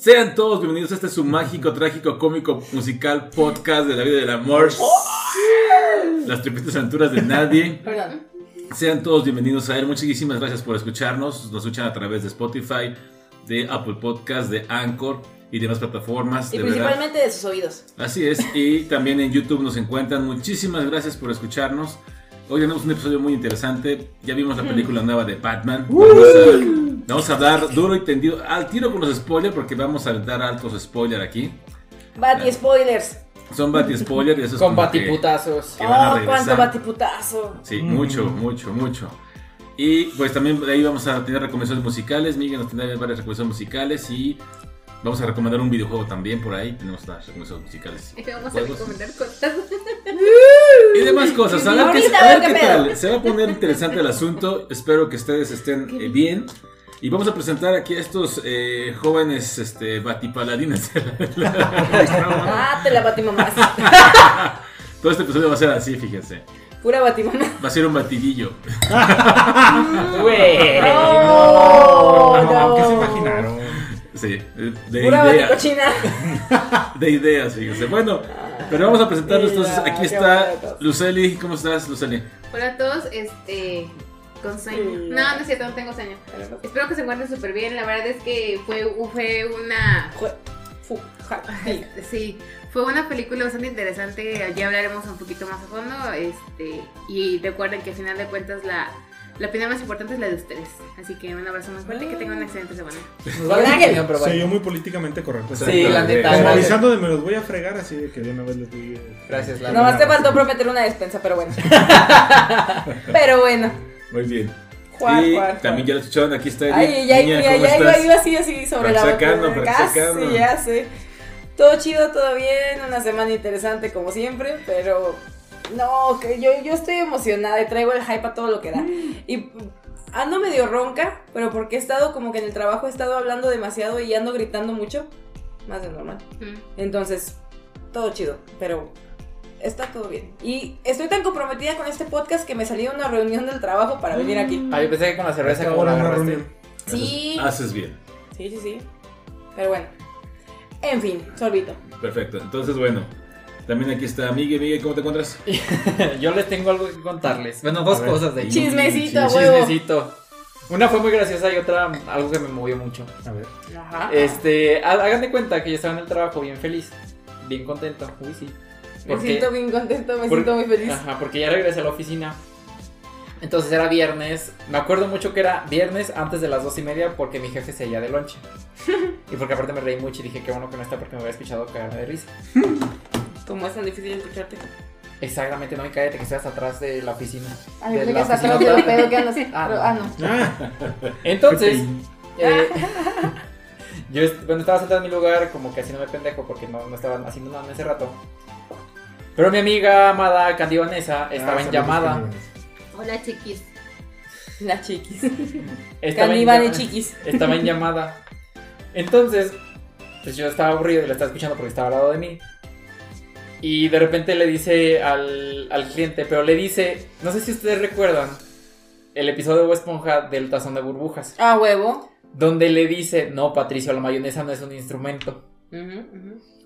Sean todos bienvenidos a este su mágico, trágico, cómico, musical podcast de la vida del amor. Las tripetas aventuras de nadie. Perdón. Sean todos bienvenidos a él. Muchísimas gracias por escucharnos. Nos escuchan a través de Spotify, de Apple Podcast, de Anchor y demás plataformas. Y de verdad. principalmente de sus oídos. Así es, y también en YouTube nos encuentran. Muchísimas gracias por escucharnos. Hoy tenemos un episodio muy interesante. Ya vimos la película nueva de Batman. Vamos a, vamos a dar duro y tendido al tiro con los spoilers porque vamos a dar altos spoilers aquí. Bati spoilers. Son bati spoilers y eso es Con que- batiputazos. Que a Oh, cuánto batiputazo. Sí, mucho, mucho, mucho. Y pues también de ahí vamos a tener recomendaciones musicales. Miguel nos tendrá varias recomendaciones musicales y vamos a recomendar un videojuego también por ahí. Tenemos las recomendaciones musicales. Y vamos a Juegos. recomendar cosas. Y demás cosas. A ver, qué, Ahorita a ver qué tal. Se va a poner interesante el asunto. Espero que ustedes estén eh, bien. Y vamos a presentar aquí a estos eh, jóvenes este, batipaladines. Ah, te la batimamás. Todo este episodio va a ser así, fíjense. Pura batimamá. Va a ser un batidillo. Güey. No, No, ¿qué se imaginaron? Sí, de, Pura ideas. De ideas, fíjense. Bueno, pero vamos a presentarlos. Entonces, aquí está. Luceli. ¿Cómo estás, Luceli? Hola a todos, este. Con sueño. Sí. No, no es cierto, no tengo sueño. Espero que se encuentren súper bien. La verdad es que fue, fue una. Sí. Fue una película bastante interesante. Ya hablaremos un poquito más a fondo. Este, y recuerden que al final de cuentas la, la opinión más importante es la de ustedes. Así que un abrazo muy fuerte y que tengan una excelente semana. Nos Soy yo bueno. muy políticamente correcto. Sí, la neta. Avisando de me los voy a fregar, así de que de una vez les doy. eh, Gracias, la Nomás te faltó prometer una despensa, pero bueno. pero bueno. Muy bien. Juan, y Juan, también ya lo escucharon. Aquí está Edith. Ay, ya, Niña, ya, ¿cómo ya iba, estás? iba así, así sobre la boca. practicando. Casi, ya sé. Todo chido, todo bien, una semana interesante como siempre, pero no, que yo, yo estoy emocionada y traigo el hype a todo lo que da. Y ando medio ronca, pero porque he estado como que en el trabajo he estado hablando demasiado y ando gritando mucho, más de normal. Entonces, todo chido, pero está todo bien. Y estoy tan comprometida con este podcast que me salió una reunión del trabajo para venir aquí. Ah, yo pensé que con la cerveza como la agarraste. reunión. Sí. Haces bien. Sí, sí, sí. Pero bueno. En fin, sorbito. Perfecto. Entonces, bueno. También aquí está Miguel. Miguel, ¿cómo te encuentras? Yo les tengo algo que contarles. Bueno, dos ver. cosas de hecho. Chismecito, huevo. Chismecito. Una fue muy graciosa y otra algo que me movió mucho. A ver. Ajá. Este, há- hagan de cuenta que yo estaba en el trabajo bien feliz, bien contento. Uy, sí. Me siento bien contento, me por- siento muy feliz. Ajá, porque ya regresé a la oficina. Entonces era viernes. Me acuerdo mucho que era viernes antes de las dos y media porque mi jefe se iba de lonche. y porque aparte me reí mucho y dije que bueno que no está porque me había escuchado cagarme de risa. Como es tan difícil escucharte. Exactamente, no, y cállate que estás atrás de la oficina. Ay, De pensé que la estás oficina atrás del otra- pedo que andas. Ah, Pero- no. Ah, no. Ah, Entonces, eh, yo est- bueno, estaba sentado en mi lugar como que haciéndome pendejo porque no, no estaban haciendo nada en ese rato. Pero mi amiga amada Candy Vanessa estaba Ah, en llamada. Hola, chiquis. La chiquis. Estaba en chiquis. Estaba en llamada. Entonces, pues yo estaba aburrido y la estaba escuchando porque estaba al lado de mí. Y de repente le dice al, al cliente, pero le dice, no sé si ustedes recuerdan el episodio de Bob Esponja del tazón de burbujas, Ah, huevo. donde le dice, no, Patricio, la mayonesa no es un instrumento.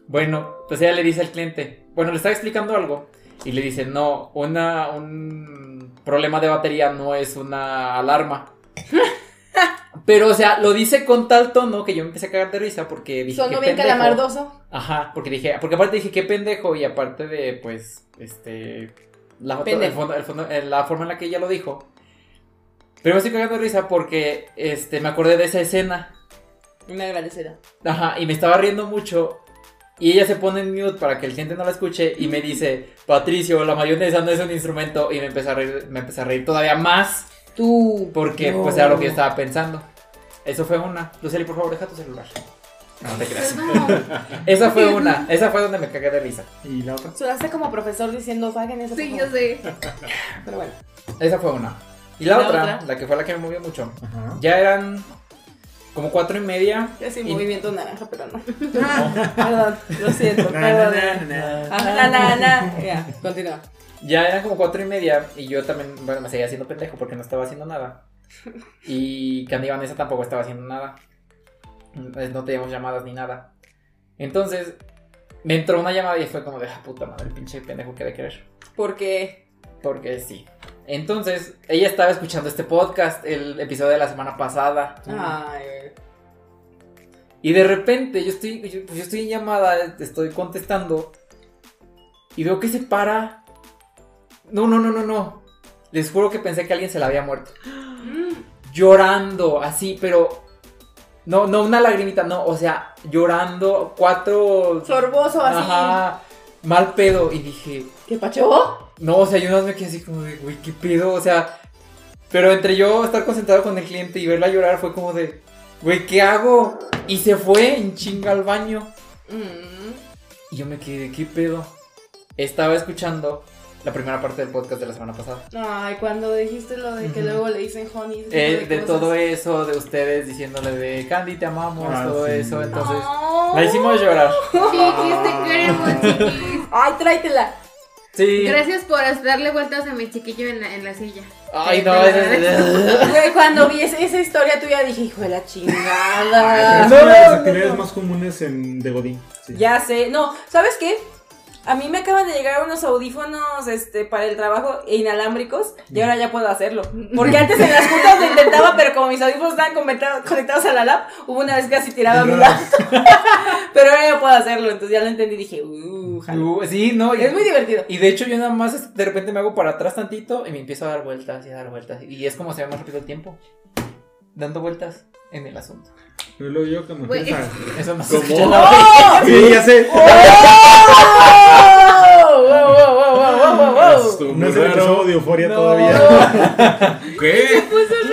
Bueno, pues ella le dice al cliente, bueno, le está explicando algo y le dice, no, una, un problema de batería no es una alarma. Pero, o sea, lo dice con tal tono que yo me empecé a cagar de risa porque dije. Sonó "Qué bien pendejo". calamardoso. Ajá, porque dije, porque aparte dije, qué pendejo y aparte de, pues, este, la, foto- el fondo- el fondo- la forma en la que ella lo dijo. Pero me estoy cagando de risa porque, este, me acordé de esa escena. Una agradecida. Ajá, y me estaba riendo mucho. Y ella se pone en mute para que el cliente no la escuche y me dice, Patricio, la mayonesa no es un instrumento. Y me empecé a reír, me empecé a reír todavía más Tú. porque No. pues era lo que yo estaba pensando. Eso fue una. Luceli, por favor, deja tu celular. No te creas. Esa fue una. Esa fue donde me cagué de risa. ¿Y la otra? Sonaste como profesor diciendo, saquen eso. Sí, yo favor". sé. Pero bueno. Esa fue una. Y la, ¿Y la otra, otra? la que fue la que me movió mucho, Ajá. ya eran como cuatro y media. Ya sí, Y- movimiento naranja, pero no. Perdón, lo siento. Perdón. na, na, na. Ajá, na, na, na. Ya, continúa. Ya eran como cuatro y media y yo también, bueno, me seguía haciendo pendejo porque no estaba haciendo nada. Y Candy Vanessa tampoco estaba haciendo nada. no teníamos llamadas ni nada. Entonces, me entró una llamada y fue como de, ah, puta madre, el pinche pendejo que de querer. Porque. Porque sí. Entonces, ella estaba escuchando este podcast, el episodio de la semana pasada. Ay. Y de repente yo estoy, yo, pues yo estoy en llamada, estoy contestando. Y veo que se para. No, no, no, no, no. Les juro que pensé que alguien se la había muerto. Llorando, así, pero. No, no una lagrimita, no. O sea, llorando. Cuatro. Sorboso así. Ajá. Mal pedo. Y dije. ¿Qué pacho? No, o sea, yo más me quedé así como de, güey, qué pedo, o sea. Pero entre yo estar concentrado con el cliente y verla llorar fue como de, güey, ¿qué hago? Y se fue en chinga al baño. Mm. Y yo me quedé, ¿qué pedo? Estaba escuchando la primera parte del podcast de la semana pasada. Ay, cuando dijiste lo de que luego le dicen honey. Eh, de cosas. todo eso, de ustedes diciéndole de Candy, te amamos, Ah, todo sí. eso. Entonces, Oh. la hicimos llorar. Chiquis, te queremos, chiquis. Ay, tráetela. Sí. Gracias por darle vueltas a mi chiquillo en la, en la silla. Ay, no. Güey, cuando vi esa, esa historia tuya dije, hijo de la chingada. es No, una de las no, actividades no. más comunes en de Godín. sí. Ya sé. No, ¿sabes qué? A mí me acaban de llegar unos audífonos este, para el trabajo inalámbricos y ahora ya puedo hacerlo. Porque antes en las juntas lo intentaba, pero como mis audífonos estaban conectados, conectados a la lap, hubo una vez que casi tiraba mi lap. pero ahora ya puedo hacerlo, entonces ya lo entendí y dije, uh. Uh, sí, no. y- Es muy divertido. Y de hecho yo nada más este, de repente me hago para atrás tantito y me empiezo a dar vueltas y a dar vueltas. Y es como se ve más rápido el tiempo. Dando vueltas en el asunto. Pero luego yo que me Eso no se nada. Sí, ya sé. ¡Oh! No episodio de Euforia No. todavía. ¿Qué?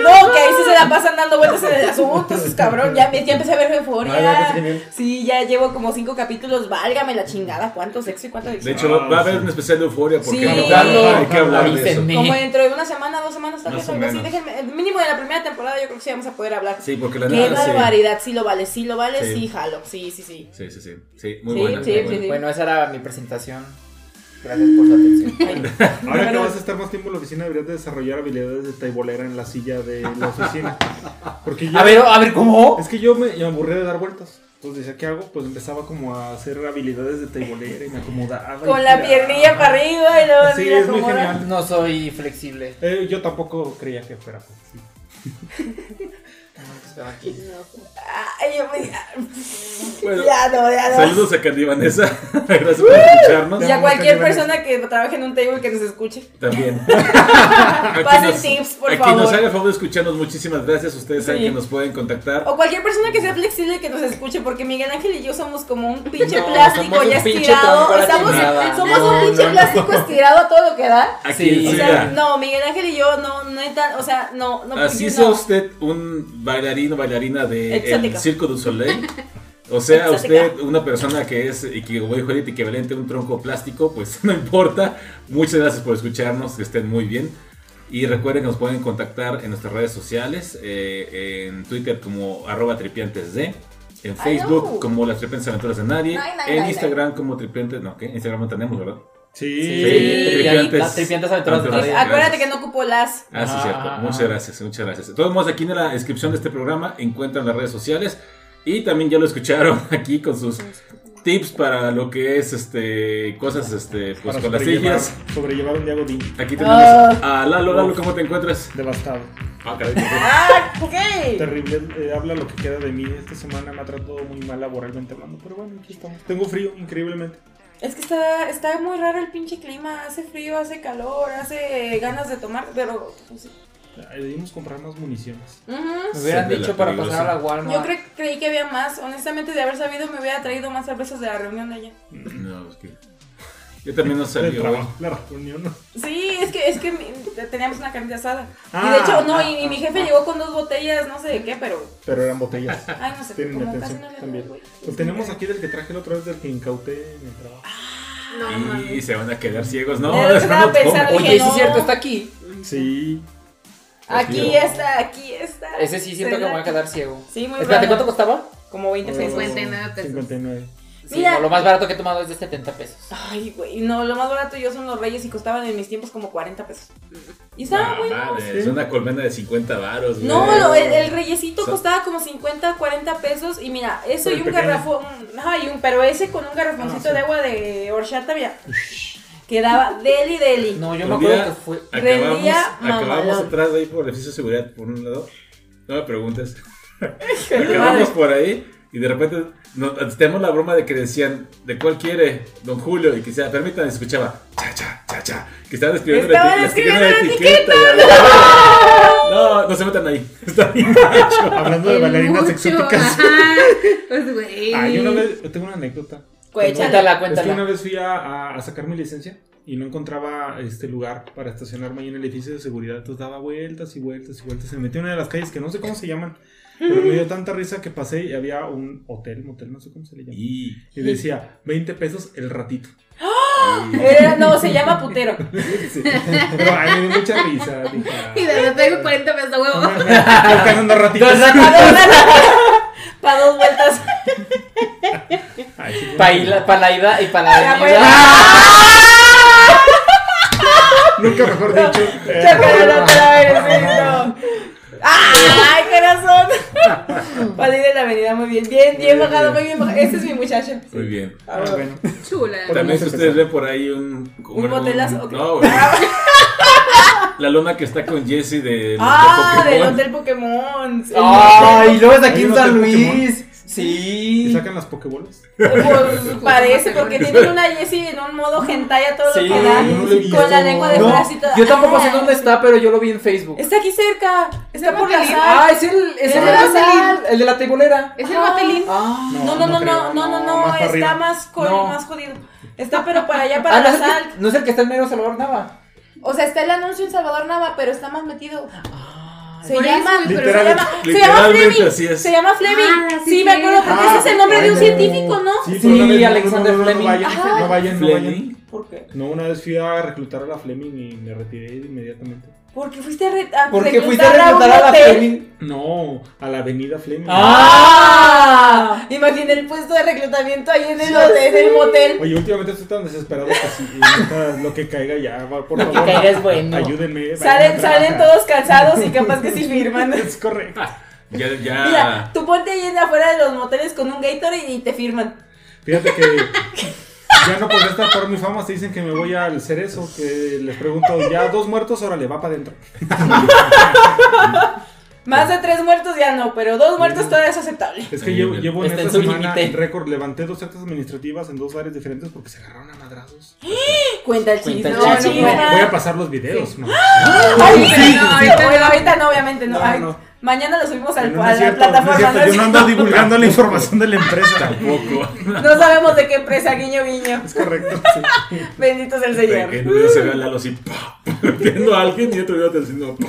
No, que ahí sí se la pasan dando vueltas en el asunto, esos cabrón. Ya, ya empecé a ver Ah, euforia. genial. Sí, ya llevo como cinco capítulos. Válgame la chingada. ¿Cuánto sexo y cuánto De hecho, Ah, va a haber sí. un especial de euforia porque Sí. hay que Claro, hay que hablar de eso. avísenme. Como dentro de una semana, dos semanas, tal vez algo así. Déjenme, mínimo de la primera temporada, yo creo que sí vamos a poder hablar. Sí, porque la Qué barbaridad, sí lo vale, sí lo vale, Sí. sí, jalo. Sí, sí, sí. Sí, sí, sí. Sí, muy Sí, buena. sí, muy sí, buena. sí. Bueno, esa era mi presentación. Gracias por su atención. Ahora que vas a estar más tiempo en la oficina, deberías de desarrollar habilidades de taibolera en la silla de la oficina. Porque yo, A ver, a ver, ¿cómo? es que yo me, me aburrí de dar vueltas. Entonces decía, ¿qué hago? Pues empezaba como a hacer habilidades de taibolera y me acomodaba. y Con la piernilla para arriba y luego Sí, es muy acomoda. genial. No soy flexible. Eh, yo tampoco creía que fuera flexible. Ay, yo me- Bueno, Ya no, ya no. Saludos a Candy Vanessa. Gracias por escucharnos. Y a cualquier persona que trabaje en un table que nos escuche. También. Pasen tips, por a favor. quien nos haga favor de escucharnos, muchísimas gracias. Ustedes saben Sí. que nos pueden contactar. O cualquier persona que sea flexible que nos escuche, porque Miguel Ángel y yo somos como un pinche No, plástico ya estirado. a Estamos, somos No, un pinche no, no. plástico estirado a todo lo que da. A Sí, O sea. no, Miguel Ángel y yo no, neta, o sea, no, no. Así sea no. usted un bailarino bailarina de Exótico. el Circo du Soleil. O sea, Exótica. usted una persona que es, y que como dijo ahorita, equivalente a un tronco plástico, pues no importa. Muchas gracias por escucharnos, que estén muy bien. Y recuerden que nos pueden contactar en nuestras redes sociales, eh, en Twitter como arroba tripiantesd, en Facebook no. como las tripiantes aventuras de nadie, Ay, ay, en ay, Instagram como tripiantes, no, ¿qué? Instagram no tenemos, ¿verdad? Sí. Sí, Tripiantes. aventuras de. Acuérdate que no ocupo las. Ah, sí, Ah, cierto. ah, Muchas ah. gracias, muchas gracias. De todos modos, aquí en la descripción de este programa encuentran las redes sociales y también ya lo escucharon aquí con sus tips para lo que es este cosas este pues Para con las sillas. sobrellevar un día Godín. Aquí tenemos Ah. a Lalo, Lalo, ¿cómo te encuentras? Devastado. Ah, caray. Ah. Terrible. eh, habla lo que queda de mí. Esta semana me ha tratado muy mal laboralmente hablando. Pero bueno, aquí estamos. Tengo frío, increíblemente. Es que está, está muy raro el pinche clima. Hace frío, hace calor, hace ganas de tomar, pero. pues, sí. Debimos comprar más municiones. Ujú. Me hubieran Sí, dicho para peligrosa. pasar a la Walmart. Yo cre- creí que había más. Honestamente, de haber sabido, me hubiera traído más cervezas de la reunión de allá. No, es que yo también no sabía. trabajo, la reunión. ¿no? Sí, es que, es que teníamos una carnita asada. y Ah, de hecho, no, ah, y, y mi ah, jefe ah. llegó con dos botellas, no sé de qué, pero. Pero eran botellas. Ay, no sé, Tienen como atención casi no también. Pues tenemos aquí del que traje la otra vez del que incauté en el trabajo. No, Y se van a quedar ciegos, ¿no? No pensando, tomo. dije, Oye, sí no. es cierto, está aquí. Sí. Aquí está, aquí está. Ese sí siento que me voy a quedar ciego. Sí, muy Espérate, raro. ¿cuánto costaba? Como 20 pesos. 59 pesos. 59. Sí, Mira. no, lo más barato que he tomado es de 70 pesos. Ay, güey, no, lo más barato yo son los reyes y costaban en mis tiempos como 40 pesos. Y estaba muy Es una colmena de 50 varos, güey. No, lo- el, el reyesito Son- costaba como 50, 40 pesos. Y mira, eso y un pequeño. garrafón. Ay, un, pero ese con un garrafoncito Ah, sí. de agua de horchata, mira. Quedaba deli, deli. No, yo Un me acuerdo día- que fue. Acabamos, Rendía acabamos atrás de ahí por el edificio de seguridad, por un lado. No me preguntes. Acabamos por ahí y de repente nos, tenemos la broma de que decían, ¿de cuál quiere, don Julio? Y que decía, permítanme, se escuchaba, cha, cha, cha, cha, que estaban escribiendo Estaban la, escribiendo la etiqueta. ya. No, no se metan ahí. Está bien gacho. Hablando de bailarinas exóticas. ajá. Pues, güey. Ah, yo una vez, tengo una anécdota. Cuéntala. Cuéntala, Es que una cuéntala. vez fui a, a- a sacar mi licencia y no encontraba este lugar para estacionarme ahí en el edificio de seguridad. Entonces daba vueltas y vueltas y vueltas. Se metí en una de las calles que no sé cómo se llaman. Pero me dio tanta risa que pasé y había un hotel, motel, no sé cómo se le llama. Y, Y decía, 20 pesos el ratito. Era- no, se llama putero. Sí. Pero ay, me dio mucha risa. Dije, ah, Y de repente 40 pesos de huevo. me- me- alcanzando ratitos. Dos ratitos. Para dos vueltas. Sí, Pa' la, ida y para la venida. Nunca mejor dicho. Eh, Chócala otra vez, no. ¡Ay, corazón! Palí de la avenida, muy bien. Bien, bien bajado, muy bien bajado. Ese es mi muchacho. muy bien. ah, bueno. Chula. También si ustedes ven por ahí un... ¿Un motelazo? No, güey. La lona que está con Jesse de Ah, del. Hotel Pokémon. Sí. Ay, luego es aquí en San hotel Pokémon. Luis. ¿Y Sí. sacan las Pokébolas? Pues parece, porque tienen una Jessie en un modo hentai a todo Sí. lo que da. No. Con la lengua de No, frasito. yo tampoco sé Ah. dónde está, pero yo lo vi en Facebook. Está aquí cerca. Está por la sal. Ah, es el, es el, de la el de la- sal. el de la tibolera. Es el Ah. Matelín. Ah. No, no, no, no, no, no, no, más para está más, co- No. más jodido. Está pero para allá, para Ah, no, la sal. que, no es el que está en medio de Salvador Nava. O sea, está el anuncio en Salvador Nava, pero está más metido. Se llama, eso, pero se literal- llama, se llama Fleming. así es. Se llama Fleming. Ah, sí, sí, me acuerdo porque ese es el nombre de un científico, ¿no? Sí, Sí, Alexander no, no, no, Fleming. vayan, no vayan, no vayan. Fleming. ¿Por qué? No, una vez fui a reclutar a la Fleming y me retiré inmediatamente. Porque fuiste a, re a Porque fuiste a reclutar a la. Fleming. No, a la avenida Fleming. ¡Ah! Imaginé el puesto de reclutamiento ahí en el hotel, en el motel. Oye, últimamente estoy tan desesperado que si lo que caiga ya, va, por Lo que favor. caiga es bueno. Ayúdenme. Salen, salen todos cansados y capaz que sí firman. Es correcto. Ya, ya. Mira, tú ponte ahí en afuera de los moteles con un Gatorade y te firman. Fíjate que ya no podré estar por mi fama. Se dicen que me voy al cerezo. Que les pregunto, ya dos muertos, órale, va para adentro. Más de tres muertos ya no, pero dos muertos todavía es aceptable. Es que Sí, llevo, llevo en Está en esta su semana límite. récord. Levanté dos actas administrativas en dos áreas diferentes porque se agarraron a madrazos. Cuenta el Cuenta chisme. el No, chisme. no, Voy a pasar los videos. ¿no? Ay, Sí, sí, no, sí, ahorita no. ahorita no, obviamente no. No. Mañana lo subimos al, No, no a es la cierto, no es plataforma. cierto, ¿no? Yo no ando divulgando la información de la empresa. Tampoco. No sabemos de qué empresa, guiño, guiño. Es correcto. sí. Bendito sea el Que Señor. un video se ve a Lalo así, pa, golpeando a alguien y otro video te diciendo, pa.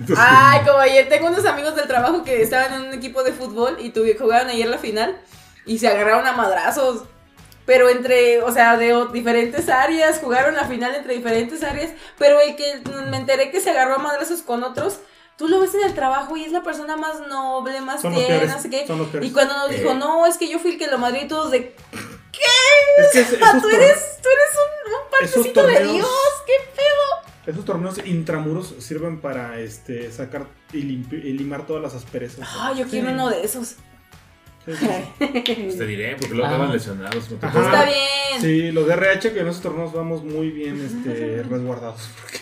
Entonces, Ay, como ayer tengo unos amigos del trabajo que estaban en un equipo de fútbol y tuve, jugaron ayer la final y se agarraron a madrazos. Pero entre, o sea, de diferentes áreas, jugaron la final entre diferentes áreas. Pero el que me enteré que se agarró a madrazos con otros, tú lo ves en el trabajo y es la persona más noble, más tierna, no sé qué. Y cuando nos dijo, Eh. no, es que yo fui el que lo madrí y todos de, Es que es- "Ah, tú eres, tú eres un, un partecito de Dios, qué pedo. esos torneos intramuros sirven para este sacar y, limpi- y limar todas las asperezas. Ay, yo quiero Sí. uno de esos. Pues te diré, porque luego Ah. acaban lesionados. ¿no te Ajá. acuerdas? Está bien. Sí, los de RH que en esos torneos vamos muy bien este, resguardados porque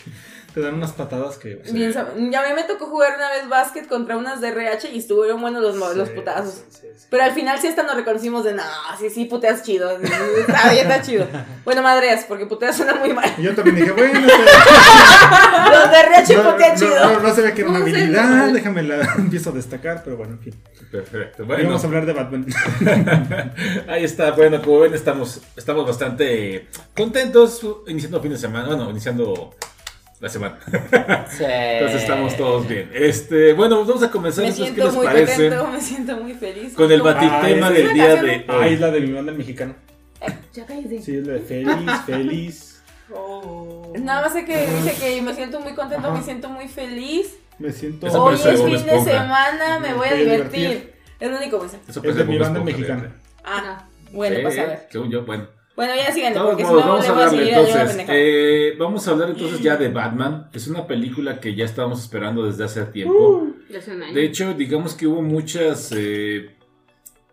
te dan unas patadas que... Bien sab- ya a mí me tocó jugar una vez básquet contra unas de RH y estuvieron buenos los, mo- los Sí, putazos. sí, sí, sí. Pero al final sí hasta nos reconocimos de, no, sí, sí, puteas chido. Está bien, está chido. Bueno, madreas, porque puteas suena muy mal. Y yo también dije, bueno, Los de RH no, putean no, chido. no, no se ve que era una habilidad, no. déjame la empiezo a destacar, pero bueno, en fin. Perfecto. Bueno, Vamos a hablar de Batman. ahí está. Bueno, como ven, estamos, estamos bastante contentos iniciando fin de semana. Bueno, iniciando la semana. Sí. Entonces estamos todos bien. Este, bueno, vamos a comenzar. Me entonces, ¿Qué siento les muy parece? contento, me siento muy feliz. Con el batitema Ah, del día canción, de Ah, hoy. es la de mi banda el mexicano. Ya cállate. Sí, es la de feliz, feliz. Nada más sé que dice que me siento muy contento, Ajá. me siento muy feliz. Me siento... Hoy es fin de Esponja. semana, me Me voy a divertir. divertir. Es lo único mensaje. Eso Es de mi banda Esponja, mexicana. Ah, bueno, Sí, pues a ver. Según yo, bueno. Bueno, ya todos porque si modos, no vamos le a la entonces. eh, vamos a hablar entonces ya de Batman. Es una película que ya estábamos esperando desde hace tiempo. Uh. Hace un año. De hecho, digamos que hubo muchas eh,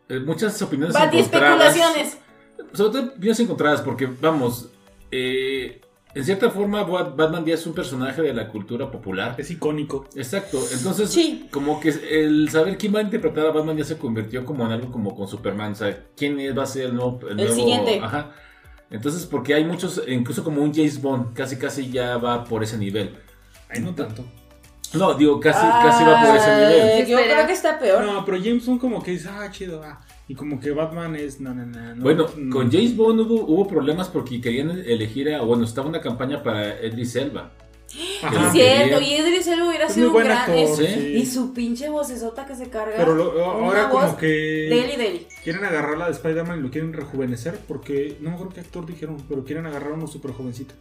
eh, muchas opiniones Bati encontradas. especulaciones. Sobre todo opiniones encontradas, porque vamos, eh, en cierta forma Bat- Batman ya es un personaje de la cultura popular. Es icónico. Exacto, entonces Sí. como que el saber quién va a interpretar a Batman ya se convirtió como en algo como con Superman, o sea, quién va a ser el nuevo... El nuevo- siguiente. Ajá. Entonces, porque hay muchos, incluso como un James Bond, casi casi ya va por ese nivel. Ay, no tanto. No, digo, casi, casi va por ese nivel. Yo creo que está peor. No, pero James Bond como que dice, ah, chido, ah. Y como que Batman es, no, no, no. no, Bueno, con James Bond hubo, hubo problemas porque querían elegir a, bueno, estaba una campaña para Idris Elba. Ajá. que Es cierto, y Idris Elba hubiera sido un gran. actor, es- ¿sí? sí. Y su pinche vocesota que se carga. Pero lo- ahora como que Deli, deli. quieren agarrar la de Spider-Man y lo quieren rejuvenecer porque no me acuerdo qué actor dijeron, pero quieren agarrar a uno súper jovencito.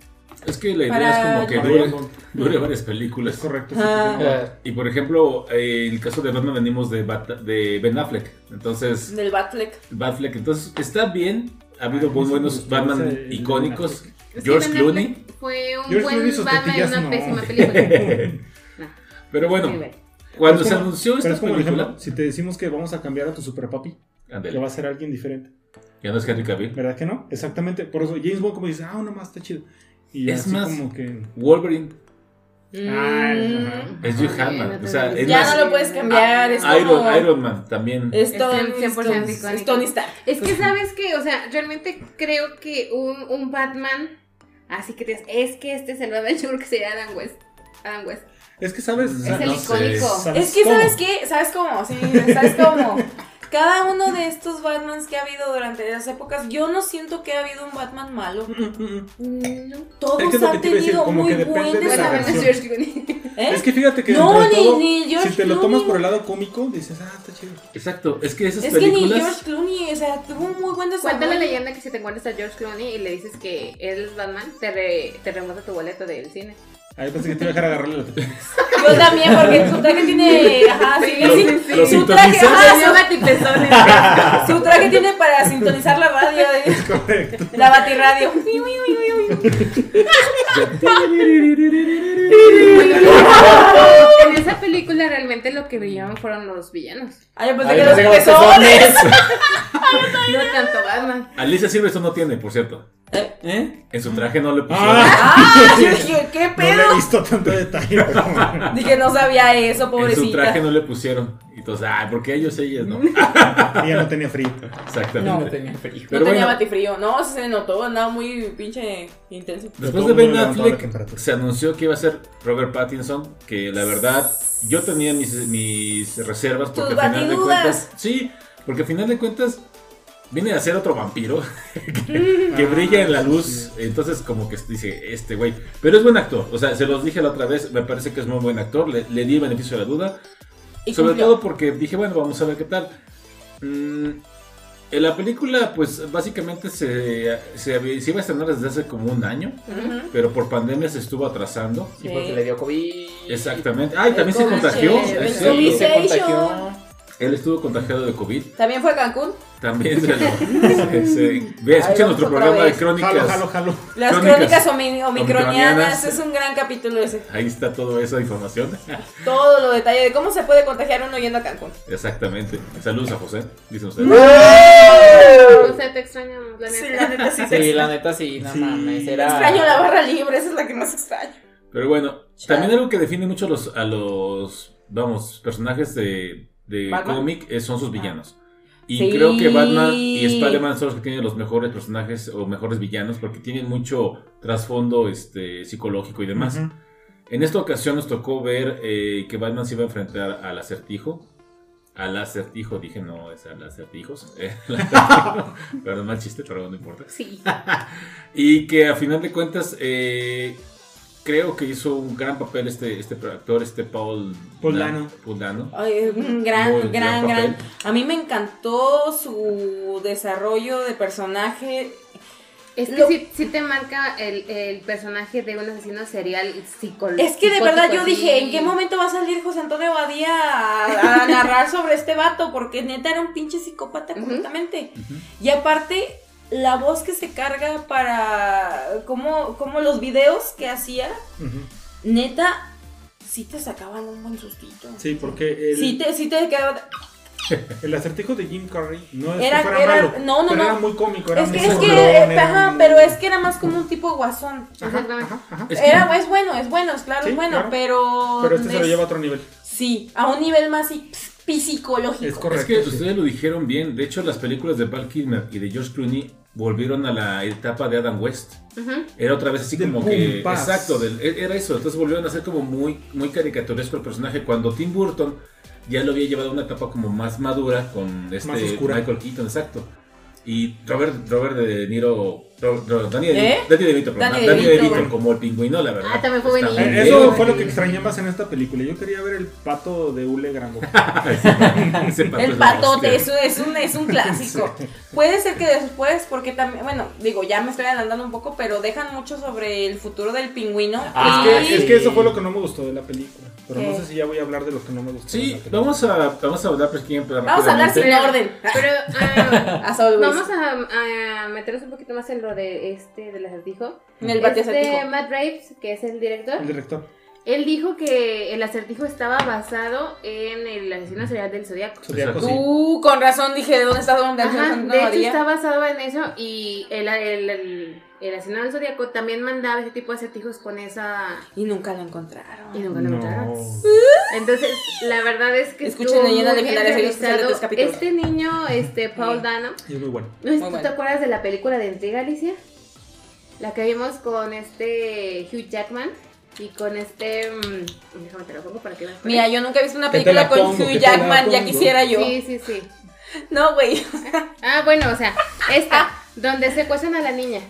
Es que la idea Para- es como que dure, dure varias películas. Es correcto. sí, Ah. Eh, Y por ejemplo, eh, en el caso de Batman venimos de, Bat- de Ben Affleck. Entonces, Del Batfleck. Batfleck, entonces está bien. Ha habido muy buenos Batman icónicos. George Clooney. Fue un George buen Batman y tetillas, una no. pésima película. No. Pero bueno, cuando se como- anunció esta es como, por película, ejemplo, si te decimos que vamos a cambiar a tu super papi, que va a ser alguien diferente. ya no es Henry Cavill. ¿Verdad que no? Exactamente. Por eso James Bond como dice, ah, uno más está chido. Y Es más- como que... Wolverine Ah, Mm. es Hugh Jackman. O sea, es Ya más- no lo puedes cambiar. es Iron, como. Iron Man también. Es Tony, Es 100% es icónico. Tony Stark. Es que sabes que, o sea, realmente creo que un, un Batman, así que te- es que este es el Batman, yo creo que sería Adam West. Adam West. Es que sabes... Es el no sé. icónico. Es que, cómo? ¿sabes qué? ¿Sabes cómo? Sí, ¿sabes cómo? Cada uno de estos Batmans que ha habido durante las épocas, yo no siento que ha habido un Batman malo. Mm, No. Todos Es que es han decir, tenido como muy que buen de la. ¿Eh? Es que fíjate que No, ni- todo, ni George si te lo tomas por el lado cómico, dices, ah, está chido. Exacto, es que esas Es que ni películas. George Clooney, o sea, tuvo un muy buen desarrollo. Cuenta la leyenda que si te encuentras a George Clooney y le dices que él es Batman, te, re, te remonta tu boleto del cine. Ahí pensé que te iba a dejar agarrarle la. Yo también, porque su traje tiene. Ajá, sí, Lo- sí, lo Su traje, ajá, su, su traje tiene para sintonizar la radio, de- Correcto. la batirradio. En esa película realmente lo que brillaban fueron los villanos. Ay, yo pensé que no los pezones. No tanto Batman. Alicia Silverstone no tiene, por cierto. ¿Eh? En su traje no le pusieron. Ah, Ah, yo dije, ¿qué no le he pedo? visto tanto detalle. pero- Dije, no sabía eso, en pobrecita. su traje no le pusieron. Y entonces, ay, ¿por qué ellos, ellas no? Ella no tenía frío. Exactamente. No, tenía frío. No tenía batifrío. No, se notó, andaba muy pinche intenso. Después de Ben Affleck se anunció que iba a ser Robert Pattinson, que la verdad yo tenía mis, mis reservas porque Tus al final de batidudas. cuentas, sí, porque al final de cuentas viene a ser otro vampiro que, que Ah, brilla en la luz, sí. entonces como que dice este güey, pero es buen actor, o sea, se los dije la otra vez, me parece que es muy buen actor, le, le di el beneficio de la duda, Y sobre cumplió. todo porque dije, bueno, vamos a ver qué tal. Mm, en la película, pues básicamente se, se, se iba a estrenar desde hace como un año, Ujú. pero por pandemia se estuvo atrasando. Y porque le dio COVID. Exactamente. Ay, también se contagió. Sí, se contagió. Él estuvo contagiado de COVID. También fue a Cancún. También se lo. se- se- ve, escuchen Ay, nuestro programa de vez. crónicas. Jalo, jalo, jalo. Las Crónicas crónicas omi- omicronianas. Es un gran capítulo ese. Ahí está toda esa información. Todo lo detalle de cómo se puede contagiar uno yendo a Cancún. Exactamente. Saludos a José, dicen ustedes. O sea, te extrañamos, la Sí, neta. la neta sí. Sí, la neta sí, no Sí. mames. Era... Extraño la barra libre, esa es la que más extraño. Pero bueno, Chao. también algo que define mucho a los, a los vamos, personajes de, de cómic eh, son sus villanos. Y Sí. creo que Batman y Spider-Man son los que tienen los mejores personajes o mejores villanos porque tienen mucho trasfondo este, psicológico y demás. Ujú. En esta ocasión nos tocó ver eh, que Batman se iba a enfrentar al acertijo. Al acertijo, dije no, es al acertijos. Eh, acertijo. Perdón, mal chiste, pero no importa. Sí. Y que a final de cuentas, eh, creo que hizo un gran papel este, este actor, este Paul. Paul Dano. Ay, un gran, gran, gran. A mí me encantó su desarrollo de personaje. Es que Lo- sí, sí te marca el, el personaje de un asesino serial psicológico. Es que de verdad yo dije, ¿en qué momento va a salir José Antonio Badía a, a narrar sobre este vato? Porque neta era un pinche psicópata completamente. Y aparte, la voz que se carga para como, como los videos que hacía, neta, sí te sacaban un buen sustito. Sí, porque el, Sí te, sí te quedaba... el acertijo de Jim Carrey no es Era- que fuera era- malo, no, no, pero no. era muy cómico, era Es que, muy es que, era ajá, muy- pero es que era más como un tipo guasón. Exactamente. Es que- Era, es bueno, es bueno, es claro, Sí, es bueno, claro. pero... Pero este se lo es- lleva a otro nivel. Sí, a un nivel más psi- psicológico. Es correcto. Es que sí. ustedes lo dijeron bien. De hecho, las películas de Val Kilmer y de George Clooney volvieron a la etapa de Adam West. Era otra vez así como boom, que. paz. Exacto, del- e- era eso. Entonces volvieron a ser como muy, muy caricaturesco el personaje. Cuando Tim Burton ya lo había llevado a una etapa como más madura con este. Michael Keaton, exacto. Y Robert, Robert De Niro. Robert- no, Danny, De- ¿Eh? Danny Danny DeVito. DeVito como el pingüino, la verdad. Ah, también fue buenísimo. Eh. Eso fue lo que extrañé más en esta película. Yo quería ver el pato de Ule Grango. Ese pato El patote, eso es un, es un clásico. Puede ser que después, porque también, bueno, digo, ya me estoy adelantando un poco, pero dejan mucho sobre el futuro del pingüino. Ah, es, que, y- es que eso fue lo que no me gustó de la película. Pero ¿Qué? no sé si ya voy a hablar de lo que no me de la Sí, vamos a, vamos a hablar pues, quién- Vamos a hablar sin orden. Pero As always. vamos a, a meternos un poquito más en lo de este del acertijo. En el bate Este acertijo. Matt Reeves, que es el director, El director. él dijo que el acertijo estaba basado en el asesino serial del Zodíaco. Zodíaco, sí. Uh, con razón dije, ¿de dónde está dónde Ajá, de hecho está basado en eso y el, el, el, el asesino del Zodíaco también mandaba ese tipo de acertijos con esa... Y nunca lo encontraron. Y nunca lo No. encontraron. Entonces, la verdad es que Escuchen tres capítulos. Este niño, este Paul Dano, Y es muy bueno. no sé si Muy tú bueno. te acuerdas de la película de Intriga, Alicia. La que vimos con este Hugh Jackman y con este... mm, déjame te lo pongo para que veas. Mira, yo nunca he visto una película la con pongo, Hugh Jackman, ya quisiera yo. Sí, sí, sí. No, güey. Ah, bueno, o sea, esta, donde secuestran a la niña.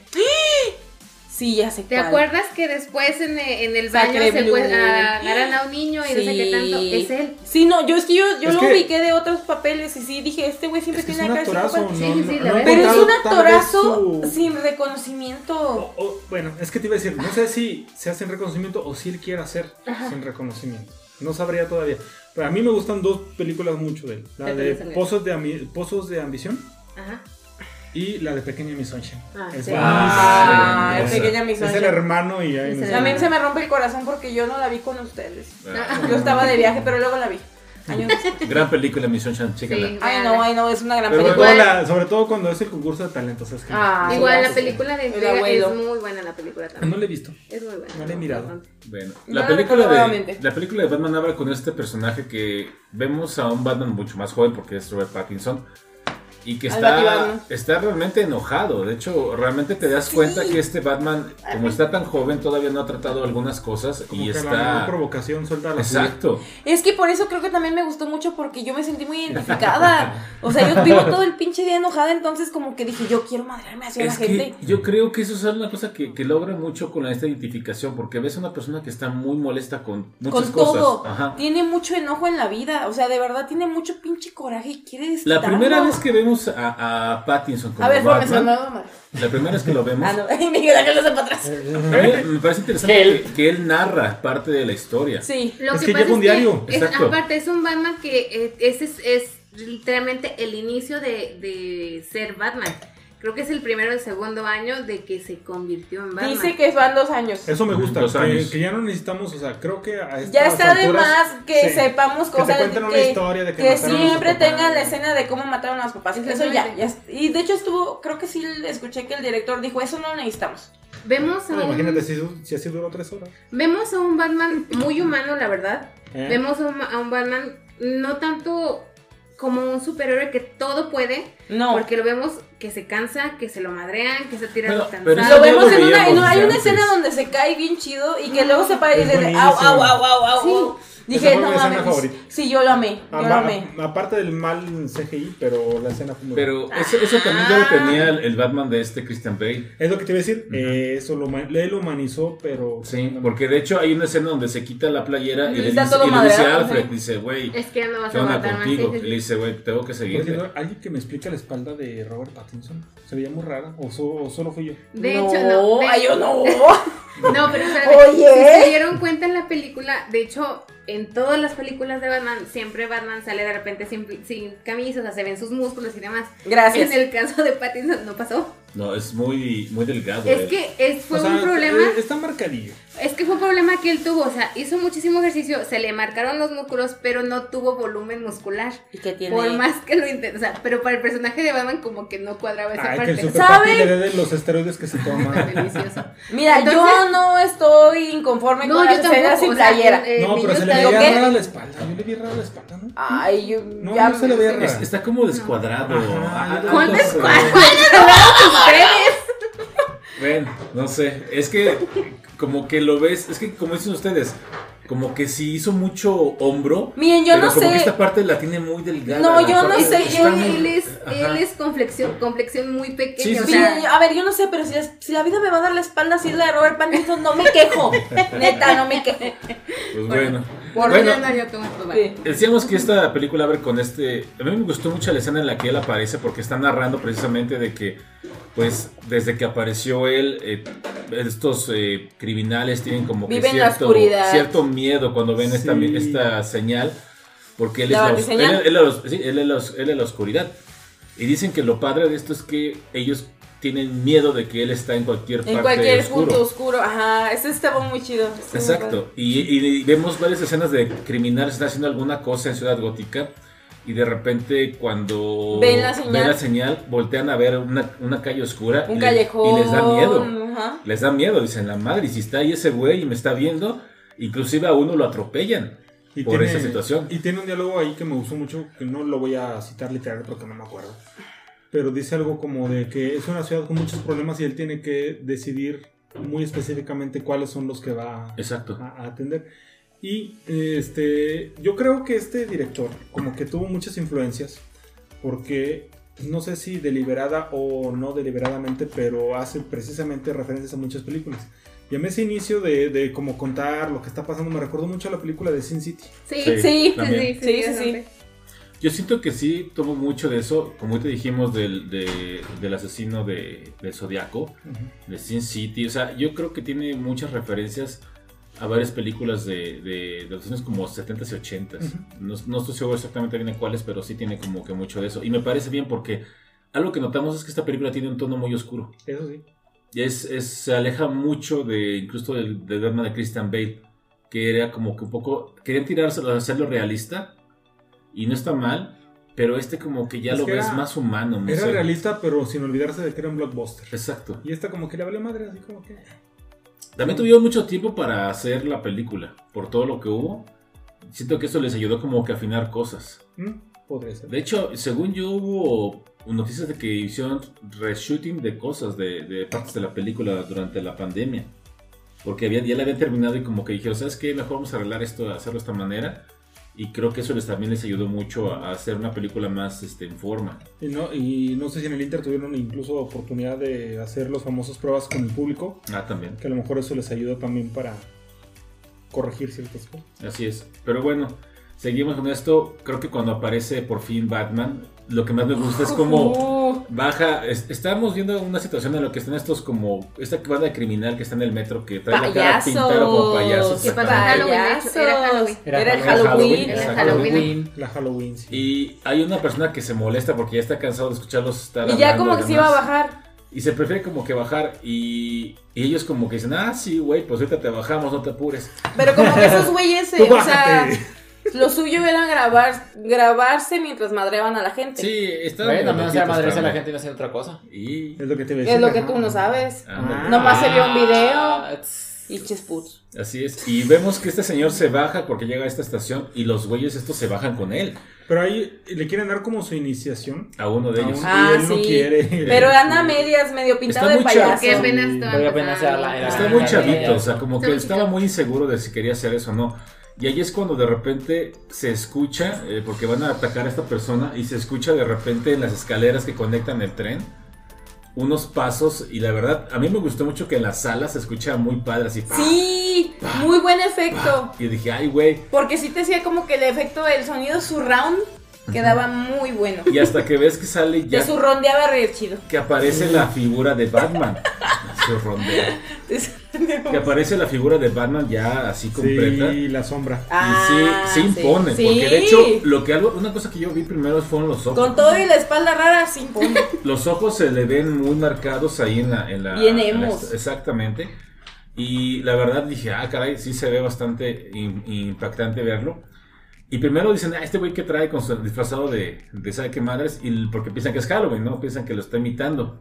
Sí, ya sé ¿Te cuál. acuerdas que después en, e- en el baño se agarran a un niño y no sé qué tanto? Es él. Sí, no, yo es que yo, yo Es lo que- ubiqué de otros papeles y sí dije, este güey siempre Es que tiene acá. No, Sí, sí, no- no verdad. Pero es un actorazo su- sin reconocimiento. O- o- bueno, es que te iba a decir, no sé si se hace en reconocimiento o si él quiere hacer sin reconocimiento. No sabría todavía. Pero a mí me gustan dos películas mucho de él. La ¿De? Pozos de, Pozos de Ambición Ajá. Y la de Pequeña Miss Sunshine. Ah, Es sí. Ah, Esa. Pequeña Miss Es el Sunshine. hermano y ahí Es no hermano. se me rompe el corazón porque yo no la vi con ustedes. Ah, Yo estaba de viaje, pero luego la vi. Años. Gran película, Mission Chan, chécala. Sí. Ay, no, ay, no, es una gran Pero sobre película. todo, la- sobre todo cuando es el concurso de talentos. Es que Ah, Igual la película de El entrega es muy buena la película no también. la he visto. Es muy buena. No la he mirado. Bueno, No la la película, de, la película de Batman habla con este personaje que vemos a un Batman mucho más joven porque es Robert Pattinson y que está, está realmente enojado. De hecho, realmente te das cuenta que este Batman, como está tan joven, todavía no ha tratado algunas cosas Como y que la está... provocación suelta la. Exacto. Es que por eso creo que también me gustó mucho porque yo me sentí muy identificada. O sea, yo vivo todo el pinche día enojada, entonces como que dije, yo quiero madrearme hacia la gente. yo creo que eso es una cosa que, que logra mucho con esta identificación, porque ves a una persona que está muy molesta con muchas Con cosas. todo. Ajá. Tiene mucho enojo en la vida. O sea, de verdad tiene mucho pinche coraje y quiere La primera vez que vemos a, a Pattinson como A ver, fórmese, Batman, no, la primera vez que lo vemos, Ah, no. Y Miguel Ángel lo hace para atrás. a mí me parece interesante Que él- que, que él narra parte de la historia. Sí. Lo Es que, que pasa lleva un es diario. que es- Exacto. aparte es un Batman que eh, ese es, es literalmente el inicio de, de ser Batman. Creo que es el primero o el segundo año de que se convirtió en Batman. Dice que van dos años. Eso me gusta, Dos que, años. que ya no necesitamos, o sea, creo que a estas Ya está de más que sí, sepamos que te cosas. cuenten una que, historia de que que siempre papá. tengan la escena de cómo mataron a los papás. Eso ya, Y de hecho estuvo, creo que sí escuché que el director dijo, eso no lo necesitamos. Vemos a, No, un, imagínate si, si así duró tres horas. vemos a un Batman muy humano, la verdad. ¿eh? Vemos a un, a un Batman no tanto como un superhéroe que todo puede, No. porque lo vemos que se cansa, que se lo madrean, que se tira Bueno, cansado. pero Lo vemos lo en una, en hay una escena donde se cae bien chido y que luego se para y Es dice, au, au, au, au, au, Sí. au. Dije, fue no mi escena mames. favorita. Sí, yo lo amé. Yo lo amé. aparte del mal CGI, pero la escena fue muy buena. Pero eso, eso también ya lo tenía el, el Batman de este Christian Bale. Es lo que te iba a decir. eh, eso lo, él lo humanizó, pero. Sí, porque de hecho hay una escena donde se quita la playera y Y le dice, y le dice a Alfred, sí. dice, güey, Es que ya no vas ¿qué a onda más. contigo? sí, Y le dice, güey, tengo que seguirte. ¿Alguien que me explique la espalda de Robert Pattinson? Se veía muy rara. ¿O, so- o solo fui yo? De no, hecho, no. de- Ay, yo no. No, pero si se dieron cuenta en la película, de hecho, en todas las películas de Batman, siempre Batman sale de repente sin, sin camisa, o sea, se ven sus músculos y demás. Gracias. En el caso de Pattinson no pasó. No, es muy, muy delgado. Es él. que es, fue O sea, un problema, eh, Está marcadillo. Es que fue un problema que él tuvo, o sea, hizo muchísimo ejercicio, se le marcaron los músculos, pero no tuvo volumen muscular. ¿Y qué tiene? Por más que lo intentó, o sea, pero para el personaje de Batman como que no cuadraba esa Ay, que el parte. ¿Sabe? le de los esteroides que se toma. Delicioso. Mira, Entonces- yo no estoy inconforme No, con yo las escenas sin o sea, playera. el no, pero se le está- ¿Digo veía rara la espalda. Yo le vi rara la espalda, ¿no? Ay, yo No, ya no se le veía me- Es- rara. está como descuadrado. Ajá, Ah, no ¿Cuál sé. descuadro? Bueno, no sé. Es que como que lo ves, es que como dicen ustedes, como que si hizo mucho hombro. Miren, yo pero no como sé. que esta parte la tiene muy delgada. No, yo no sé, está yo- muy- Él es, él es complexión, complexión muy pequeña. Sí, sí, o sí. sea, Miren, a ver, yo no sé, pero si, es- si la vida me va a dar la espalda así es la de Robert Pattinson, no me quejo. Neta, no me quejo. Pues bueno. por bueno, ya no, yo como probar. Sí. Decíamos que esta película abre con este. A mí me gustó mucho la escena en la que él aparece porque está narrando precisamente de que, pues, desde que apareció él, eh, estos eh, criminales tienen como que Viven la cierto, miedo cuando ven esta, Sí. esta señal. Porque él es, La él, él es la os- sí, él es la os- él es la oscuridad. Y dicen que lo padre de esto es que ellos tienen miedo de que él está en cualquier parte En cualquier oscuro. punto oscuro. Ajá, ese estaba muy chido. Exacto. Y, y vemos varias escenas de criminales están haciendo alguna cosa en Ciudad Gótica. Y de repente cuando Ven la señal. ven la señal, voltean a ver una, una calle oscura. Un y le- callejón. Y les da miedo. Ajá. Les da miedo. Dicen, la madre, y si está ahí ese güey y me está viendo, inclusive a uno lo atropellan. Y por tiene- esa situación. Y tiene un diálogo ahí que me gustó mucho, que no lo voy a citar literal porque no me acuerdo. Pero dice algo como de que es una ciudad con muchos problemas y él tiene que decidir muy específicamente cuáles son los que va Exacto. a, a atender. Y este, yo creo que este director como que tuvo muchas influencias porque no sé si deliberada o no deliberadamente, pero hace precisamente referencias a muchas películas. Y a mí ese inicio de, de como contar lo que está pasando me recordó mucho a la película de Sin City. Sí, Sí, sí, sí, sí, Sí, sí, bastante. Yo siento que sí tomó mucho de eso, como te dijimos, del, de- del asesino de, del Zodiaco. de Sin City. O sea, yo creo que tiene muchas referencias a varias películas de, de, de los años como 70s y 80s. Ujú. no, no estoy seguro exactamente bien de cuáles, pero sí tiene como que mucho de eso. Y me parece bien porque algo que notamos es que esta película tiene un tono muy oscuro. Eso sí. Y es, es- se aleja mucho de incluso del, del Batman de Christian Bale, que era como que un poco... Querían tirárselo a hacerlo realista y no está mal, pero este como que ya Es lo que ves era- más humano. no Era sé. realista, pero sin olvidarse de que era un blockbuster. Exacto. Y esta como que le vale madre, así como que... También tuvieron mucho tiempo para hacer la película, por todo lo que hubo. Siento que eso les ayudó como que a afinar cosas. ¿Mm? Podría ser. De hecho, según yo hubo noticias de que hicieron reshooting de cosas, de, de partes de la película durante la pandemia. Porque había, ya la habían terminado y como que dijeron, ¿sabes qué? Mejor vamos a arreglar esto, a hacerlo de esta manera. Y creo que eso les, también les ayudó mucho a, a hacer una película más este, en forma. Y no, y no sé si en el Inter tuvieron incluso oportunidad de hacer los famosos pruebas con el público, Ah, también. que a lo mejor eso les ayudó también para corregir ciertas cosas. Así es. Pero bueno, seguimos con esto. Creo que cuando aparece por fin Batman, lo que más me gusta es como baja. es- estamos viendo una situación en la que están estos como. Esta banda de criminal que está en el metro que trae la cara pintada como payasos. Era Halloween. Era, el Halloween. Era. Halloween. La Halloween, sí. Y hay una persona que se molesta porque ya está cansado de escucharlos estar Y ya como que se iba a bajar. Y se prefiere como que bajar. Y, y ellos como que dicen, ah, sí, güey, pues ahorita te bajamos, no te apures. Pero como que esos güeyes, eh, o sea. Lo suyo era grabar, grabarse mientras madreaban a la gente. Sí, está Bueno, medio también se loquito, madre a está la gente y no hacer otra cosa. Y... Es lo que te iba a decir. Es lo que tú no sabes. ándale. Nomás se vio un video. Ah. Y chesputs. Así es. Y vemos que este señor se baja porque llega a esta estación y los güeyes estos se bajan con él. Pero ahí le quieren dar como su iniciación. A uno de ellos. Ah, y él no sí. quiere. Pero anda a medias, medio pintado Está de muy chavo. payaso. Que apenas estaba Voy a apenas empezando. hacerla, era- Está Ah, muy chavito, o sea, como Está que estaba chico. muy inseguro de si quería hacer eso o no. Y ahí es cuando de repente se escucha, eh, porque van a atacar a esta persona, y se escucha de repente en las escaleras que conectan el tren unos pasos. Y la verdad, a mí me gustó mucho que en la sala se escucha muy padre, así. Sí, muy buen efecto. Y dije, ay, güey. Porque sí te hacía como que el efecto del sonido surround quedaba muy bueno. Y hasta que ves que sale Te ya surrondeaba re chido. que aparece la figura de Batman. Se rondea. Te surrondeaba. Que aparece la figura de Batman ya así completa. Sí, la sombra. Ah, y sí, sí impone. sí. Porque de hecho, lo que algo, una cosa que yo vi primero fueron los ojos. Con todo y la espalda rara, sí impone. Los ojos se le ven muy marcados ahí en la. En la Bien en la- exactamente. Y la verdad dije, ah, caray, sí se ve bastante impactante verlo. Y primero dicen, ah, este güey que trae con su disfrazado de, de sabe madres, y porque piensan que es Halloween, ¿no? Piensan que lo está imitando.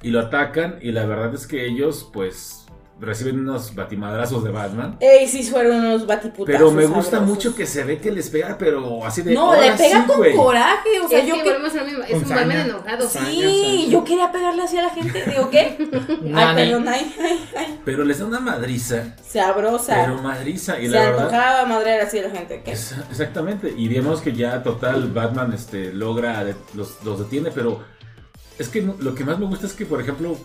Y lo atacan, y la verdad es que ellos, pues, reciben unos batimadrazos de Batman. Ey, sí fueron unos batiputazos. Pero me gusta sabrosos. mucho que se ve que les pega, pero así de. No, "Ahora le pega sí, con güey". coraje. O sea, es yo que que. volvemos a lo mismo, es un Batman enojado. Saña. Sí, yo quería pegarle así a la gente. Digo, ¿qué? Ay, perdón, ay, ay, ay. Pero les da una madriza. Sabrosa. Pero madriza. Y Se la verdad. antojaba madrear así a la gente. ¿Qué? Es- exactamente, y vemos que ya total Batman este, logra, de- los, los detiene, pero es que no- lo que más me gusta es que, por ejemplo,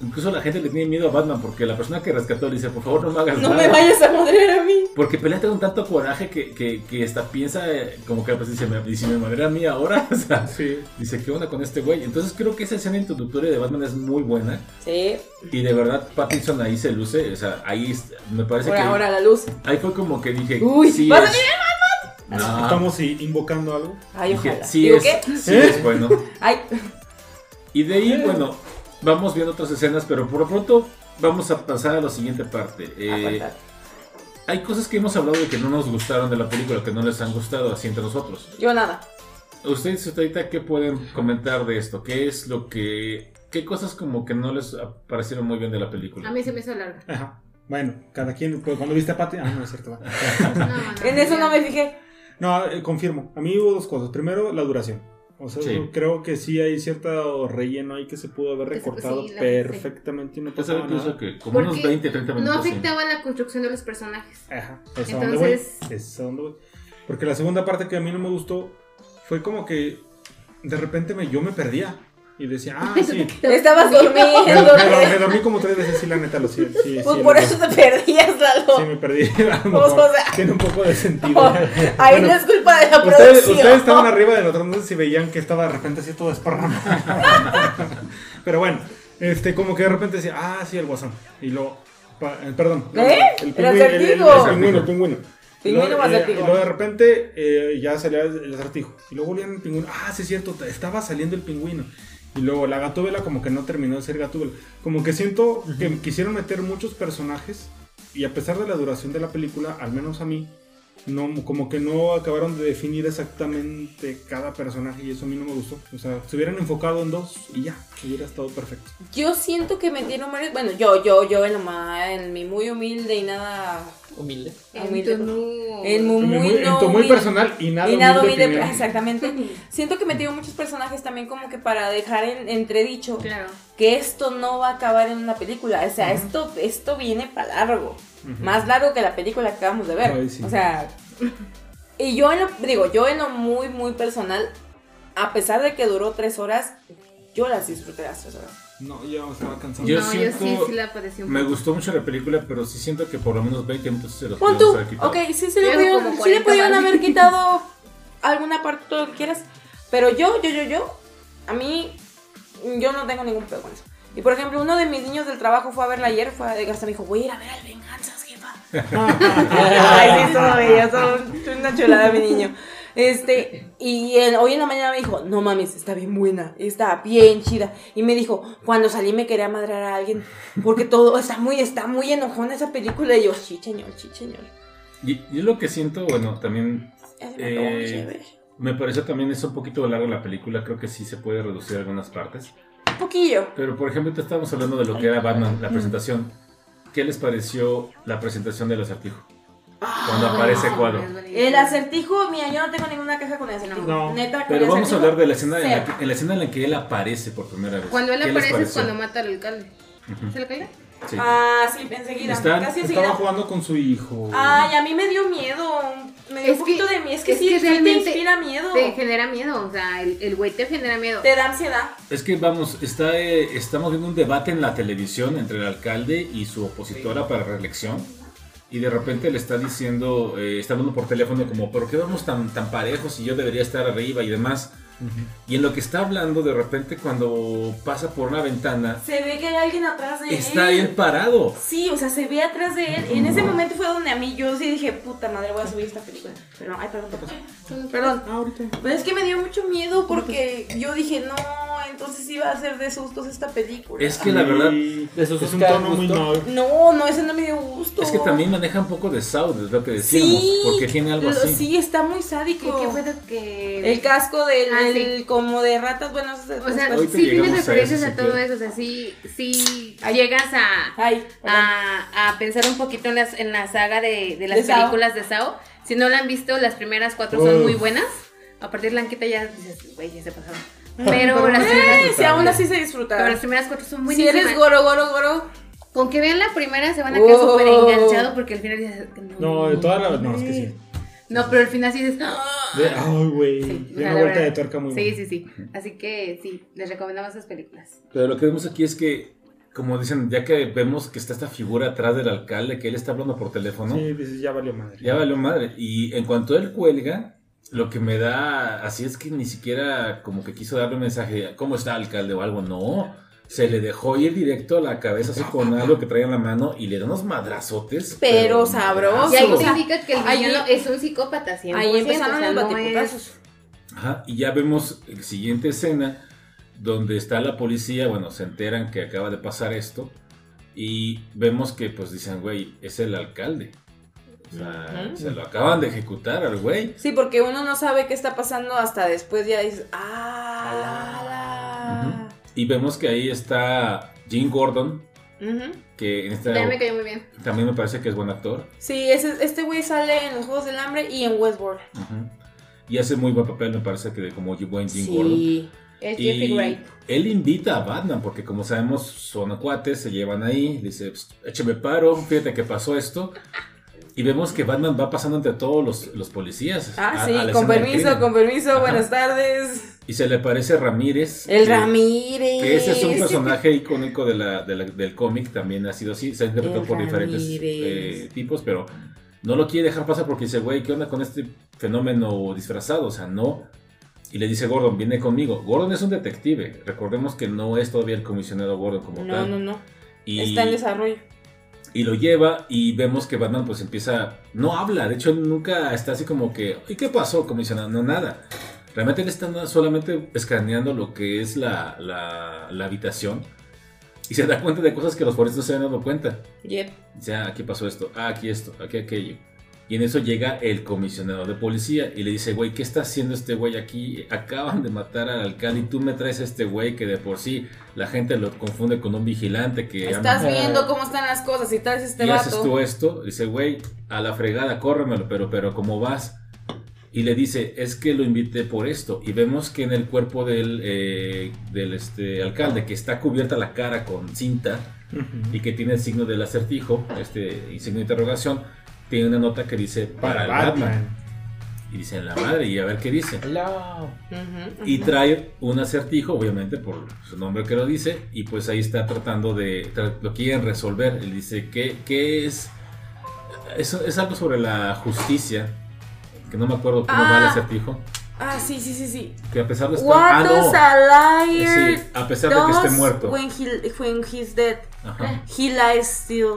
incluso la gente le tiene miedo a Batman porque la persona que rescató le dice, por favor no me hagas No nada. me vayas a madrear a mí. Porque pelea con tanto coraje que, que, que hasta piensa eh, como que pues, dice, "Me- y si me madrea a mí ahora, o sea, Sí. dice, ¿qué onda con este güey? Entonces creo que esa escena introductoria de Batman es muy buena Sí, y de verdad Pattinson ahí se luce, o sea, ahí me parece por que... ahora la luz. Ahí fue como que dije, Uy, sí ¿va a es- salir No. Estamos invocando algo. Ay, Dije, ojalá. sí Digo, es, ¿qué? sí ¿Eh? es bueno. Ay, Y de ahí, bueno, vamos viendo otras escenas, pero por lo pronto vamos a pasar a la siguiente parte. Eh, hay cosas que hemos hablado de que no nos gustaron de la película, que no les han gustado así entre nosotros. Yo nada. Ustedes ahorita, ¿qué pueden comentar de esto? ¿Qué es lo que... ¿Qué cosas como que no les parecieron muy bien de la película? A mí se me hizo larga. Ajá. Bueno, cada quien. pues, cuando viste a Patty. Ah, no es cierto. va. No, no, En eso no me fijé. No, eh, confirmo. A mí hubo dos cosas. Primero, la duración. O sea, Sí. yo creo que sí hay cierto relleno ahí que se pudo haber recortado sí, perfectamente y no pasaba nada. que como unos Porque 20, 30 minutos. No sí. afectaba la construcción de los personajes. Ajá, es a dónde voy. Entonces- Es a dónde voy. Porque la segunda parte que a mí no me gustó fue como que de repente me, yo me perdía. Y decía, ah, sí. Estabas Me, durmiendo. me- me dormí como tres veces, sí, la neta, lo sí. sí, Pues sí, por lo- eso te perdías, Lalo. Sí, me perdí. Pues, mejor o sea- tiene un poco de sentido. Ahí Bueno, no es culpa de la Ustedes, producción. ustedes estaban arriba del otro, no sé si veían que estaba de repente así todo esparramado. Pero bueno, este, como que de repente decía, ah, sí, el guasón. Y luego, pa- eh, perdón. ¿Eh? El El pingüino, el, el- el acertijo. pingüino, el pingüino. Y Pingüino luego, o eh, acertijo. Y luego de repente eh, ya salía el acertijo. Y luego volvían el pingüino. Ah, sí, es cierto, estaba saliendo el pingüino. Y luego la gatúbela como que no terminó de ser gatúbela. Como que siento que quisieron meter muchos personajes y a pesar de la duración de la película, al menos a mí, no, como que no acabaron de definir exactamente cada personaje y eso a mí no me gustó. O sea, se hubieran enfocado en dos y ya, hubiera estado perfecto. Yo siento que metieron varios. Bueno, yo, yo, yo en, lo más, en mi muy humilde y nada. Humilde. En humilde. En mu- En muy, muy- en no tu muy humilde. personal y nada y nada humilde exactamente. Siento que metieron muchos personajes también como que para dejar en, entredicho Claro. que esto no va a acabar en una película. O sea, esto, esto viene para largo. Más largo que la película que acabamos de ver. Ay, sí. O sea. Y yo en lo, digo, yo en lo muy, muy personal, a pesar de que duró tres horas, yo las disfruté las tres horas. No, ya estaba cansado. Yo no, siento- yo sí, sí la un Me poco. gustó mucho la película, pero sí siento que por lo menos 20 minutos se los Pon pudieron tú, haber quitado. ok, sí se Yo le pudieron, sí le 40 pudieron haber quitado alguna parte, todo lo que quieras. Pero yo, yo, yo, yo, a mí, yo no tengo ningún pedo con eso. Y por ejemplo, uno de mis niños del trabajo fue a verla ayer, fue a, hasta me dijo, voy a ir a ver al Venganzas, jefa. Ay, sí, todo bello, todo una chulada mi niño. Este, y en- hoy en la mañana me dijo, no mames, está bien buena, está bien chida. Y me dijo, cuando salí me quería madrar a alguien, porque todo está muy, está muy enojona esa película. Y yo, sí, señor, sí, señor. Y yo lo que siento, bueno, también Eh, chévere. me pareció también es un poquito larga la película, creo que sí se puede reducir algunas partes. Poquillo. Pero por ejemplo, ahorita estábamos hablando de lo que era Batman, la presentación. ¿Qué les pareció la presentación del acertijo? Cuando aparece Ah, cuadro. es buenísimo. El acertijo, mira, yo no tengo ninguna queja con el acertijo. No. Neta, con Pero el vamos a hablar de la escena, en la, que, en la escena en la que él aparece por primera vez. Cuando él ¿Qué les aparece es cuando mata al alcalde. ¿Es el alcalde? Sí. Ah, sí, enseguida. Están- Casi Estaba jugando con su hijo. Ay, a mí me dio miedo. Me dio Es un poquito que- de miedo. Es que es sí, que sí te inspira miedo. Te genera miedo, o sea, el, el güey te genera miedo. Te da ansiedad. Es que vamos, está, eh, estamos viendo un debate en la televisión entre el alcalde y su opositora para reelección. Y de repente le está diciendo, eh, está hablando por teléfono como, ¿pero qué vamos tan, tan parejos y yo debería estar arriba y demás? Y en lo que está hablando, de repente cuando pasa por una ventana, Se ve que hay alguien atrás de está él. él parado. Sí, o sea, se ve atrás de él. En ese momento fue donde a mí yo sí dije, puta madre, voy a subir esta película. Pero, ay, perdón, perdón. Perdón. Ah, ahorita. Pero es que me dio mucho miedo porque yo dije, no, entonces iba a ser de sustos esta película. Es que la verdad, Sí, De es un tono muy noble. No, no, ese no me dio gusto. es que también maneja un poco de South, es lo que decíamos, Sí, porque tiene algo lo- así. Sí, está muy ¿Qué, sádico. qué fue lo que.? El casco del Ah, sí. como de ratas, bueno, eso O sea, sí tienes a referencias eso, a, si todo eso, o sea, sí, sí Ay. llegas a, Ay, a, a pensar un poquito en, las, en la saga de, de las De películas de Sao. Si no la han visto, las primeras cuatro son Uf. muy buenas. A partir de la anqueta ya dices, güey, ya se pasaron. Pero las primeras, si aún así se pero disfruta. las primeras cuatro son muy Si eres goro, goro, goro. Con que vean la primera se van a quedar Wow. súper enganchados porque al final dices, No, de todas las. No, es que sí. No, pero al final sí dices, ¡ah! Ay, güey. Sí, una vuelta verdad. de tuerca muy Sí, buena. sí, sí. Así que sí, les recomendamos esas películas. Pero lo que vemos aquí es que, como dicen, ya que vemos que está esta figura atrás del alcalde, que él está hablando por teléfono, Sí, dices, ya valió madre. ya valió madre. Y en cuanto él cuelga, lo que me da, así es que ni siquiera como que quiso darle un mensaje, ¿cómo está alcalde o algo? No, se le dejó ir directo a la cabeza así con algo que traía en la mano y le da unos madrazotes. Pero sabroso. Y ahí o te sea, indica que el ahí- es un psicópata, 100%. Ahí empezaron o sea, los no. Ajá, y ya vemos la siguiente escena donde está la policía, bueno, se enteran que acaba de pasar esto y vemos que pues dicen, güey, es el alcalde. O sea, se lo acaban de ejecutar al güey. Sí, porque uno no sabe qué está pasando hasta después ya dices, ah. Y vemos que ahí está Jim Gordon, que en esta También me cayó muy bien. también me parece que es buen actor. Sí, ese, este güey sale en los Juegos del Hambre y en Westworld. Ujú. Y hace muy buen papel, me parece que de como buen Jim Gordon. Sí. Es Jeffrey Y Wright. él invita a Batman, porque como sabemos, son cuates, se llevan ahí, dice, "Pst, écheme paro, fíjate que pasó esto. Y vemos que Batman va pasando entre todos los, los policías. Ah, a- sí, a con permiso, con permiso, Ajá. buenas tardes. Y se le parece Ramírez. El que- Ramírez. Que ese es un personaje icónico de la, de la- del cómic, también ha sido así, se ha interpretado por diferentes Ramírez. eh, tipos, pero no lo quiere dejar pasar porque dice, güey, ¿qué onda con este fenómeno disfrazado? O sea, no. Y le dice Gordon, viene conmigo. Gordon es un detective, recordemos que no es todavía el comisionado Gordon como No, tal. no, no. Y, Está en desarrollo. Y lo lleva y vemos que Batman pues empieza, no habla, de hecho nunca está así como que, ¿y qué pasó comisionado? No, nada. Realmente él está solamente escaneando lo que es la, la, la habitación y se da cuenta de cosas que los forenses no se han dado cuenta. Yep. Dice, ah, aquí pasó esto, ah, aquí esto, aquí aquello. Y en eso llega el comisionado de policía y le dice, güey, ¿qué está haciendo este güey aquí? Acaban de matar al alcalde y tú me traes a este güey que de por sí la gente lo confunde con un vigilante que... Estás viendo cómo están las cosas y traes este y haces vato. tú esto, dice, güey, a la fregada, córremelo, pero, pero, ¿cómo vas? Y le dice, es que lo invité por esto. Y vemos que en el cuerpo del, eh, del este, alcalde, que está cubierta la cara con cinta y que tiene el signo del acertijo, este y signo de interrogación, tiene una nota que dice, para, Para el Batman. Batman. Y dice, en la madre, y a ver qué dice. Hello. Ujú, Y ujú. trae un acertijo, obviamente por su nombre que lo dice, y pues ahí está tratando de, lo quieren resolver. Él dice, ¿qué, qué es? es? Es algo sobre la justicia, que no me acuerdo cómo va el Ah. acertijo, Ah, sí, sí, sí, sí. que a pesar de estar... What ah, no. a liar Sí, a pesar de que esté muerto. When, he, when he's dead, Ajá. he lies still.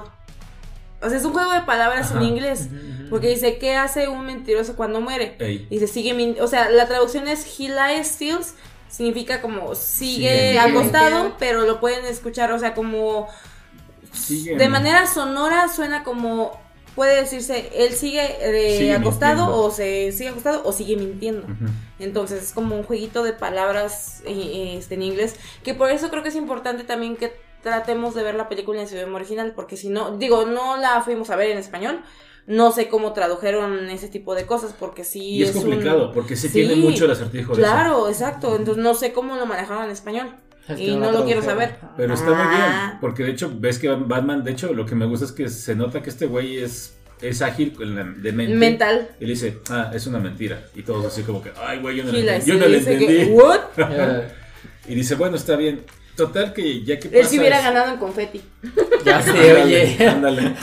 O sea, es un juego de palabras en inglés. Porque dice, ¿qué hace un mentiroso cuando muere? Ey. Y se sigue min- O sea, la traducción es he lies still. Significa como sigue acostado, mintiendo. pero lo pueden escuchar, o sea, como Sigue- de manera sonora suena como puede decirse él sigue, eh, Sigue acostado mintiendo. o se sigue acostado o sigue mintiendo. Entonces es como un jueguito de palabras eh, este, en inglés, que por eso creo que es importante también que tratemos de ver la película en su idioma original, porque si no, digo, no la fuimos a ver en español, no sé cómo tradujeron ese tipo de cosas, porque sí Y es, complicado, porque se Sí, tiene mucho el acertijo de eso. Claro, exacto, entonces no sé cómo lo manejaron en español. Es que y no lo quiero saber. Pero está muy Ah. bien, porque de hecho ves que Batman, de hecho lo que me gusta es que se nota que este güey es, es ágil de mente. Mental. Y le dice, ah, es una mentira. Y todos así como que, ay, güey, yo no Y le entendí. Yo no le dice que, entendí. ¿What? Eh, Y dice, bueno, está bien. Total que ya que Él pasa sí hubiera es- ganado en confeti. ya sé, Ándale, oye. Ándale,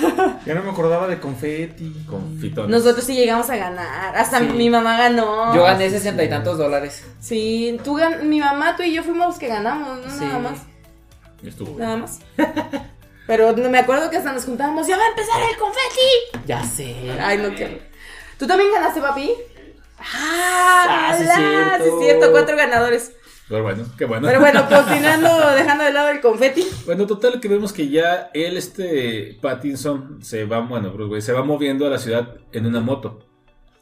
Ya no me acordaba de confeti. con fitones. Nosotros sí llegamos a ganar. Hasta Sí. mi mamá ganó. Yo gané sesenta y tantos dólares. Sí, tú gan- mi mamá, tú y yo fuimos los que ganamos, ¿no? Sí. Nada más. Estuvo Nada más. Pero no me acuerdo que hasta nos juntábamos. ¡Ya va a empezar el confeti! Ya sé. Ay, no quiero. ¿Tú también ganaste, papi? ¡Ah! Ah, sí, cierto. sí es cierto, cuatro ganadores. Pero bueno, qué bueno. Pero bueno, continuando, dejando de lado el confeti. Bueno, total que vemos que ya él, este Pattinson, se va, bueno, Bruce Wayne, se va moviendo a la ciudad en una moto.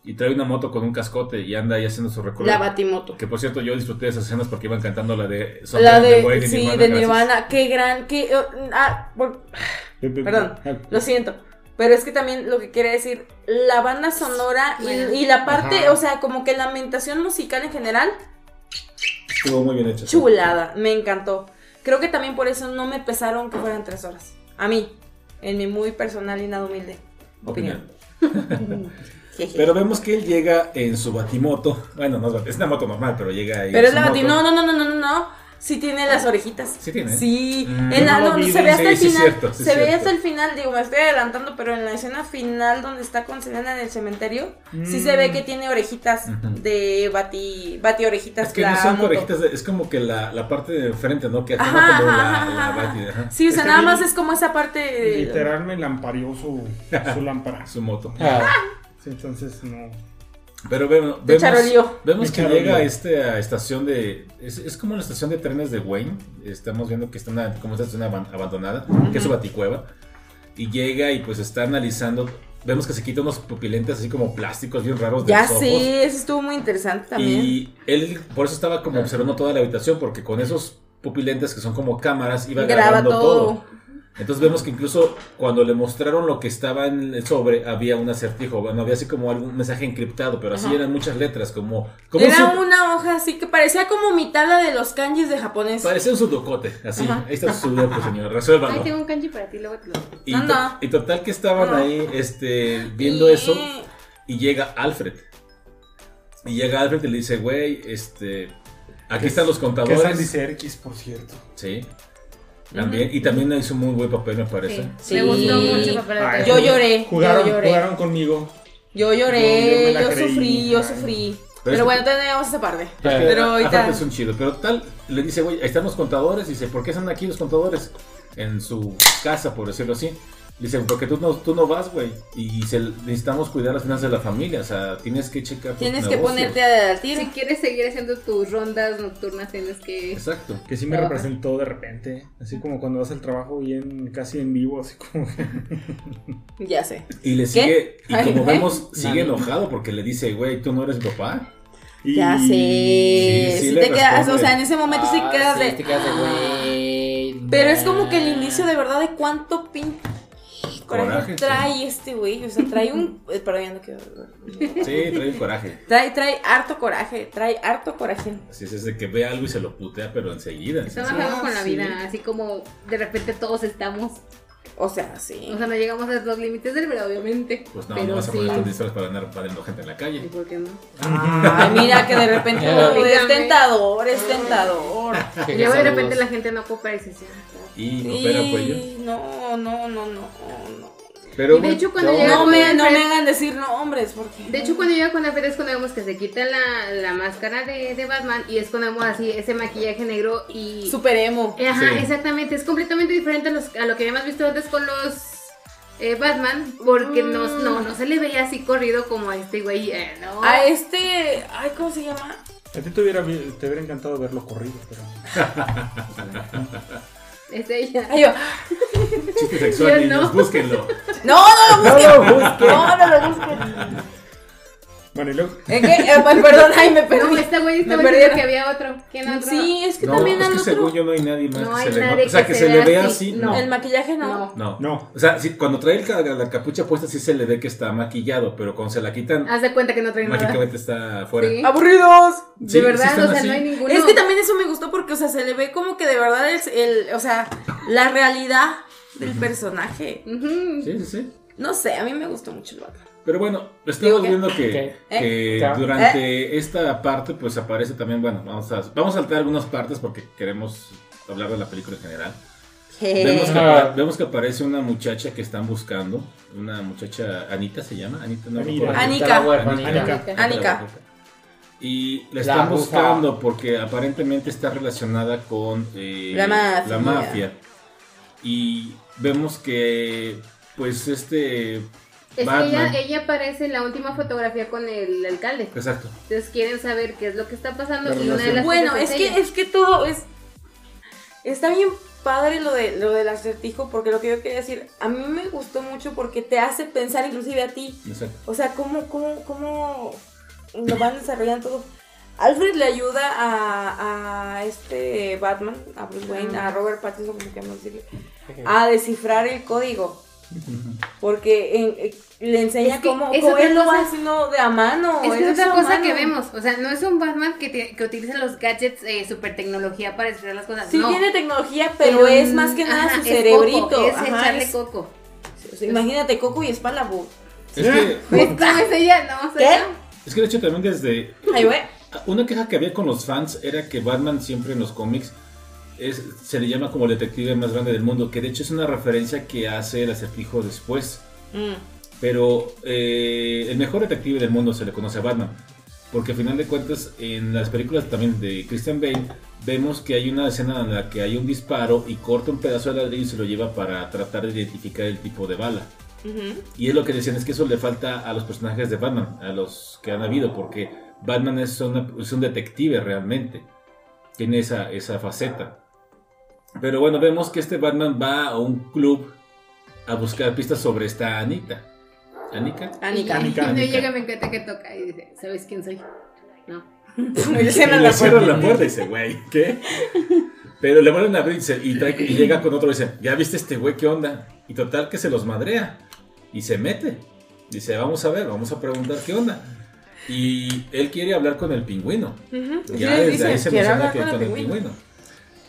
Y trae una moto con un cascote y anda ahí haciendo su recorrido. La batimoto. Que por cierto, yo disfruté de esas escenas porque iban cantando la de La Something de, Wayne sí, Nirvana, de gracias. Nirvana. Qué gran, qué... ah, por- Perdón. Lo siento. Pero es que también lo que quiere decir, la banda sonora y- y, la parte, Ajá. o sea, como que la ambientación musical en general, Estuvo muy bien hecho. chulada, me encantó. Creo que también por eso no me pesaron que fueran tres horas. A mí, en mi muy personal y nada humilde opinión. Pero vemos que él llega en su batimoto. Bueno, no es, una moto normal, pero llega ahí. Pero en es su la bati- moto. no, no, no, no, no, no, no. Sí tiene las orejitas. Sí tiene. Sí. Mm. En la, No se ve hasta sí, el sí es final. cierto, sí es se ve cierto. hasta el final, digo, me estoy adelantando, pero en la escena final donde está con Selena en el cementerio, sí Mm. se ve que tiene orejitas de bati, bati orejitas. Es que la no son moto. orejitas, de- es como que la, la parte de enfrente, ¿no? Que Ajá, como ajá, la, ajá, la. Bati, ajá, Sí, o sea, nada más es como esa parte de... Literal me lampareó su, su lámpara. su moto. Ah, Sí, entonces no. Pero vemos, vemos, vemos que llega a esta estación de. Es, es como la estación de trenes de Wayne. Estamos viendo que está una, como una estación aban- abandonada, que es su baticueva. Y llega y pues está analizando. Vemos que se quita unos pupilentes así como plásticos bien raros de Ya los ojos. sé, eso estuvo muy interesante también. Y él por eso estaba como observando toda la habitación, porque con esos pupilentes que son como cámaras iba Graba grabando todo. todo. Entonces vemos que incluso cuando le mostraron lo que estaba en el sobre, había un acertijo, bueno, había así como algún mensaje encriptado, pero así Ajá. eran muchas letras, como... como Era su- una hoja así que parecía como mitad la de los kanjis de japonés. Parecía un sudokote, así. Ajá. Ahí está su sudoku, señor, Ay, resuélvanlo. tengo un kanji para ti, luego te lo. Y, Anda. to- y total que estaban Ah. ahí este, viendo Y- eso y llega Alfred. Y llega Alfred y le dice, güey, este... Aquí están los Que es Andy contadores. Serkis, por cierto. Sí. También, y también hizo muy buen papel, me parece. Sí. Me gustó mucho el papel Ay, Yo lloré, Jugaron, yo lloré. jugaron conmigo. Yo Yo- yo lloré, yo, creí. sufrí, yo sufrí. Pero Pero, bueno, tenemos esa parte. Pero a- ahorita. aparte es un chido. Pero tal, le dice, güey, ahí están los contadores. Dice, ¿por qué están aquí los contadores? En su casa, por decirlo así. Dice, porque tú no, tú no vas, güey. Y se, necesitamos cuidar las finanzas de la familia. O sea, tienes que checar. Tienes que ponerte al tiro. Si quieres seguir haciendo tus rondas nocturnas, tienes que. Exacto. Que sí me Trabaja. representó de repente. Así como cuando vas al trabajo bien, casi en vivo, así como que. Ya sé. Y le sigue, y como ¿eh? vemos, sigue enojado porque le dice, güey, tú no eres mi papá. Y- Ya sé. Sí, sí Sí, le te quedas, o sea, en ese momento sí ah, quedas sí, de. te quedas de güey. Pero es como que el inicio de verdad de cuánto pin coraje, Coraje, sí. trae este güey. O sea, trae un. eh, Perdón, ya no quiero. Sí, trae un coraje. Trae, trae harto coraje, trae harto coraje. Así es, es de que ve algo y se lo putea, pero enseguida. Estamos Sí, jugando con la sí. vida, así como de repente todos estamos. O sea, sí. O sea, no llegamos a los límites del pero obviamente. Pues no, pero no vas a sí. poner tus historias para andar parando gente en la ¿Y calle. por qué no? Ay, mira que de repente oh, es tentador, es tentador. Y luego de repente la gente no coopera y se cierra. Y cuello. Y no, no, no, no, no. Pero Y de hecho, cuando no, llega- No me, no me hagan decir nombres porque. De hecho, cuando llega con Alfred es cuando vemos que se quita la, la máscara de, de Batman y es cuando vemos así ese maquillaje negro y... Super emo. Eh, Ajá, Sí. exactamente. Es completamente diferente a, los- a lo que habíamos visto antes con los eh, Batman, porque no, no, no se le veía así corrido como a este güey, eh, ¿no? A este. Ay, ¿cómo se llama? A ti te hubiera, te hubiera encantado verlo corrido, pero. Este ya. Ay, yo. chiste sexual, niños, no. búsquenlo. No, no lo busquen. No, no lo busquen. Bueno, y luego. ¿En qué? Eh, pues, perdón, ay, me perdí. No, este güey Me estaba perdí. diciendo que había otro. ¿Quién otro? Sí, es que No, también es al que otro. según yo no hay nadie más No que hay se le. O sea, que que se se le vea así. así, No. El maquillaje no. No. No. No. O sea, sí, cuando trae el la capucha puesta sí se le ve que está maquillado, pero cuando se la quitan, Haz de cuenta que no trae nada. mágicamente está fuera. Sí. ¡Aburridos! De Sí, sí verdad, están o sea, así. no hay ninguno. Es que también eso me gustó porque, o sea, se le ve como que de verdad es el, o sea, la realidad del personaje. Sí, sí, sí. No sé, a mí me gustó mucho el Batman. Pero bueno, estamos que- viendo que, ¿Qué? que ¿Eh? durante esta parte pues aparece también, bueno, vamos a, vamos a saltar algunas partes porque queremos hablar de la película en general. Vemos que, Ah. vemos que aparece una muchacha que están buscando, una muchacha, Anita se llama, Anita, no Anita. La. Anika. Anika. Y la La están bufa. buscando porque aparentemente está relacionada con eh, La mafia. la mafia. Y vemos que, pues, este. Es que Batman- ella, ella aparece en la última fotografía con el alcalde. Exacto. Entonces quieren saber qué es lo que está pasando y una de las Bueno, cosas es que, es que todo es. Está bien padre lo, de, lo del acertijo, porque lo que yo quería decir, a mí me gustó mucho porque te hace pensar inclusive a ti. Exacto. O sea, cómo, cómo, cómo lo van desarrollando todo. Alfred le ayuda a, a este Batman, a Bruce Wayne, a Robert Pattinson, como queramos decirle, a descifrar el código. Porque en- eh, le enseña Es que cómo, es cómo él lo va haciendo de a mano. Es es otra cosa mano. que vemos. O sea, no es un Batman que, te- que utiliza los gadgets, eh, super tecnología para descifrar las cosas. Sí no. tiene tecnología, pero, es más que nada ajá, su es cerebrito. coco, es Ajá, echarle es- coco. o sea, imagínate Coco y espalda, bu. Es que, ¿Ves cómo es ella? No, o sea, ¿Qué? es que de hecho también desde. Ay, güey. Una queja que había con los fans era que Batman siempre en los cómics es, se le llama como el detective más grande del mundo, que de hecho es una referencia que hace el acertijo después. Mm. Pero eh, el mejor detective del mundo se le conoce a Batman. Porque al final de cuentas, en las películas también de Christian Bale, vemos que hay una escena en la que hay un disparo y corta un pedazo de ladrillo y se lo lleva para tratar de identificar el tipo de bala. Y es lo que decían, es que eso le falta a los personajes de Batman, a los que han habido, porque Batman es, una- es un detective realmente. Tiene esa, esa faceta. Pero bueno, vemos que este Batman va a un club a buscar pistas sobre esta Anita. ¿Anika? Anika. Anika, cuando Anika. llega me encanta que toca y dice, ¿sabes quién soy? No. Y le cierran le la cierran puerta. la puerta y dice, güey, ¿qué? Pero le vuelven a abrir y, trae- y llega con otro y dice, ¿ya viste este güey qué onda? Y total que se los madrea. Y se mete. Dice, vamos a ver, vamos a preguntar qué onda. Y él quiere hablar con el pingüino. Ya desde dice, ahí se "Quiero menciona que con con el el pingüino". pingüino.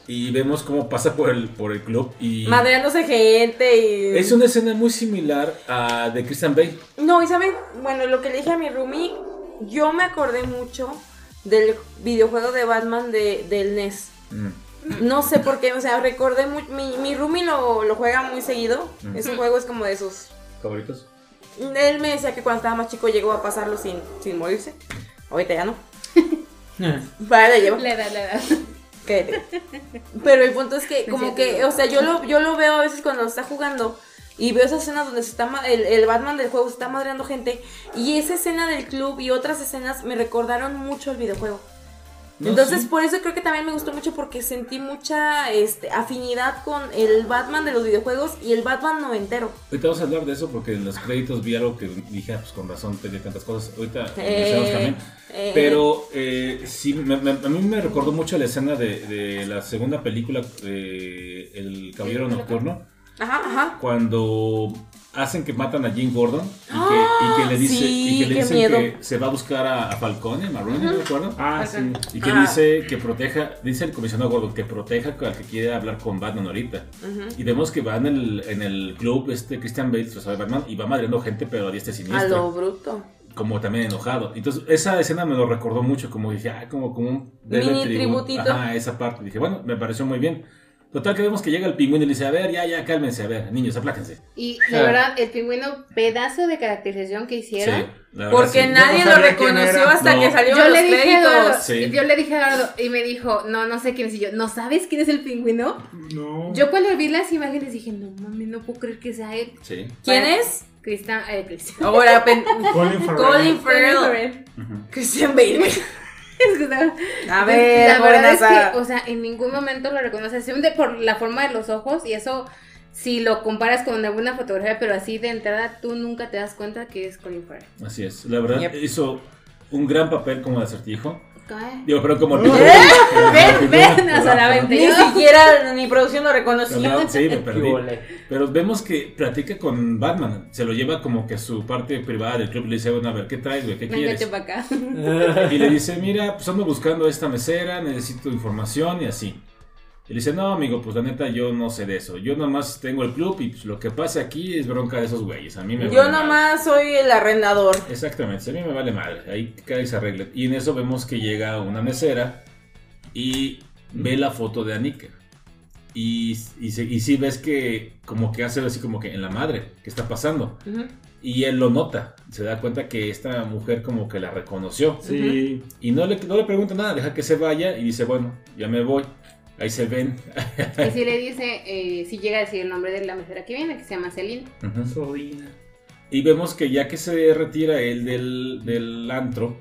Y vemos cómo pasa por el, por el club y... Madreándose gente y. Es una escena muy similar a de Christian Bale. No, y saben, bueno, lo que le dije a mi roomie, yo me acordé mucho del videojuego de Batman de, del NES. Mm. No sé por qué, o sea, recordé muy, mi, mi roomie lo, lo juega muy seguido. Ujú. Ese juego es como de sus. ¿Favoritos? Él me decía que cuando estaba más chico llegó a pasarlo sin, sin morirse. Ahorita ya no. Para la llevo. Le da, le da. Cállate. Pero el punto es que, como que, o sea, yo lo, yo lo veo a veces cuando está jugando y veo esas escenas donde se está ma- el, el Batman del juego se está madreando gente y esa escena del club y otras escenas me recordaron mucho el videojuego. No, Entonces, sí. por eso creo que también me gustó mucho porque sentí mucha este, afinidad con el Batman de los videojuegos y el Batman noventero. Ahorita vamos a hablar de eso porque en los créditos vi algo que dije, ah, pues con razón tenía tantas cosas. Ahorita Eh, también. eh, Pero eh, sí, me- me- a mí me recordó mucho la escena de, de la segunda película, eh, El Caballero Nocturno, Ajá, ajá. cuando hacen que matan a Jim Gordon y que, ¡Ah! y que le, dice, Sí, y que le dicen miedo. que se va a buscar a, a Falcone, Marrone, ¿no me acuerdo? Ah, sí. Y que Ah. dice que proteja, dice el comisionado Gordon, que proteja al que quiere hablar con Batman ahorita. Ujú. Y vemos que va en el, en el club este Christian Bale, de Batman, y va madreando gente, pero a diestra y A siniestra. lo bruto. Como también enojado. Entonces, esa escena me lo recordó mucho, como dije, ah, como, como un Mini tribu- tributito. Ajá, esa parte. Dije, bueno, me pareció muy bien. Total, que vemos que llega el pingüino y le dice, a ver, ya, ya, cálmense, a ver, niños, apláquense. Y de verdad, el pingüino, pedazo de caracterización que hicieron. Sí, la verdad, Porque sí. nadie no lo reconoció hasta No. que salieron Yo los le, dije a Eduardo, créditos. Sí. yo le dije a Eduardo y me dijo, no, no sé quién es. Y yo, ¿no sabes quién es el pingüino? No. Yo cuando vi las imágenes dije, no mami, no puedo creer que sea él. Sí. ¿Quién es? Cristian, eh, Cristian. Ahora, Colin Farrell. Colin Farrell. Christian Bale. Es que estaba- A ver, la verdad es que, o sea, en ningún momento lo reconoce, simplemente por la forma de los ojos y eso si lo comparas con alguna fotografía, pero así de entrada tú nunca te das cuenta que es Colin Farrell. Así es. La verdad, Yep. hizo un gran papel como de acertijo. ¿Qué? Digo, pero como el Ven, ven, vente Ni siquiera ni producción lo reconoció. No, sí, me perdí. Pero vemos que platica con Batman. Se lo lleva como que a su parte privada del club. Le dice, bueno, a ver, ¿qué traes, güey? ¿Qué Véngate quieres? para acá. Y le dice, mira, pues ando buscando esta mesera, necesito información y así. Y le dice, no, amigo, pues la neta yo no sé de eso. Yo nomás tengo el club y pues, lo que pase aquí es bronca de esos güeyes. A mí me Yo vale madre". nomás soy el arrendador. Exactamente, a mí me vale mal. Ahí cada y se arregle. Y en eso vemos que llega una mesera y ve la foto de Anika. Y, y, se- y sí ves que como que hace así como que en la madre, ¿qué está pasando? Ujú. Y él lo nota, se da cuenta que esta mujer como que la reconoció. Sí. Y no le, no le pregunta nada, deja que se vaya y dice, bueno, ya me voy. Ahí se ven. Y si le dice, eh, si llega a decir el nombre de la mesera que viene, que se llama Celine. Ujú. Sobrina. Y vemos que ya que se retira él del, del antro,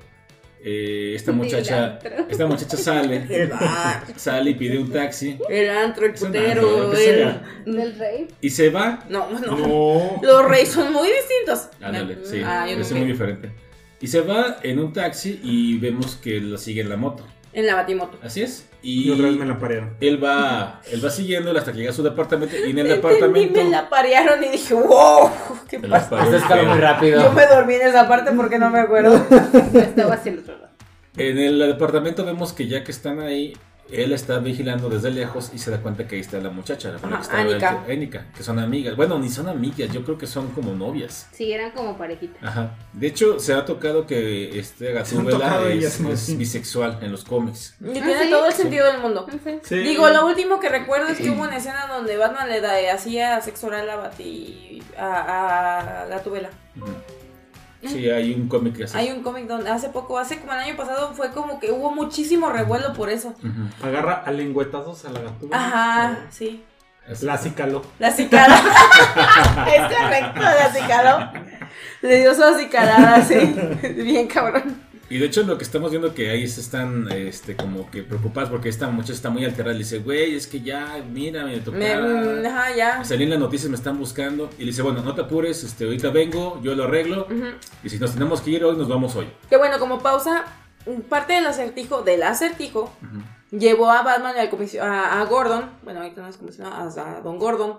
eh, esta muchacha, antro. esta muchacha sale, sale y pide un taxi el antro, el putero, el... Del rey. y se va. No, no, No. Los reyes son muy distintos. Ándale, sí, Ah, es muy diferente. Y se va en un taxi y vemos que la sigue en la moto. en la batimoto. Así es. Y Y otra vez me la parearon. él va, él va siguiéndola hasta que llega a su departamento y en el departamento me la parearon y dije, wow, ¿qué pasa? Hasta escaló muy rápido. Yo me dormí en esa parte porque no me acuerdo. Estaba hacia el otro lado. En el departamento vemos que ya que están ahí, él está vigilando desde lejos y se da cuenta que ahí está la muchacha, la que Ajá, estaba Annika. el- Annika, que son amigas. Bueno, ni son amigas, yo creo que son como novias. Sí, eran como parejitas. Ajá. De hecho, se ha tocado que este Gatúbela es, ellas, ¿no? es bisexual en los cómics. Y Ah, tiene ¿sí? todo el sentido del mundo. Sé. Sí. Digo, lo último que recuerdo es que hubo una escena donde Batman le da, hacía sexo oral a Bati, a, a Gatubela. Ujú. Sí, hay un cómic que hace. Hay un cómic donde hace poco, hace como el año pasado, fue como que hubo muchísimo revuelo por eso. Agarra a lengüetazos a la gatúbela. Ajá, sí. La acicaló. La cicala. es correcto, la cicaló. Le dio su acicalada, sí. Bien cabrón. Y de hecho lo que estamos viendo que ahí se están este, como que preocupados porque esta muchacha está muy alterada. Le dice, güey, es que ya, mira, me tocó. Me- mm, ajá, ya. Salí en las noticias, me están buscando. Y le dice, bueno, no te apures, este, ahorita vengo, yo lo arreglo. Y si nos tenemos que ir hoy, nos vamos hoy. Que bueno, como pausa, parte del acertijo, del acertijo, llevó a Batman y al a, a Gordon, bueno, ahorita no es comisionado, a, a Don Gordon,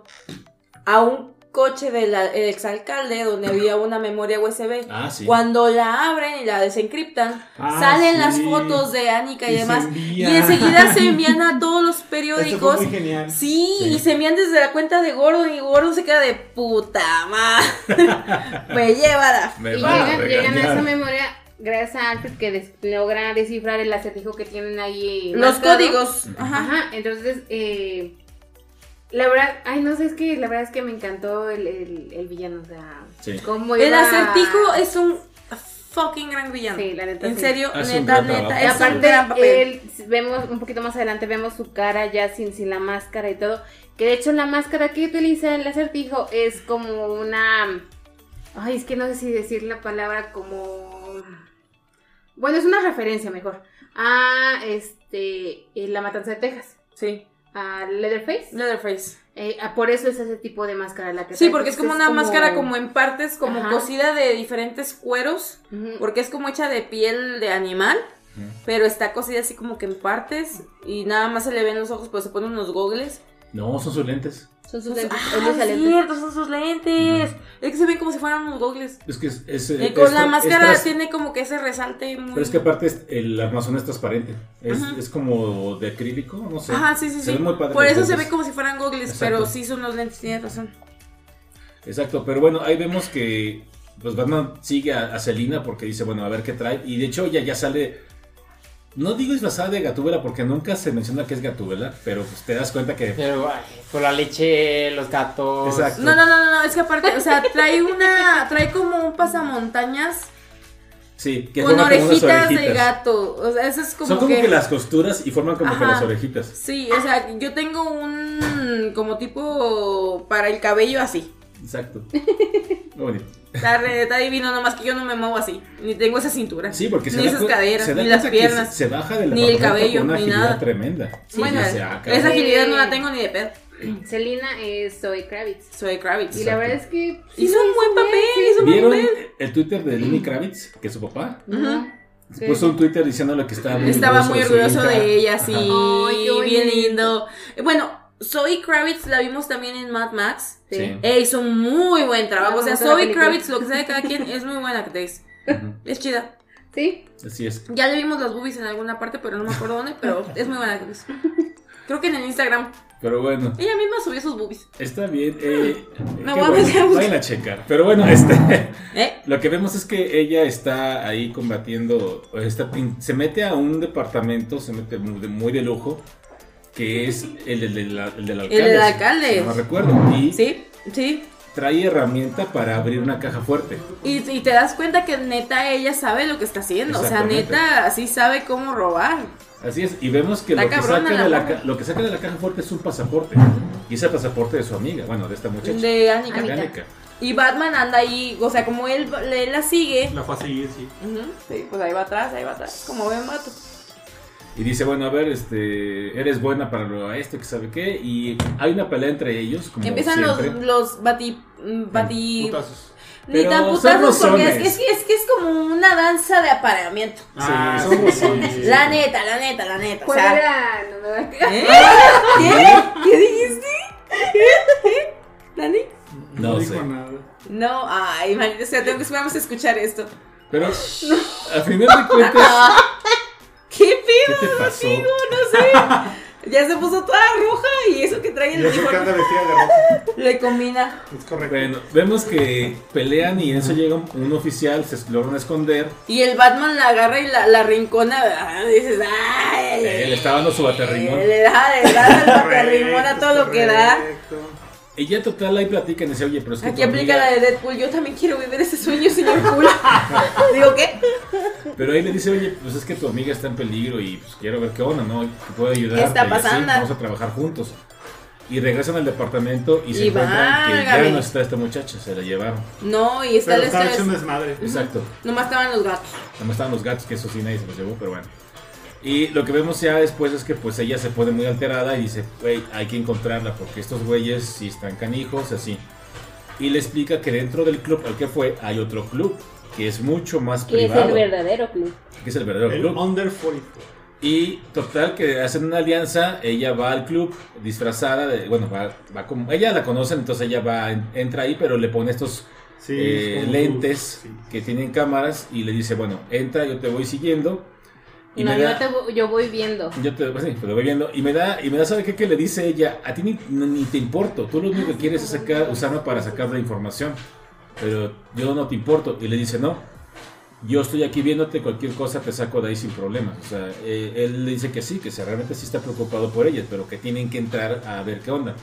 a un coche del exalcalde donde había una memoria USB. Ah, sí. Cuando la abren y la desencriptan, Ah, salen sí. las fotos de Annika y, demás. Y enseguida se envían a todos los Eso fue periódicos. muy genial. Sí, Sí. y se envían desde la cuenta de Gordon y Gordon se queda de puta madre. Me llévala. Me Y van a llegan, llegan a esa memoria gracias a Alfred que des- logra descifrar el acertijo que tienen ahí. Los marcado. códigos. Ajá. Ajá, entonces, eh, la verdad, ay, no sé, es que la verdad es que me encantó el, el, el villano, o sea, Sí. cómo El acertijo es un fucking gran villano. Sí, la neta, En sí. serio, Hace neta, neta, es un aparte, gran papel. él, vemos un poquito más adelante, vemos su cara ya sin, sin la máscara y todo. Que de hecho la máscara que utiliza el acertijo es como una... Ay, es que no sé si decir la palabra como... Bueno, es una referencia mejor. A este, eh, la matanza de Texas. Sí, A Leatherface. Leatherface. Eh, ah, por eso es ese tipo de máscara la que Sí, porque es como una máscara como en partes, como Ajá. cosida de diferentes cueros, porque es como hecha de piel de animal, pero está cosida así como que en partes y nada más se le ven los ojos, pero se ponen unos gogles. No, son sus lentes. Son sus lentes. Ah, es cierto, son sus lentes. Es que se ven como si fueran unos gogles. Es que es. es- Y es con la máscara tras- tiene como que ese resalte muy... Pero es que aparte es- el armazón es transparente. Es, como de acrílico, no sé. Ajá, sí, sí, Se sí. muy padres Por eso se ve como si fueran gogles, Exacto. pero sí son los lentes, tienes razón. Exacto, pero bueno, ahí vemos que pues Batman sigue a, a Selina porque dice, bueno, a ver qué trae. Y de hecho ella ya sale, no digo disfrazada de Gatúbela porque nunca se menciona que es Gatúbela, pero pues te das cuenta que... Pero, ay, con la leche, los gatos. Exacto. No, no, no, no, es que aparte, o sea, trae una, trae como un pasamontañas Sí, que con forma como unas orejitas de gato. O sea, eso es como Son como que, que... las costuras y forman como que las orejitas. Sí, o sea, yo tengo un como tipo para el cabello así. Exacto. Muy bonito. Está, re- está divino, nomás que yo no me muevo así. Ni tengo esa cintura. Sí, porque se Ni esas caderas, se ni las piernas. Se, baja del Ni el cabello, con una ni agilidad nada. tremenda. bueno, ah, esa agilidad no la tengo ni de pedo. Selina es Zoe Kravitz. Soy Kravitz. Y la verdad es que sí Hizo un buen bien, papel, sí. hizo un buen ¿Vieron papel. el Twitter de Lenny Kravitz, que es su papá? Sí. Puso un Twitter diciéndole que estaba muy Estaba muy su orgulloso de ella, sí. Ay, bien lindo. Bueno, Zoe Kravitz la vimos también en Mad Max. Sí. Sí. E hizo un muy buen trabajo. O sea, Zoe. Kravitz, lo que sea de cada quien, es muy buena actriz. Ujú. Es chida. Sí. Así es. Ya le vimos las boobies en alguna parte, pero no me acuerdo dónde, pero es muy buena actriz. Creo que en el Instagram. Pero bueno, Ella misma subió sus boobies. está bien. Eh, No mames, bueno, ya- vayan a checar. Pero bueno, este. ¿Eh? Lo que vemos es que ella está ahí combatiendo, está pin- se mete a un departamento, se mete muy de, muy de lujo, que es el, del- del- el del alcalde. del alcalde. si No me recuerdo. Y Sí, sí. trae herramienta para abrir una caja fuerte. Y, y te das cuenta que neta ella sabe lo que está haciendo. O sea, neta sí sabe cómo robar. Así es, y vemos que, lo que, saca la de la, lo que saca de la caja fuerte es un pasaporte. Y ese pasaporte de su amiga, bueno, de esta muchacha. De Annika. Annika. Y Batman anda ahí, o sea, como él, él la sigue. La fue a seguir, sí. Sí, pues ahí va atrás, ahí va atrás. Como ven, vato. Y dice, bueno, a ver, este, eres buena para lo esto, que sabe qué. Y hay una pelea entre ellos, como Empiezan los, siempre. los bati. mm, bati Putazos. ni Pero tan putazos porque es, es, que- es que es como una danza de apareamiento. Ah, Sí, somos. La neta, la neta, la neta. o ¿Cuál sea, era? No me va a ¿Eh? ¿Qué? ¿Qué dijiste? ¿Eh? ¿Dani? No No dijo sé. nada. No, ay, maldita sea, tengo que vamos a escuchar esto. Pero al final de cuentas, ¿Qué ¿qué pedo? te pasó? amigo? No sé. Ya se puso toda roja y eso que trae el uniforme vestida de rojo. le combina. Es correcto. Bueno, vemos que pelean y en eso llega un, un oficial, se logran esconder. Y el Batman la agarra y la, la rincona. ah, Dices, ay. Eh, le está dando su baterrimón. Le da, le da el baterrimón a todo lo que da. Ya total ahí platican y dice, oye, pero es que Aquí aplica amiga- la de Deadpool. Yo también quiero vivir ese sueño, señor Cool. Digo, ¿qué? Pero ahí le dice, oye, pues es que tu amiga está en peligro y pues quiero ver qué onda, ¿no? Que puedo ayudarte. ¿Qué está así, pasando? vamos a trabajar juntos. Y regresan al departamento y se encuentran que ya no está esta muchacha, se la llevaron. No, y está Pero el estaba estrés. hecho un desmadre. Exacto. Nomás estaban los gatos. Nada más estaban los gatos, que eso sí nadie se los llevó, pero bueno. Y lo que vemos ya después es que pues ella se pone muy alterada y dice, güey, hay que encontrarla porque estos güeyes sí están canijos, así. Y le explica que dentro del club al que fue hay otro club que es mucho más Que es privado. el verdadero club. que es el verdadero El club. Under 44. Y total que hacen una alianza, ella va al club disfrazada de, bueno, va, va como, ella la conocen, entonces ella va, en- entra ahí, pero le pone estos Sí, eh, es lentes sí. que tienen cámaras y le dice, bueno, entra, yo te voy siguiendo. Y no, me yo, da, te yo voy viendo. yo te, pues sí, te lo voy viendo. Y me da, y me da, ¿sabe qué? Que le dice ella, a ti ni, ni te importo, tú lo único que quieres es sacar, usarme para sacar la información. Pero yo no te importo. Y le dice, no, yo estoy aquí viéndote, cualquier cosa te saco de ahí sin problemas. O sea, eh, él le dice que sí, que realmente sí está preocupado por ellas, pero que tienen que entrar a ver qué onda.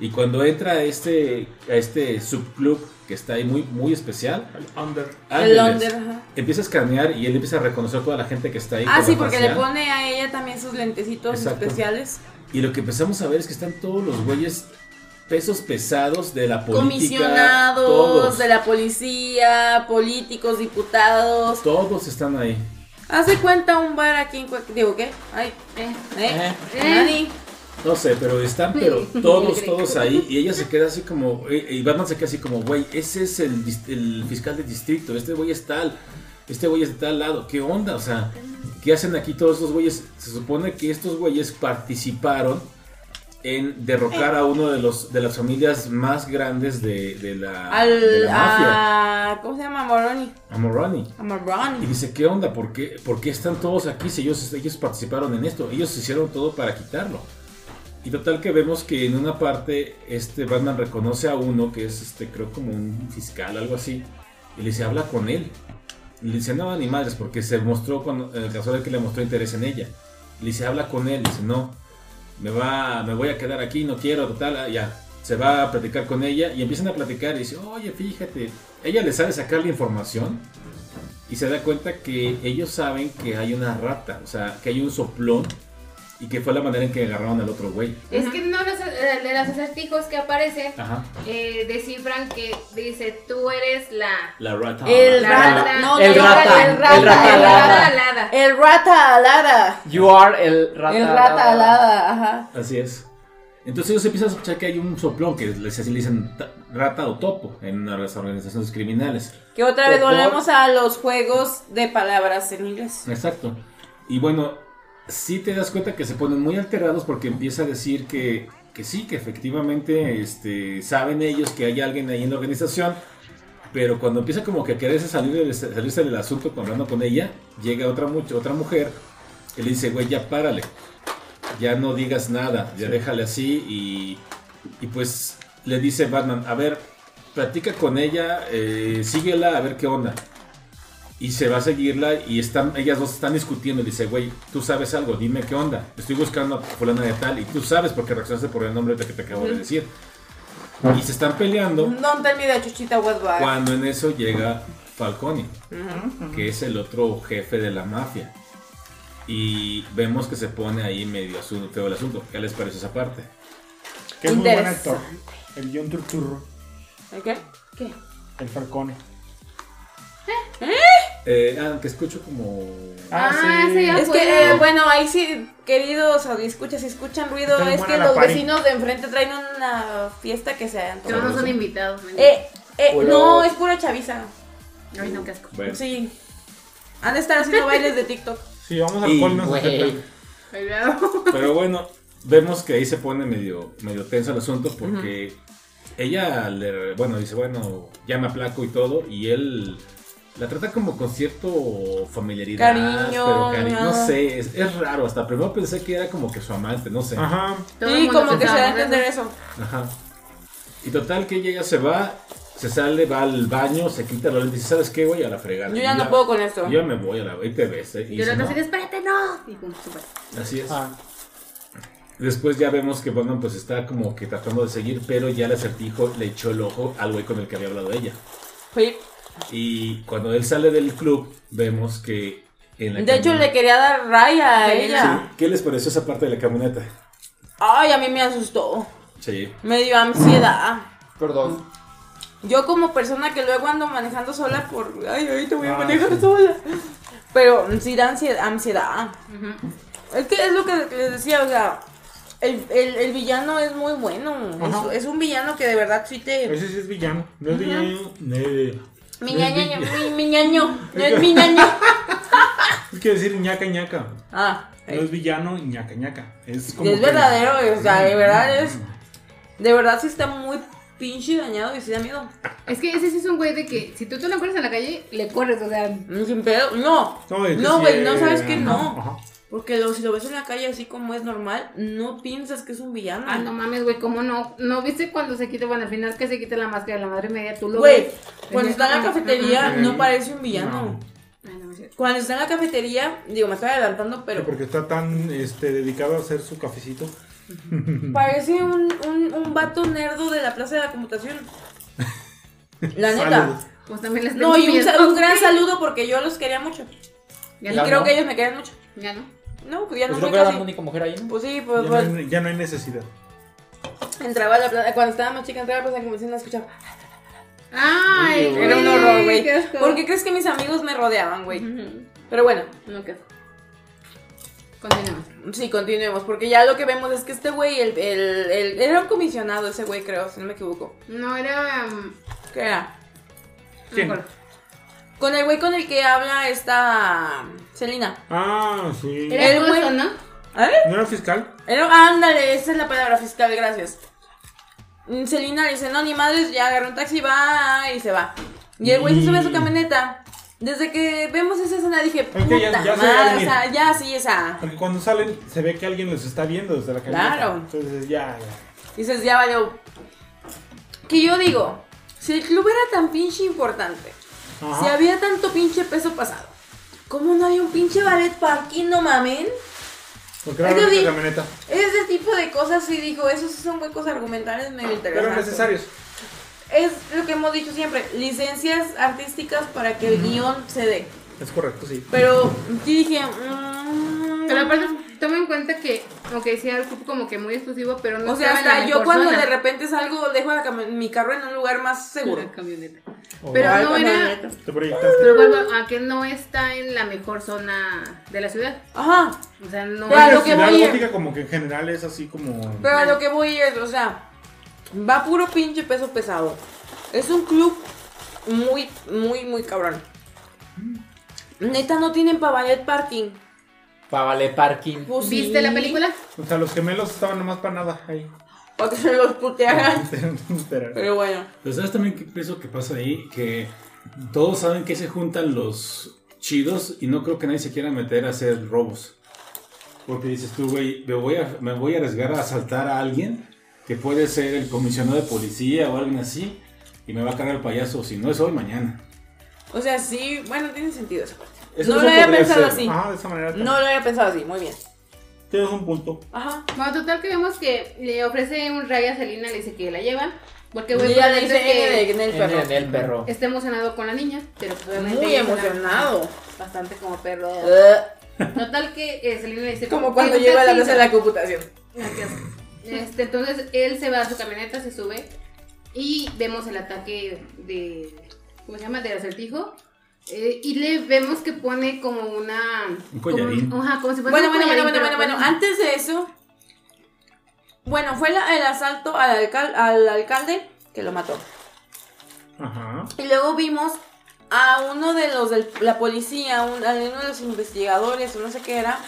Y cuando entra a este, a este subclub que está ahí muy, muy especial, El Under. El Under, ajá. empieza a escanear y él empieza a reconocer a toda la gente que está ahí. Ah, sí, porque le pone a ella también sus lentecitos Exacto. especiales. Y lo que empezamos a ver es que están todos los güeyes pesos pesados de la política. Comisionados todos, de la policía, políticos, diputados. todos están ahí. Hace cuenta un bar aquí en Cuac- Digo, ¿qué? Ay, Eh, ¿eh? Eh. Nani. No sé, pero están pero todos, todos ahí. Y ella se queda así como. eh, Y Batman se queda así como, güey, ese es el, el fiscal del distrito. Este güey es tal. Este güey es de tal lado. ¿Qué onda? O sea, ¿qué hacen aquí todos estos güeyes? Se supone que estos güeyes participaron en derrocar a uno de los de las familias más grandes de, de la, de Al. la mafia. A, ¿Cómo se llama? Moroni. A Moroni. A Y Moroni. dice, ¿qué onda? ¿Por qué, por qué están todos aquí si ellos, ellos participaron en esto? Ellos hicieron todo para quitarlo. Y total que vemos que en una parte este Batman reconoce a uno que es este creo como un fiscal, algo así. Y le dice, habla con él. Y le dice, no, ni madres, porque se mostró, cuando, en el caso de que le mostró interés en ella. Le dice, habla con él. Y dice, no, me, va, me voy a quedar aquí, no quiero, total, ah, ya. Se va a platicar con ella y empiezan a platicar y dice, oye, fíjate, ella le sabe sacar la información y se da cuenta que ellos saben que hay una rata, o sea, que hay un soplón y que fue la manera en que agarraron al otro güey. Es que no los, de los acertijos que aparecen, Ajá. eh, descifran que dice, tú eres la... La rata. El la rata. No, el no, rata, El rata. el rata El alada. rata. alada. El rata alada. You are el rata. El rata alada. Ajá. Así es. Entonces ellos empiezan a sospechar que hay un soplón que les así le dicen ta- rata o topo en las organizaciones criminales. Que otra vez volvemos a los juegos de palabras en inglés. Exacto. Y bueno, sí te das cuenta que se ponen muy alterados porque empieza a decir que, que sí, que efectivamente este, saben ellos que hay alguien ahí en la organización, pero cuando empieza como que a quererse salir del- salirse del asunto hablando con ella, llega otra, otra mujer que le dice, güey, ya párale, ya no digas nada, ya déjale así y, y pues le dice Batman, a ver, platica con ella, eh, síguela a ver qué onda. Y se va a seguirla y están, ellas dos están discutiendo. Y dice, güey, tú sabes algo, dime qué onda. Estoy buscando a fulana de tal y tú sabes porque reaccionaste por el nombre de que te acabo de decir. Y se están peleando Don't tell me that Chuchita was cuando en eso llega Falcone, que es el otro jefe de la mafia. Y vemos que se pone ahí medio asunto, feo el asunto. ¿Qué les parece esa parte? Que es muy buen actor. El John Turturro, ¿El qué? ¿Qué? el Falcone. Eh, ah, que escucho como... Ah, ese ya Es que, eh, bueno, ahí sí, queridos escuchas, si escuchan ruido, Está es que los party. vecinos de enfrente traen una fiesta que se han Que no son invitados. Eh, eh, no, es pura chaviza. Ay, no, qué asco. Bueno, Sí. Han de estar haciendo bailes de TikTok. Sí, vamos al col. Pero bueno, vemos que ahí se pone medio, medio tenso el asunto porque ella, le, bueno, dice, bueno, ya me aplaco y todo, y él la trata como con cierto familiaridad. Cariño, pero cari- no sé, es, es raro. Hasta primero pensé que era como que su amante, no sé. Ajá. Sí, como que se da a entender eso. Ajá. Y total que ella ya se va, se sale, va al baño, se quita los lentes y dice, ¿sabes qué, güey? A la fregada. Yo ya Y no puedo con esto. Yo ya me voy a la... Ahí te ves, ¿eh? Y Y así, espérate, no. Y pum. Así es. Ah, Después ya vemos que Batman pues está como que tratando de seguir, pero ya el acertijo le echó el ojo al güey con el que había hablado ella. Sí. Y cuando él sale del club, vemos que en la De hecho, le quería dar raya a Sí, ella. ¿Qué les pareció esa parte de la camioneta? Ay, a mí me asustó. Sí. Me dio ansiedad. Perdón. Yo como persona que luego ando manejando sola por... Ay, ahorita voy a Ah, manejar sí. sola. Pero sí da ansiedad. Es que es lo que les decía, o sea... El, el, el villano es muy bueno. Es, es un villano que de verdad sí te... ese sí es villano. No es villano. Mi no es ñaño, mi, mi ñaño, no es mi ñaño. Es que decir ñaca ñaca. Ah, No es villano y ñaca ñaca. Es como. es que- verdadero, o sea, de verdad es... De verdad sí está muy pinche dañado y sí da miedo. Es que ese sí es un güey de que si tú te lo encuentras en la calle, le corres, o sea. Mm, Sin pedo. No, No, sí, güey, no sabes que ajá, no. Porque lo- si lo ves en la calle así como es normal, no piensas que es un villano. Ah, no mames, güey, ¿cómo no? ¿No viste cuando se quita? Bueno, al final que se quita la máscara de la madre media, tú lo Güey, ves. cuando está en la cafetería no parece un villano. Ay, no me siento. Cuando está en la cafetería, digo, me estoy adelantando, pero Porque está tan este, dedicado a hacer su cafecito. parece un, un, un vato nerdo de la plaza de la computación. La neta. Pues también les No, y un, un gran saludo porque yo los quería mucho. Ya Y no, creo no. que ellos me querían mucho. ya no. No, pues ya Pues no creo fue casi. la única mujer ahí, ¿no? Pues sí, pues, Ya, pues, no hay, ya no hay necesidad. entraba a la plaza, cuando estaba más chica entraba a la plaza de computación la escuchaba. Ay, Uy, Era un horror, güey. qué asco. ¿Por qué crees que mis amigos me rodeaban, güey? Pero bueno, No, qué asco. Continuemos. sí, continuemos, porque ya lo que vemos es que este güey, el, el, el- era un comisionado ese güey, creo, si no me equivoco. No, era. um, ¿Qué era? no ¿Quién? Con el güey con el que habla esta Celina. Ah, sí. Era El güey- ¿no? ¿Eh? ¿No era fiscal? Era, ándale, esa es la palabra fiscal, gracias. Mm, Celina le dice, no, ni madres, ya agarra un taxi, va y se va. Y el güey se sube a su camioneta. Desde que vemos esa escena dije, puta Es que ya- ya madre, o sea, ya sí, esa. Porque cuando salen se ve que alguien los está viendo desde la camioneta. Claro. Entonces ya, ya. Dices, ya valió. Que yo digo, si el club era tan pinche importante, Ajá. si había tanto pinche peso pasado, ¿cómo no había un pinche ballet parking, no mamen? Porque Es sí. camioneta. Ese tipo de cosas, sí digo, esos son huecos argumentales medio interesantes. Pero necesarios. Es lo que hemos dicho siempre, licencias artísticas para que el guion se dé. Es correcto, sí. Pero sí dije, mm, Pero aparte, toma en cuenta que, ok, sí era algo como que muy exclusivo, pero no o sea, hasta yo cuando zona. de repente salgo, dejo la mi carro en un lugar más seguro. La camioneta. Pero no era. neta. Te proyectaste. Pero vuelvo a que no está en la mejor zona de la ciudad. Ajá. O sea, no Pero a es- lo que Ciudad voy gótica como que en general es así como... Pero a lo que voy es, o sea, va puro pinche peso pesado. Es un club muy, muy, muy cabrón. Neta, no tienen para ballet parking. Pa' vale parking. Pues sí. ¿Viste la película? O sea, los gemelos estaban nomás para nada ahí. Para que se los putearan. Pero bueno. Pero ¿sabes también qué pienso que pasa ahí? Que todos saben que se juntan los chidos y no creo que nadie se quiera meter a hacer robos. Porque dices tú, güey, me voy a, me voy a arriesgar a asaltar a alguien que puede ser el comisionado de policía o alguien así y me va a cargar el payaso. Si no es hoy, mañana. O sea, sí, bueno, tiene sentido esa parte. Eso- no eso lo había pensado ser. así. Ajá, de esa manera. No lo había pensado así, muy bien. Tienes un punto. Ajá. Bueno, total que vemos que le ofrece un ray a Selina, le dice que la lleva. Porque Y güey, ya por le dentro dice es que en el En perro. el perro. está emocionado con la niña, pero pues obviamente Muy emocionado. Bastante como perro. Eh, Total que eh, Selena le dice Como cuando "Quiero un lleva la taxi". mesa de la computación. Este, entonces él se va a su camioneta, se sube y vemos el ataque de. ¿Cómo se llama? Del acertijo. Eh, y le vemos que pone como una. Un collarín. Como, ajá, como si fuera Bueno, un bueno, bueno, collarín, bueno, bueno, bueno. Antes de eso. Bueno, fue la- el asalto al, alcal- al alcalde que lo mató. Ajá. Y luego vimos a uno de los de la policía, un- a uno de los investigadores, o no sé qué era.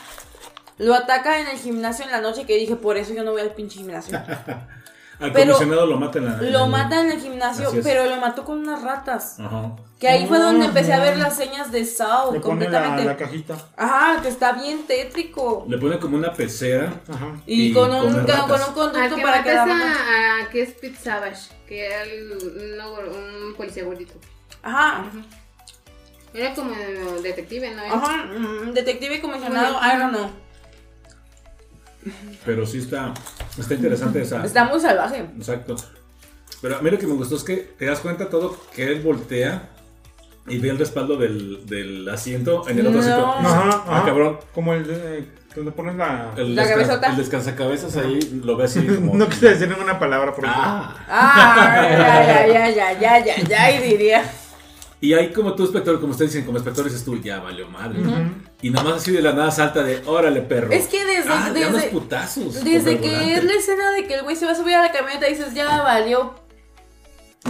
Lo ataca en el gimnasio en la noche que dije, por eso yo no voy al pinche gimnasio. Al Pero- comisionado lo mata en la. Lo en- mata en el gimnasio, pero lo mató con unas ratas. Ajá. Que ahí fue donde Ah, empecé a ver las señas de Saw Le pone la, completamente. la cajita. Ajá, que está bien tétrico. Le pone como una pecera. Ajá. Y, Y con, un, con, ratas. un conducto que para que la a, a que es Pete Savage, que era el- no, un policía gordito. Ajá. Era como detective, ¿no? Ajá, mm, detective comisionado, I don't know. Pero sí está, está interesante esa. Está muy salvaje. Exacto. Pero a mí lo que me gustó es que te das cuenta todo que él voltea y ve el respaldo del, del asiento en el otro No. asiento. Ajá, Ah, cabrón. Como el de, donde pones la... El, ¿La cabezota? el descansacabezas ahí lo ve así como. No quise decir ninguna palabra por eso. Ah. Ah, ya, ya, ya, ya, ya, ya, ya, y diría. Y ahí como tú, espectador, como ustedes dicen, como espectador dices tú, ya valió madre. Y nada más así de la nada salta de, órale perro. Es que desde, Ah, unos desde, putazos. desde que es la escena de que el güey se va a subir a la camioneta dices, ya valió.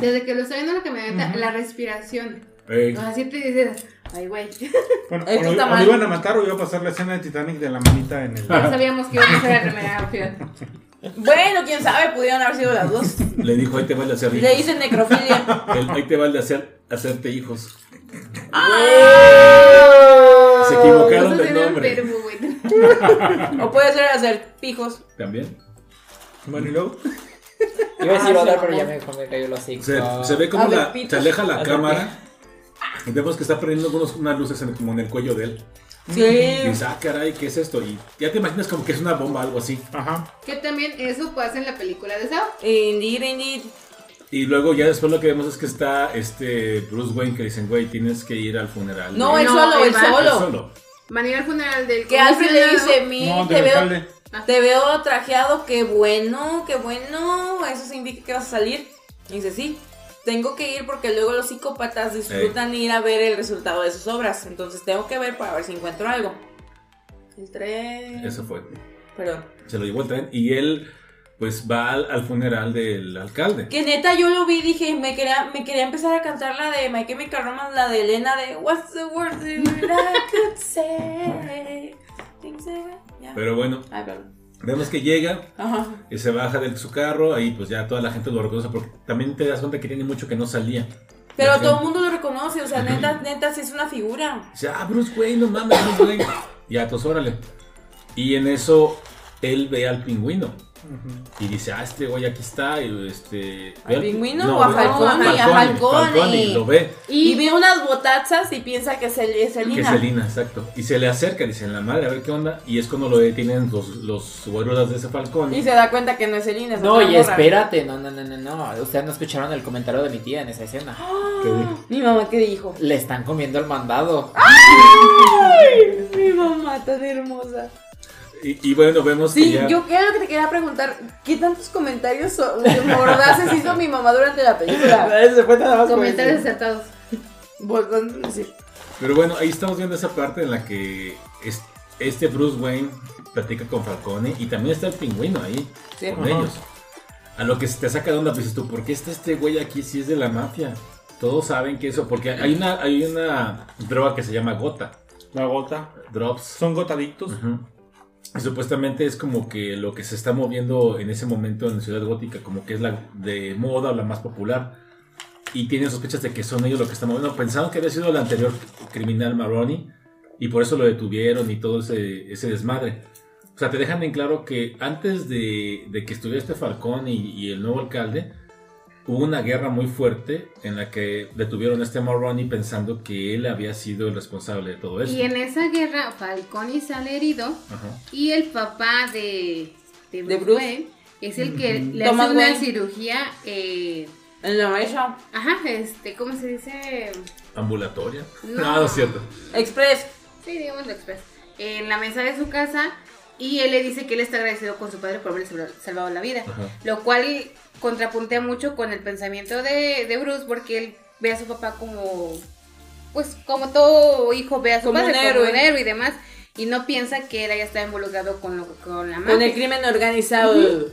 Desde que lo está viendo en la camioneta, la respiración. Ey, Así te dices, ay, güey. Bueno, o, lo, o iban a matar o iba a pasar la escena de Titanic de la manita en el... Ya sabíamos que iba a ser la primera opción. Bueno, quién sabe, pudieron haber sido las dos. le dijo, ahí te va el de hacer Le dicen necrofilia. El- ahí te va el de hacer, hacerte hijos. ¡Ah! Se equivocaron del nombre. enfermo, güey. O puede ser hacer pijos. También. Bueno, y luego... Iba a decir Ah, otra, pero ya me, me cayó los hocico. Se, se ve como la, se aleja la cámara. Y vemos que está prendiendo unos- unas luces en, como en el cuello de él. Y Sí. dices, ah, caray, ¿qué es esto? Y ya te imaginas como que es una bomba, algo así. Ajá. Que también eso pasa en la película de Saw. Indeed, indeed. Y luego ya después lo que vemos es que está este Bruce Wayne que dicen, güey, tienes que ir al funeral. No, él No, solo, él va. Él solo. solo. Van a ir al funeral del Que Alfred le dice, mi, No, te veo, alcalde. te veo trajeado, qué bueno, qué bueno, eso significa que vas a salir. Y dice, sí, tengo que ir porque luego los psicópatas disfrutan ir a ver el resultado de sus obras. Entonces tengo que ver para ver si encuentro algo. El tren. Eso fue. Perdón. Se lo llevó el tren y él pues va al, al funeral del alcalde. Que neta yo lo vi dije, me quería, me quería empezar a cantar la de My Chemical Romance, la de Elena de What's the word that I could say? Pero bueno, Ay, vemos que llega Ajá. y se baja de su carro, ahí pues ya toda la gente lo reconoce porque también te das cuenta que tiene mucho que no salía. Pero todo el mundo lo reconoce, o sea, neta, neta, sí es una figura. Dice, ah, Bruce Wayne, no mames, Bruce Wayne. Ya, pues órale. Y en eso él ve al pingüino. Y dice, ah, este güey aquí está. Y este. ¿Al ve al- pingüino no, o a Falcone? A Falcone. Falcone, lo ve. Y, Y ve unas botazas y piensa que es, el, es Que Selina. es Selina, exacto. Y se le acerca, dice, la madre, a ver qué onda. Y es cuando lo detienen los, los guaruras de ese Falcone. Y se da cuenta que no es Selina. es No, y morra. espérate, no, no, no, no, no. Ustedes no escucharon el comentario de mi tía en esa escena. ¿Qué dijo? Mi mamá, ¿qué dijo? Le están comiendo el mandado. ¡Ay! Mi mamá tan hermosa. Y, y bueno, vemos que Sí, ya... yo creo que te quería preguntar, ¿qué tantos comentarios so- mordaces hizo mi mamá durante la película? Comentarios decir. acertados. Pero bueno, ahí estamos viendo esa parte en la que es- este Bruce Wayne platica con Falcone y también está el pingüino ahí Sí. con ellos. A lo que se te saca de onda, pues dices tú, ¿por qué está este güey aquí si es de la mafia? Todos saben que eso, porque hay una, hay una droga que se llama gota, La gota. drops. Son gotadictos. Y supuestamente es como que lo que se está moviendo en ese momento en Ciudad Gótica, como que es la de moda la más popular. Y tienen sospechas de que son ellos los que están moviendo. Pensaron que había sido el anterior criminal Maroni y por eso lo detuvieron y todo ese, ese desmadre. O sea, te dejan en claro que antes de, de que estuviera este Falcón y, y el nuevo alcalde, hubo una guerra muy fuerte en la que detuvieron a este Maroni pensando que él había sido el responsable de todo eso. Y en esa guerra, Falcone sale herido Ajá. y el papá de, de Bruce, De Bruce. Wayne es el que le Thomas hace una Wayne. cirugía. eh, En la mesa. ajá, este, ¿cómo se dice? ¿Ambulatoria? No. No, no es cierto. Express. Sí, digamos express. En la mesa de su casa y él le dice que él está agradecido con su padre por haberle salva- salvado la vida. Ajá. Lo cual contrapuntea mucho con el pensamiento de, de Bruce porque él ve a su papá como, pues como todo hijo ve a su Como padre un como un héroe y demás. Y no piensa que él haya estado involucrado con, lo, con la Con mafia. el crimen organizado.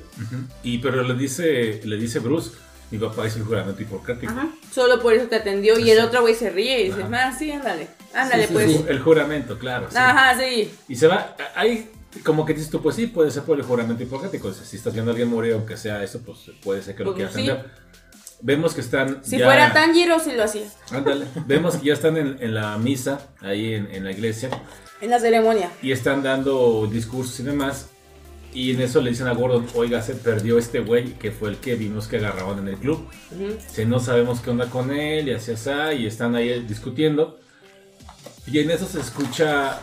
Y pero le dice, le dice Bruce, mi papá es el juramento hipocrático. Ajá. Solo por eso te atendió. Y el otro güey se ríe y dice, ah, sí, ándale. Ándale, Sí, sí, pues. sí, El juramento, claro. sí. Ajá, sí. Y se va, ahí como que dices tú, pues sí, puede ser por el juramento hipocrático. O sea, si estás viendo a alguien morir, aunque sea eso, pues puede ser que lo Pues, quiera sí. Vemos que están. Si ya- fuera Tanjiro, sí lo hacía. Ándale. Vemos que ya están en, en la misa, ahí en, en la iglesia. En la ceremonia. y están dando discursos y demás. Y en eso le dicen a Gordon, oiga, se perdió este güey que fue el que vimos que agarraban en el club. Ujú. Si no sabemos qué onda con él y así así, y están ahí discutiendo. Y en eso se escucha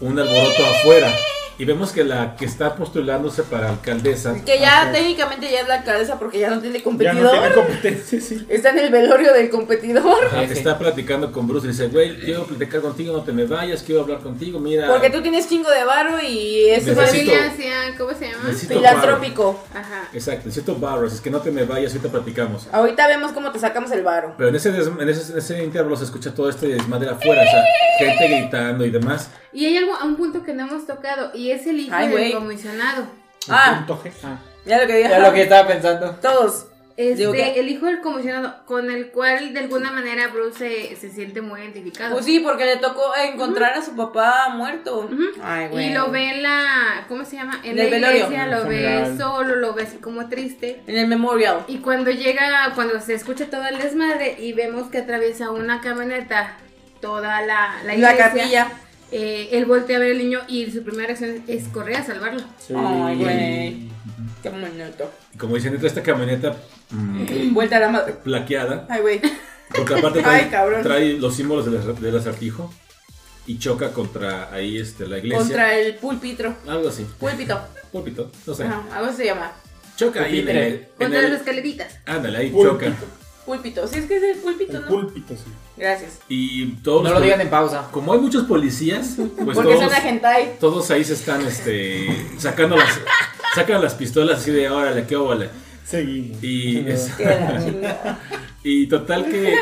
un alboroto afuera. Y vemos que la que está postulándose para alcaldesa Que ya es. técnicamente ya es la cabeza porque ya no tiene Ya competidor. no tiene competencia, sí. Está en el velorio del competidor. ajá, está platicando con Bruce y dice, güey, quiero platicar contigo, no te me vayas, quiero hablar contigo, mira. Porque tú tienes chingo de varo y es hacía, ¿cómo se llama? Filantrópico. Ajá. Exacto, necesito barros, es que no te me vayas, ahorita platicamos. Ahorita vemos cómo te sacamos el varo. Pero en ese, en ese, en ese intervalo se escucha todo este desmadre afuera, o sea, gente gritando y demás. Y hay algo, un punto que no hemos tocado y es el hijo Ay, del comisionado. Ah. Punto G. Ah. Ya lo que dije. Ya lo que estaba pensando. Todos. Este, el hijo del comisionado, con el cual de alguna manera Bruce se, se siente muy identificado. Pues sí, porque le tocó encontrar a su papá muerto. Ay, güey. Y lo ve en la, ¿cómo se llama? En la iglesia, lo ve solo, lo ve así como triste. En el memorial. Y cuando llega, cuando se escucha todo el desmadre y vemos que atraviesa una camioneta toda la, la La iglesia, capilla. Eh, él voltea a ver al niño y su primera reacción es correr a salvarlo. Sí. Ay, güey. Qué bonito. Y como dicen, entra esta camioneta mm, Vuelta a la madre. plaqueada, Ay, güey. porque aparte trae, trae los símbolos del, acer- del acertijo y choca contra ahí este, la iglesia. Contra el pulpitro. Algo así, Púlpito. púlpito, no sé. Ajá, algo se llama. Choca ahí en el... en Contra el- las escaleritas. Ándale, ahí choca. Púlpito. Sí, es que es el púlpito, El ¿no? púlpito, sí. Gracias. Y todos No los lo digan en pausa. Como hay muchos policías, pues porque todos, son agentai. todos ahí se están este, sacando las, sacan las pistolas así de órale, qué óvale. Seguimos. Y, es- y total que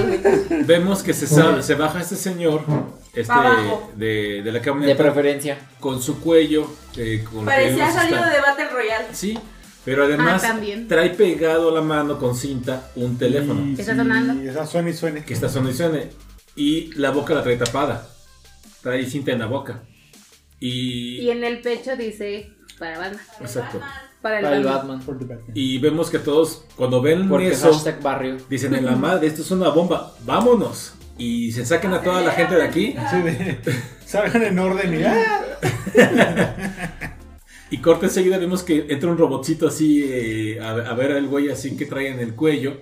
vemos que se, sa- se baja este señor este, de, de la De camioneta preferencia. con su cuello. eh, con Parecía salido de Battle Royale. Sí, pero además Ah, trae pegado a la mano con cinta un teléfono Y Está sí, sonando. Esa suena y suene. que está sonando y suene. Y la boca la trae tapada. Trae cinta en la boca. Y Y. en el pecho dice para Batman. Exacto. Para el, Para el Batman. Batman. Y vemos que todos, cuando ven Porque eso, barrio. dicen en la madre, esto es una bomba, vámonos. Y se sacan a toda la gente de aquí. Así de, salgan en orden y ¡ah! Y corte enseguida vemos que entra un robotcito así eh, a, a ver al güey así que trae en el cuello.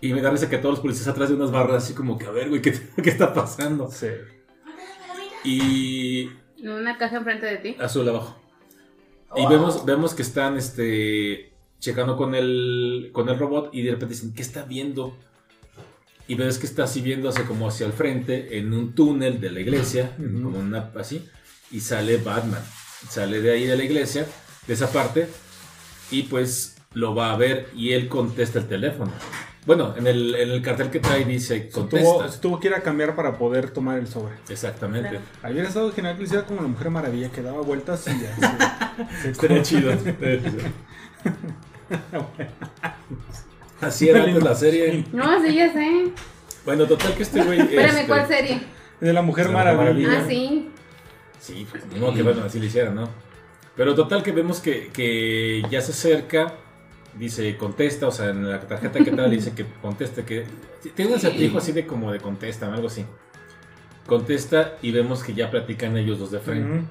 Y me da risa que todos los policías atrás de unas barras así como que a ver, güey, ¿qué, qué está pasando? Sí. Y Una caja enfrente de ti. azul abajo. Y vemos, vemos que están este, checando con el, con el robot y de repente dicen, ¿qué está viendo? Y ves que está así viendo hacia, como hacia el frente en un túnel de la iglesia, como una así, y sale Batman. Sale de ahí de la iglesia, de esa parte, y pues lo va a ver y él contesta el teléfono. Bueno, en el, en el cartel que trae dice contesta. se tuvo que ir a cambiar para poder tomar el sobre. Exactamente. Claro. Hubiera estado genial que hiciera como la Mujer Maravilla, que daba vueltas y ya. se- se- Estaría chido. Así era antes la serie. No, sí, ya sé. Bueno, total que este güey. Espérame, este, ¿cuál serie? De la Mujer De la Mujer Maravilla. Maravilla. Ah, sí. Sí, pues no, que bueno, así lo hicieran, ¿no? Pero total que vemos que, que ya se acerca, dice contesta, o sea, en la tarjeta que trae dice que conteste, que tiene un acertijo así de como de contesta, algo así. Contesta y vemos que ya platican ellos dos de frente. Ujú.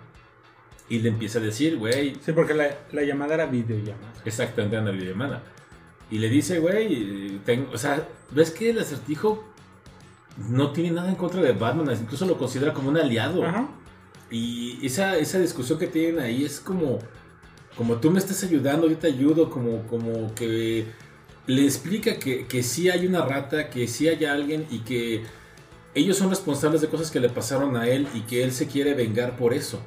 Y le empieza a decir, güey, Sí, porque la, la llamada era videollamada. exactamente en la videollamada. Y le dice, güey, o sea, ¿ves que el acertijo no tiene nada en contra de Batman? Incluso lo considera como un aliado. Ajá. Y esa, esa discusión que tienen ahí es como, como tú me estás ayudando, yo te ayudo, como, como que le explica que, que sí hay una rata, que sí hay alguien y que ellos son responsables de cosas que le pasaron a él y que él se quiere vengar por eso.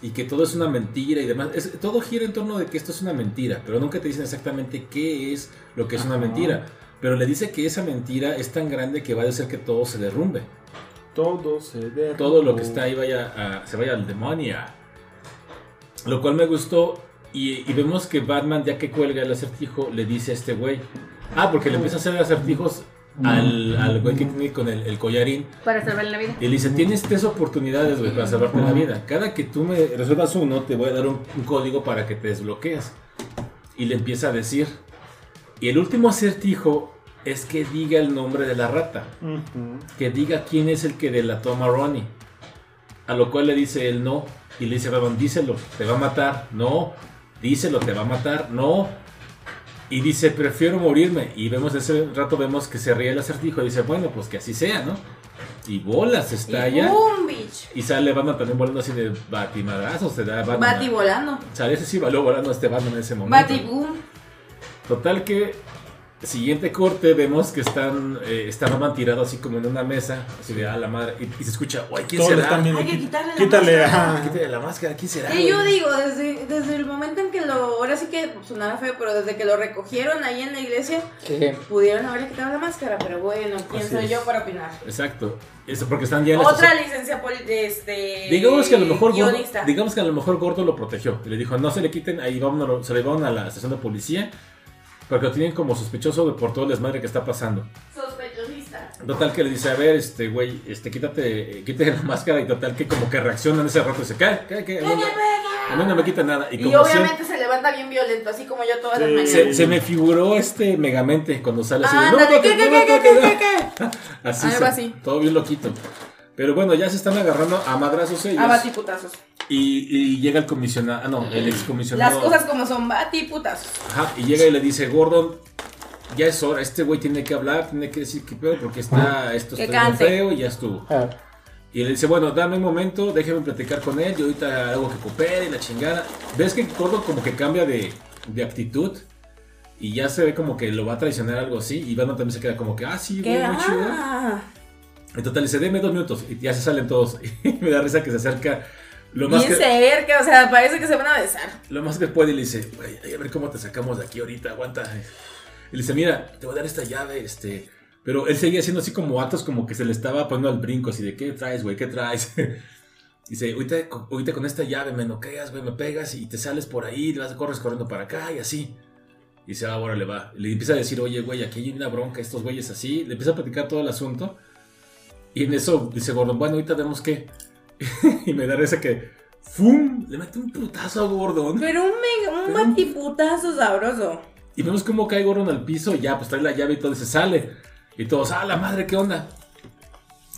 Y que todo es una mentira y demás. Es- todo gira en torno de que esto es una mentira, pero nunca te dicen exactamente qué es lo que es una Ajá. mentira. Pero le dice que esa mentira es tan grande que va a hacer que todo se derrumbe Todo se derrumbó. todo lo que está ahí vaya a- se vaya al demonio. Lo cual me gustó. Y, y vemos que Batman, ya que cuelga el acertijo, le dice a este güey. Ah, porque le empieza a hacer acertijos al, al güey que tiene con el, el collarín. Para salvarle la vida. Y le dice: Tienes tres oportunidades, güey, para salvarte la vida. Cada que tú me resuelvas uno, te voy a dar un, un código para que te desbloquees. Y le empieza a decir. Y el último acertijo es que diga el nombre de la rata que diga quién es el que delató a Maroni. A lo cual le dice él no. Y le dice Batman, díselo, te va a matar. No. Díselo, te va a matar. No. Y dice, prefiero morirme. Y vemos ese rato, vemos que se ríe el acertijo. Y dice, bueno, pues que así sea, ¿no? Y bolas, Y estalla. ¡Boom, bitch! Y sale Batman también volando así de batimadrazos. Se da Batman. Bati volando. Sale ese sí voló volando este Batman en ese momento. Bati boom. Total que siguiente corte vemos que están eh, está Batman tirado así como en una mesa, así de a la madre y, y se escucha, "Uy, ¿quién Todos será? están viendo. Hay que quitarle la Quítale. máscara. ajá. Quítale la máscara, ¿quién será? Y yo güey?" digo, desde, desde el momento en que lo. Ahora sí que sonaba feo, pero desde que lo recogieron ahí en la iglesia, Que pudieron haberle quitado la máscara. Pero bueno, ¿quién Así soy es. yo para opinar? Exacto. Eso porque están ya en la Otra estación- licencia poli- de este. Digamos que a lo mejor Gordo, guionista. digamos que a lo mejor Gordo lo protegió. Y le dijo, "No se le quiten, ahí vámonos, se le van a la estación de policía." Porque lo tienen como sospechoso de por todo el desmadre que está pasando. Sospechosista. Total que le dice, a ver, este güey, este quítate, quítate la máscara y total que como que reacciona en ese rato y se cae, a mí no me quita nada. Y, Y, como siempre- obviamente se levanta bien violento, así como yo todas las mañanas. Se, se me figuró este Megamente cuando sale así de, no, no, ¿qué, no, qué, no, qué, no, qué, no, qué, no". qué, qué? Así, Algo se- así. todo bien loquito. Pero bueno, ya se están agarrando a madrazos ellos. A batiputazos. y, y llega el comisionado, ah, no, el excomisionado. Las cosas como son, batiputazos. Ajá, y llega y le dice, Gordon, ya es hora, este güey tiene que hablar, tiene que decir qué pedo, porque está, esto Que está feo y ya estuvo. Ah, Y le dice, bueno, dame un momento, déjeme platicar con él, yo ahorita hago que coopere y la chingada. ¿Ves que Gordon como que cambia de, de actitud? Y ya se ve como que lo va a traicionar algo así. Y Batman también se queda como que, ah, sí, güey, muy chido. En total, le dice, deme dos minutos. Y ya se salen todos. Y me da risa que se acerca lo más, bien que, cerca, o sea, parece que se van a besar. lo más que puede. Y le dice, güey, a ver cómo te sacamos de aquí ahorita, aguanta. Y le dice, mira, te voy a dar esta llave, este... Pero él seguía haciendo así como atos, como que se le estaba poniendo al brinco, así de, ¿qué traes, güey? ¿Qué traes? Dice, ahorita, ahorita con esta llave me noqueas, güey, me pegas y te sales por ahí, te vas, corres corriendo para acá y así. Y dice, ah, ahora le va. Le empieza a decir, oye, güey, aquí hay una bronca, estos güeyes así. Le empieza a platicar todo el asunto. Y en eso dice Gordon, bueno, ahorita vemos qué. y me da risa que, ¡fum! Le mete un putazo a Gordon. Pero un, mega, un Pero un- batiputazo sabroso. Y vemos cómo cae Gordon al piso y ya, pues trae la llave y todo y se sale. Y todos, ¡ah, la madre, qué onda!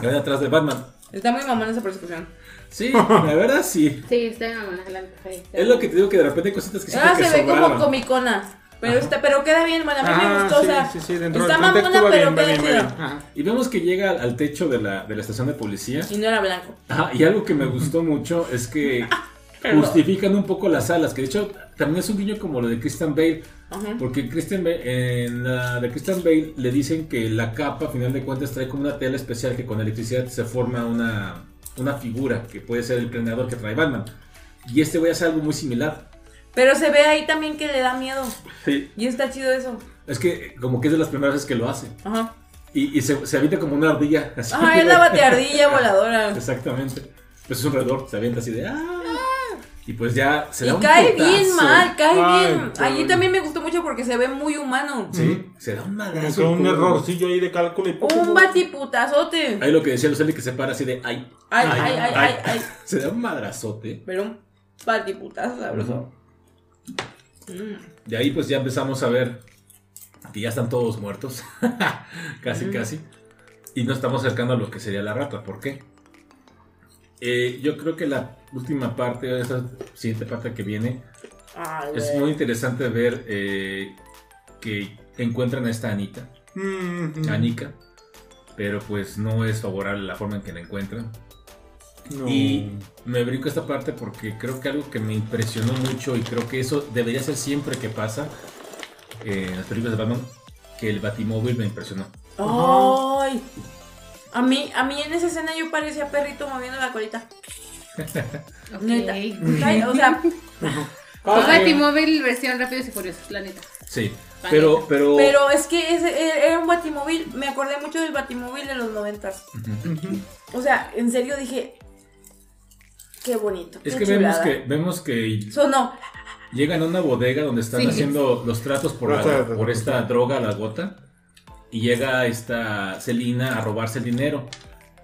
Y van atrás de Batman. Está muy mamón esa persecución. Sí, la verdad sí. Sí, está en adelante. ahí está. Es lo que te digo que de repente hay cositas que siento Ah, que se ve como comicona. Pero, Ajá. está, pero queda bien, bueno, a mí me Ah, gustó, o sí, sea, sí, sí, dentro está mamona, pero queda chido. Y vemos que llega al- al techo de la, de la estación de policía. Y no era blanco. Ajá, y algo que me gustó mucho es que justifican un poco las alas, que de hecho también es un guiño como lo de Christian Bale, Ajá. porque Christian Bale, en la de Christian Bale le dicen que la capa, a final de cuentas, trae como una tela especial que con electricidad se forma una, una figura, que puede ser el planeador que trae Batman. Y este güey hace algo muy similar. Pero se ve ahí también que le da miedo. Sí. Y está chido eso. Es que como que es de las primeras veces que lo hace. Ajá. Y, y se, se avienta como una ardilla. así. Ajá, es la bateardilla voladora. Exactamente. Pues es un redor, se avienta así de ¡ah! Y pues ya se da Y un cae putazo. bien mal, cae Ay, bien. Allí también me gustó mucho porque se ve muy humano. Sí, se da un madrazo. un errorcillo ahí de cálculo y poco. Un batiputazote. Ahí lo que decía Luceli que se para así de ¡ay! Ay, ay, ay, ay, ay. Se da un madrazote. Pero un batiputazo, sabroso. De ahí pues ya empezamos a ver que ya están todos muertos. casi, casi. Y nos estamos acercando a lo que sería la rata. ¿Por qué? Eh, yo creo que la última parte, esa siguiente parte que viene, Ay, es muy interesante ver eh, que encuentran a esta Anita, Mm, Anika, pero pues no es favorable la forma en que la encuentran. No. Y me brinco esta parte porque creo que algo que me impresionó mucho y creo que eso debería ser siempre que pasa eh, en las películas de Batman, que el Batimóvil me impresionó. Ay. A mí, a mí en esa escena yo parecía perrito moviendo la colita. Neta. O sea, Un Batimóvil versión Rápidos y Furiosos, la neta. Sí, La pero, neta. pero, pero es que ese era un batimóvil. Me acordé mucho del batimóvil de los noventas. Ujú. O sea, en serio dije. Qué bonito. es qué que vemos que vemos que Sonó. llegan a una bodega donde están Sí. haciendo los tratos por, la- por esta droga, la gota, y llega esta Celina a robarse el dinero.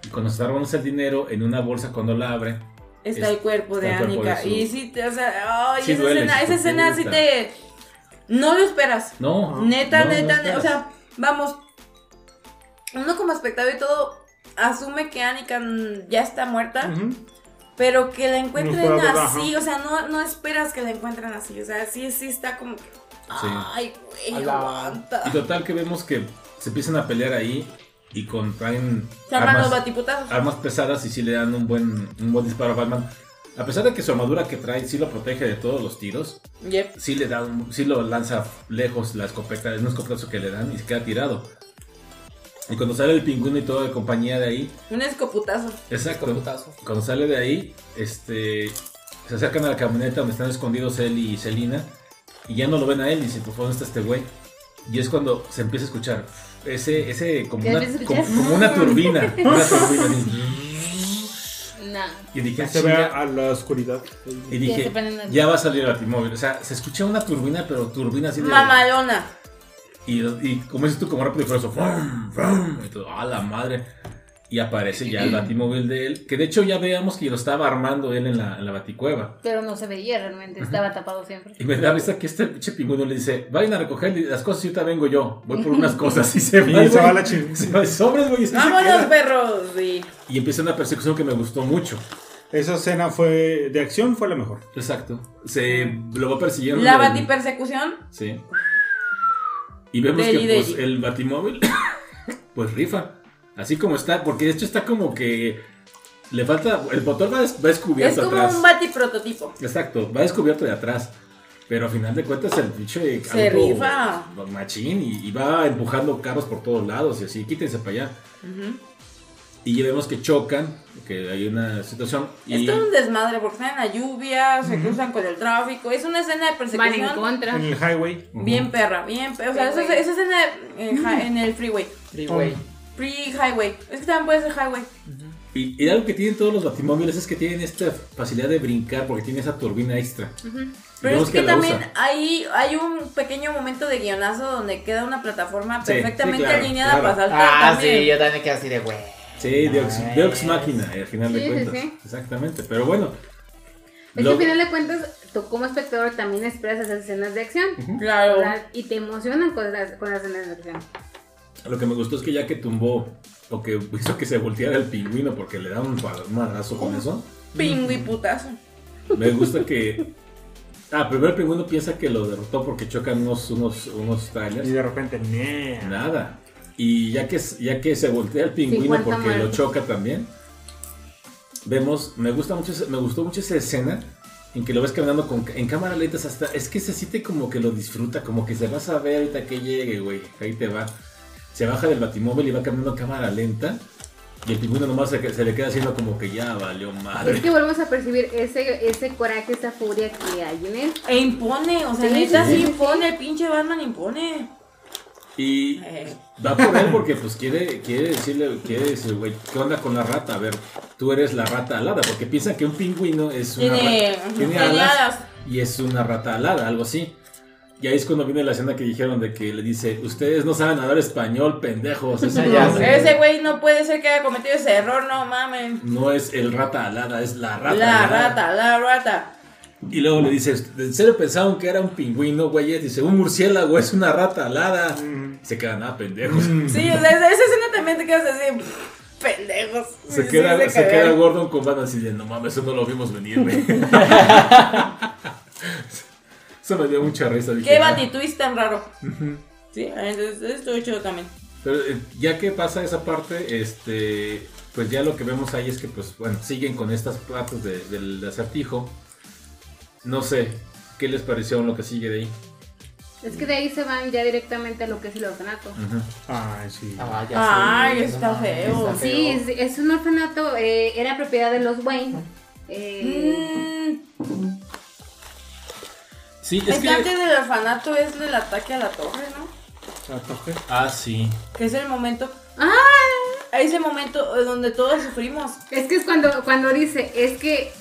Y cuando se está robándose el dinero, en una bolsa cuando la abre, Está Es- el cuerpo de su- Y sí, te, o sea, ay, Sí esa duele, escena, esa escena sí te. No lo esperas. no, Neta, no, no neta, o sea, vamos. Uno como espectador y todo asume que Anika mm, ya está muerta, Ujú. Pero que la encuentren No esperas, ajá. así, o sea, no, no esperas que la encuentren así, o sea, sí, sí está como que. Sí. Ay, güey, aguanta. Y total que vemos que se empiezan a pelear ahí y con traen Se arman los armas, armas pesadas y sí le dan un buen, un buen disparo a Batman. A pesar de que su armadura que trae sí lo protege de todos los tiros, Yep. sí le da un- sí lo lanza lejos la escopeta, es un escopetazo que le dan y se queda tirado. Y cuando sale el pingüino y toda la compañía de ahí, Un escoputazo. exacto, Putazo. cuando sale de ahí, este se acercan a la camioneta donde están escondidos él y Selina y ya no lo ven a él y dicen, por favor, ¿dónde está este güey? Y es cuando se empieza a escuchar ese, ese como, ¿Qué una, como, una turbina, una turbina. así. No. Y dije, "Ah, se ve chinga". a la oscuridad. y Ya dije, ya va a salir el batimóvil. O sea, se escucha una turbina, pero turbina así de... Mamalona. Y, y como dices tú, como rápido y furioso, ¡fum! ¡fum! Y todo, ¡a la madre! Y aparece ya el batimóvil de él, que de hecho ya veamos que lo estaba armando él en la, en la baticueva. Pero no se veía realmente, estaba tapado siempre. Y me da risa que este pinche pingüino le dice, vayan a recoger las cosas y ahorita vengo yo, voy por unas cosas y se va. Y se va la chingada. Se va, sobres, güey, ¡Vámonos, queda. perros! Sí. Y empieza una persecución que me gustó mucho. Esa escena fue de acción, fue la mejor. Exacto. Se lo va persiguiendo. La batipersecución. Sí. Y vemos Deli, que pues, deli. el batimóvil, pues rifa. Así como está, porque de hecho está como que le falta, el motor va, des- va Es descubierto como atrás. un batiprototipo. Exacto, va descubierto de atrás. Pero a final de cuentas el pinche Se auto rifa. machín y, y va empujando carros por todos lados y así, quítense para allá. Ujú. Y vemos que chocan, que hay una situación y Es todo un desmadre porque están en la lluvia, se cruzan con el tráfico. Es una escena de Van en persecución contra. En el highway. bien perra, bien perra. O sea, esa, esa escena en, el freeway. Freeway. Free highway. Es que también puede ser highway. Y, y algo que tienen todos los batimóviles es que tienen esta facilidad de brincar porque tiene esa turbina extra. Pero es que, también usa. hay, hay un pequeño momento de guionazo donde queda una plataforma Sí, perfectamente sí, claro, alineada claro. para saltar Ah, también. sí, yo también quedé así de güey. Sí, Deox. Deox Máquina, al final de Sí, sí, cuentas. sí. Exactamente, pero bueno. Es que al final de cuentas, tú como espectador también esperas esas escenas de acción. Claro. ¿verdad? Y te emocionan con las, con las escenas de acción. Lo que me gustó es que ya que tumbó o que hizo que se volteara el pingüino porque le da un, madrazo con eso, Pingüi putazo. me gusta que... Ah, primero el pingüino piensa que lo derrotó porque chocan unos, unos, unos Y trailers. de repente, ¡nee! Nada. Y ya que, ya que se voltea el pingüino 50 porque lo choca también, vemos, me gusta mucho, me gustó mucho esa escena en que lo ves caminando con, en cámara lenta hasta, es que se siente como que lo disfruta, como que se vas a ver ahorita que llegue, güey, ahí te va. Se baja del batimóvil y va caminando a cámara lenta Y el pingüino nomás se, se le queda haciendo como que ya valió madre. Es que volvemos a percibir ese, ese coraje, esa furia que hay en él. E impone, o sea, Sí, neta sí, sí, sí, sí. impone, el pinche Batman impone. Y Eh, va por él porque pues quiere, quiere decirle, quiere decir, güey, ¿qué onda con la rata? A ver, tú eres la rata alada, porque piensa que un pingüino es una Tiene, rata. Tiene alas alas. y es una rata alada, algo así. Y ahí es cuando viene la escena que dijeron de que le dice, ustedes no saben hablar español, pendejos. Eso Ya no, sé. Ese güey no puede ser que haya cometido ese error, no mames. no es el rata alada, es la rata La alada. rata, la rata. Y luego le dice, ¿en serio pensaban que era un pingüino, güey? Dice, un murciélago es una rata alada. Mm. Se quedan, ah, pendejos. Sí, o sea, esa, escena también te quedas así, pendejos. Se Sí, queda, se queda Gordon con Batman así de, no mames, eso no lo vimos venir, güey. eso me dio mucha risa. dije, Qué "Ah". batitwist tan raro. Sí, entonces estuvo chido también. Pero eh, ya que pasa esa parte, este, pues ya lo que vemos ahí es que, pues, bueno, siguen con estas partes de- del acertijo. No sé, ¿qué les pareció lo que sigue de ahí? Es que de ahí se van ya directamente a lo que es el orfanato. Ujú. Ay, sí. Ah, ya Ay, está feo. está Sí, es, es un orfanato, eh, era propiedad de los Wayne. Eh, Mm, Sí, es que antes del orfanato es el ataque a la torre, ¿no? ¿La toqué? Ah, sí. Que es el momento, ¡Ah! ese momento eh, donde todos sufrimos. Es que es cuando, cuando dice, es que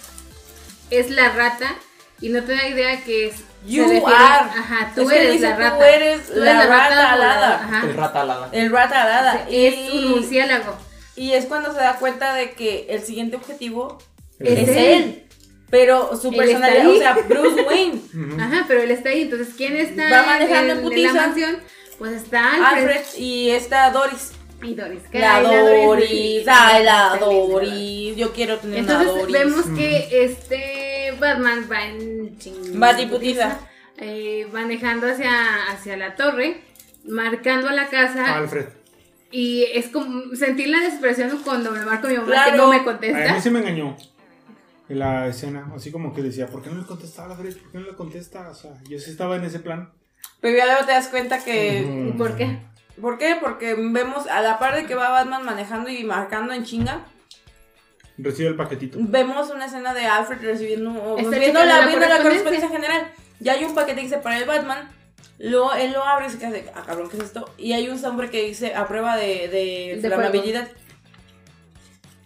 es la rata y no te da idea que es... se You refiere- are. Ajá, tú Es que eres dice, la tú rata. eres Tú la rata alada. ajá. El rata alada. El rata alada. Es y, un murciélago. y es cuando se da cuenta de que el siguiente objetivo Es es, él. él. Pero su Él personalidad, está o sea, Bruce Wayne. Ajá, pero él está ahí. Entonces, ¿quién está Va manejando en en, la mansión? Pues está Alfred, Alfred y esta Doris. y Doris. Que La ay, Doris, ay, la. Doris. Yo quiero tener Entonces una Doris. vemos que este Batman va en Batiputiza. eh, manejando hacia, hacia la torre, marcando a la casa Alfred. y es como sentir la desesperación cuando me marco mi mamá que Claro. no me Ay, a mí contesta. sí me engañó. En la escena, así como que decía, ¿por qué no le contestaba Alfred? ¿Por qué no le contesta? O sea, yo sí estaba en ese plan. Pero ya luego te das cuenta que. ¿Y Ujú. por qué? ¿Por qué? Porque vemos, a la par de que va Batman manejando y marcando en chinga, Recibe el paquetito. vemos una escena de Alfred recibiendo, recibiendo la, la viendo la correspondencia. general. Ya hay un paquete que dice para el Batman. Luego él lo abre y se queda de, ah, cabrón, ¿qué es esto? Y hay un sobre que dice a prueba de, de, De flamabilidad.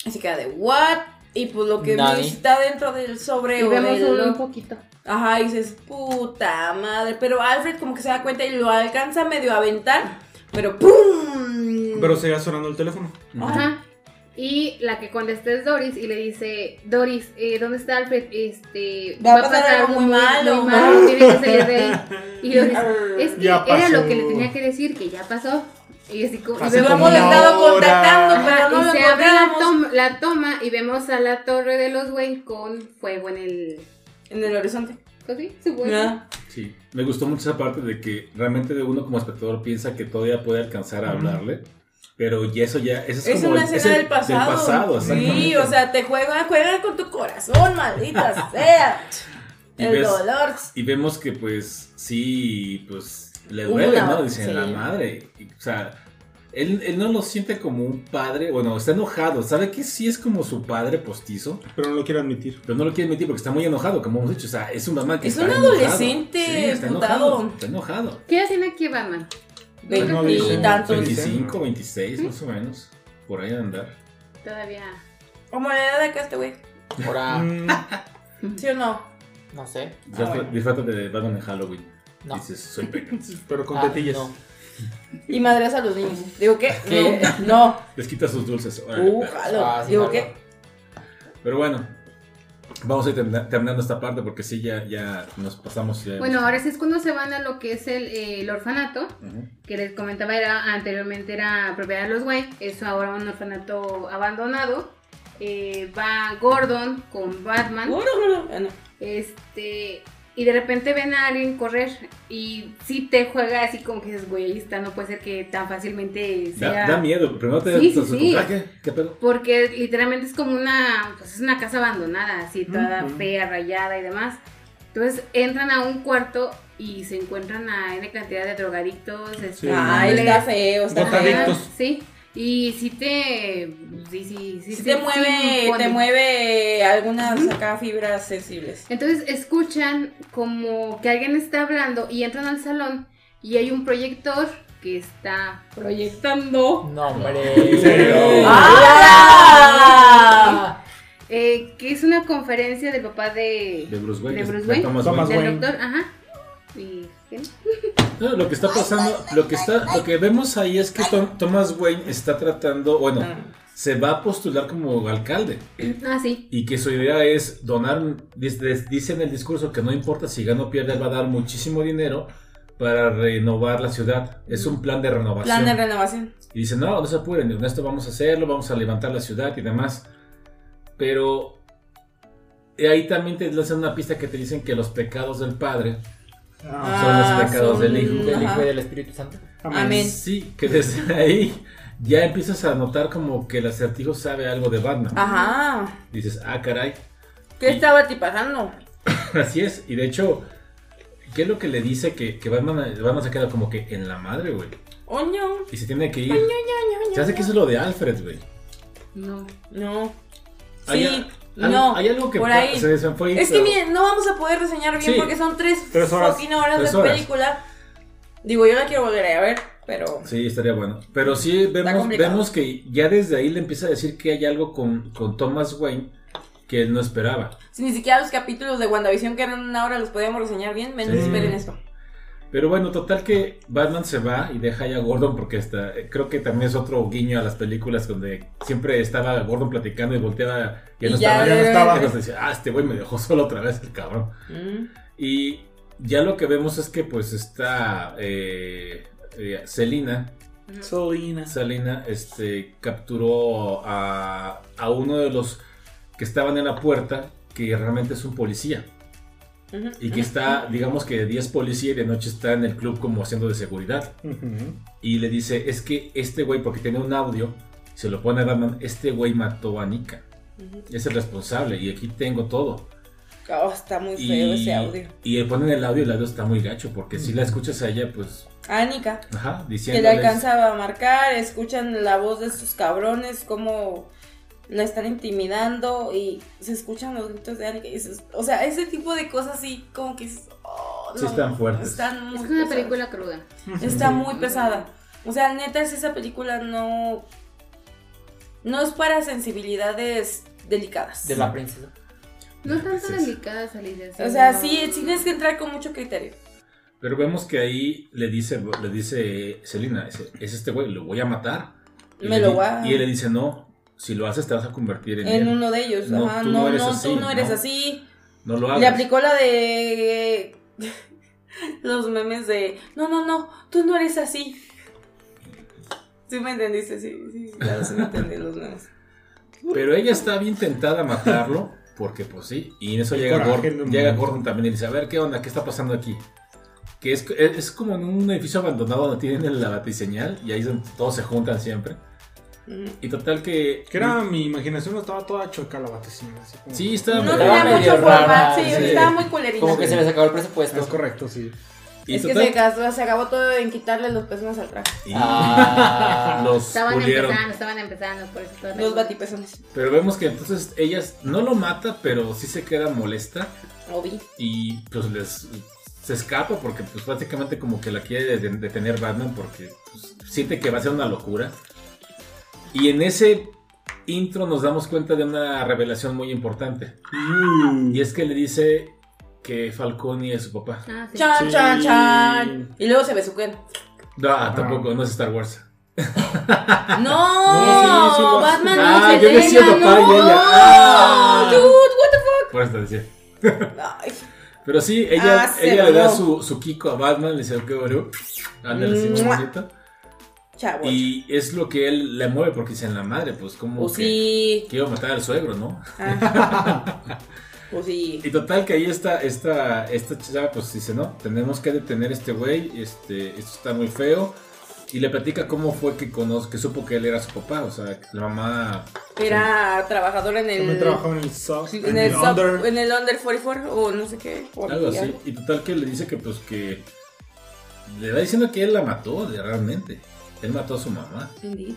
Y se queda de, ¿what? Y pues lo que Nani. está dentro del sobre Y vemos del- un poquito. Ajá, y dices, puta madre. Pero Alfred como que se da cuenta y lo alcanza medio a aventar. Pero ¡pum! Pero seguía sonando el teléfono. Ajá. Y la que contesta es Doris y le dice, Doris, eh, ¿dónde está Alfred? Este, Va a pasar algo muy malo. muy malo, tiene que salir de ahí. Y Doris, es que era lo que le tenía que decir, que ya pasó. Y así como, y vemos- como hemos una estado hora. contactando, Ajá, pero no y lo se abre la, encontramos. tom- la toma y vemos a la torre de los Wayne con fuego en el... En el horizonte. Fuego. Ya. Sí, me gustó mucho esa parte de que realmente de uno como espectador piensa que todavía puede alcanzar a hablarle, pero ya eso ya, eso es, Es como una el- es escena el- del pasado. pasado, sí, o sea, te juegan, juegan con tu corazón, maldita sea. Y El ves- dolor. Y vemos que pues sí, pues le duele, una- ¿no? Dicen, sí. la madre. Y, o sea, él, él no lo siente como un padre, bueno, está enojado, sabe que sí es como su padre postizo, Pero no lo quiero admitir. pero no lo quiere admitir porque está muy enojado, como hemos dicho, o sea, es un mamá que Es está un enojado. adolescente, Sí, está putado. enojado, está enojado. ¿Qué tiene aquí Batman? No dice. Veintitantos. 25, 26 más o menos, por ahí de andar. Todavía... Como la edad de acá este güey. Ahora, Mm, ¿Sí o no? no sé. Disfruta, bueno. disfruta de Batman en Halloween. No. Dices, soy pequeño. pero con Ah, tetillas. no. Y madres a los niños. Digo, ¿qué? ¿Qué? No. no. Les quita sus dulces. órale, Uh. Ah, sí, Digo. ¿qué? Pero bueno, vamos a ir termina- terminando esta parte porque sí, ya, ya nos pasamos. ya Bueno, hemos- ahora sí es cuando se van a lo que es el, eh, el orfanato. Ujú. que les comentaba era anteriormente era propiedad de los Wayne, es ahora un orfanato abandonado. Eh, va Gordon con Batman, Uh, este y de repente ven a alguien correr y sí te juega así como que dices, güey, está, no puede ser que tan fácilmente Da, sea. da miedo. Primero te Sí, sí, te- sí. ah, ¿qué? ¿Qué pedo? Porque literalmente es como una, pues es una casa abandonada, así toda fea, rayada y demás. Entonces entran a un cuarto y se encuentran a N cantidad de drogadictos, este, Sí. Ay, hombres, está feo, está feo. Botadictos. Sí. Y si te. Sí, sí, sí. Si te mueve, te mueve algunas acá fibras sensibles. Entonces escuchan como que alguien está hablando y entran al salón y hay un proyector que está proyectando No, hombre. ¡Ah! eh, que es una conferencia del papá de, De Bruce Wayne. de Bruce de Wayne, Thomas Thomas Wayne. del doctor, ajá. Y, ¿qué? No, lo que está pasando, lo que está, lo que vemos ahí es que Tom- Thomas Wayne está tratando, bueno, Ah. se va a postular como alcalde Ah, sí. y que su idea es donar, dice en el discurso que no importa si gana o pierde, va a dar muchísimo dinero para renovar la ciudad. Es un plan de renovación. Plan de renovación. Y dice, no, no se apuren, en esto vamos a hacerlo, vamos a levantar la ciudad y demás. Pero ahí también te lanzan una pista que te dicen que los pecados del padre Ah, Son los pecados son- del hijo. Del. Hijo y del Espíritu Santo. Amén. Sí, que desde ahí ya empiezas a notar como que el acertijo sabe algo de Batman. Ajá. Dices, ah, caray, ¿Qué estaba ti pasando? así es. Y de hecho, ¿qué es lo que le dice que, que Batman, Batman se queda como que en la madre, güey? Oño. Y se tiene que ir. Se hace que eso es lo de Alfred, güey. No. No. Sí. a- al- no. Hay algo que por ahí. se se fue. Es que miren, no vamos a poder reseñar bien Sí. porque son tres, Tres horas. fucking horas Tres de horas. película. Digo, yo la quiero volver a ver, pero. Sí, estaría bueno. Pero sí vemos, vemos que ya desde ahí le empieza a decir que hay algo con, con Thomas Wayne que él no esperaba. Si ni siquiera los capítulos de WandaVision que eran una hora los podíamos reseñar bien, menos Sí. esperen esto. Pero bueno, total que Batman se va y deja ya a Gordon porque está, creo que también es otro guiño a las películas donde siempre estaba Gordon platicando y volteaba y ya no Y ya estaba. Ya no estaba. Y nos decía, ah, este güey me dejó solo otra vez el cabrón. Mm. Y ya lo que vemos es que pues está eh, eh, Selina, Solina. Selina este, capturó a, a uno de los que estaban en la puerta que realmente es un policía. Y que está, digamos que de 10 policía y de noche está en el club como haciendo de seguridad. Ujú. Y le dice, es que este güey, porque tiene un audio, se lo pone a Batman, este güey mató a Nika. Ujú. Es el responsable y aquí tengo todo. Oh, está muy feo Y, ese audio. y le ponen el audio y el audio está muy gacho, porque si la escuchas a ella, pues, Anika, ajá, que diciendo... le alcanzaba a marcar, escuchan la voz de estos cabrones, como la están intimidando y se escuchan los gritos de y dices- o sea, ese tipo de cosas sí, como que oh, Sí están fuertes. Están muy Es una pesadas. película cruda. Está muy pesada. O sea, neta, es esa película no. No es para sensibilidades delicadas. De la princesa. No tan Sí, tan sí. delicada salida. O sea, sí, sí tienes que entrar con mucho criterio. Pero vemos que ahí le dice, le dice Selina, es, es este güey, lo voy a matar. Y Me lo di- voy a- Y él le dice, no, si lo haces te vas a convertir en, En él. uno de ellos. No, Ajá, tú no, no no, eres tú así, no eres ¿no? así. No lo hagas. Le aplicó la de. Los memes de. No, no, no, tú no eres así. Sí me entendiste, sí, sí, claro, sí me entendí los memes. Pero ella está bien tentada a matarlo, porque pues sí. Y en eso El llega, Gordon, llega. Gordon también y dice, a ver, ¿qué onda? ¿Qué está pasando aquí? Que es, es, como en un edificio abandonado donde tienen la batiseñal y ahí todos se juntan siempre. Y total que... Que era mi imaginación, no estaba toda choca la vaticina. Así como... Sí, está... No Estaba tenía mucho rara, format, sí, sí. estaba muy culerita. Como que se les acabó el presupuesto. Es correcto, sí. y es que se, gastó- se acabó todo en quitarle los pezones al traje. y Ah. los Estaban pulieron. empezando, estaban empezando, por eso Los batipezones. Pero vemos que entonces ellas no lo mata, pero sí se queda molesta Obi. y pues les se escapa porque pues prácticamente como que la quiere de- detener Batman porque pues, siente que va a ser una locura. Y en ese intro nos damos cuenta de una revelación muy importante. Y es que le dice que Falcone es su papá. Ah, sí. Chan, Sí. chan, chan. Y luego se besuquean. No, tampoco, no es Star Wars. No, No, sí. Batman Ah, no es yo decía Elena, papá no. y ella. Ah. Dude, what the Por eso te decía. fuck. Ay, Pero sí, ella, Ah, se ella le da su, su Kiko a Batman, le dice, qué bueno. Ándale, así bonito. Chavo. Y es lo que él le mueve porque dice en la madre, pues como Pues que sí. quiero matar al suegro, ¿no? Pues sí. Y total que ahí está esta, esta chava pues dice, no, tenemos que detener a este güey, este, esto está muy feo. Y le platica cómo fue que conoce, que supo que él era su papá, o sea, que la mamá... Era trabajador en También el. trabajaba en el SOC, en el, sub- Under. en el Under 44 o no sé qué. Algo así. Y total que le dice que pues que... Le va diciendo que él la mató de- realmente. Él mató a su mamá. Indeed.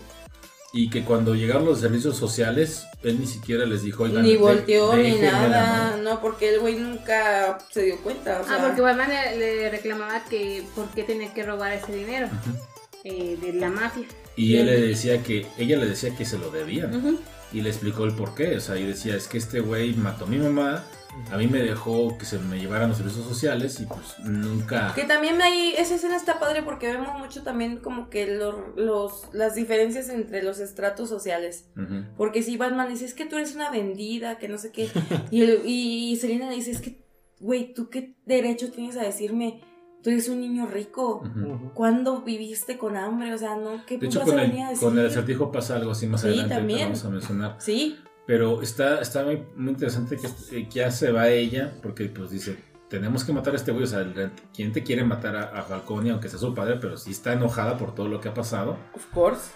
Y que cuando llegaron los servicios sociales, él ni siquiera les dijo, oigan, Ni de- volteó ni nada, ¿no? porque el güey nunca se dio cuenta. O sea, Ah, porque Batman le, le reclamaba que por qué tenía que robar ese dinero Ujú. eh, de la mafia. Y él le decía que, ella le decía que se lo debían. ujú. Y le explicó el por qué. O sea, y decía, es que este güey mató a mi mamá, a mí me dejó que se me llevaran los servicios sociales y pues nunca... Que también ahí, esa escena está padre porque vemos mucho también como que los, los, las diferencias entre los estratos sociales. Porque si Batman dice, es que tú eres una vendida, que no sé qué. Y, el- y Selena le dice, es que, güey, ¿tú qué derecho tienes a decirme? Tú eres un niño rico. Ujú. ¿Cuándo viviste con hambre? O sea, no, ¿qué De hecho, con venir a el, decir? con el acertijo pasa algo así más Sí, adelante, también. vamos a mencionar. Sí, Pero está, está muy, muy interesante que, eh, que ya se va ella, porque pues dice, tenemos que matar a este güey, o sea, ¿quién te quiere matar a, a Falcone, aunque sea su padre, pero sí está enojada por todo lo que ha pasado? of course.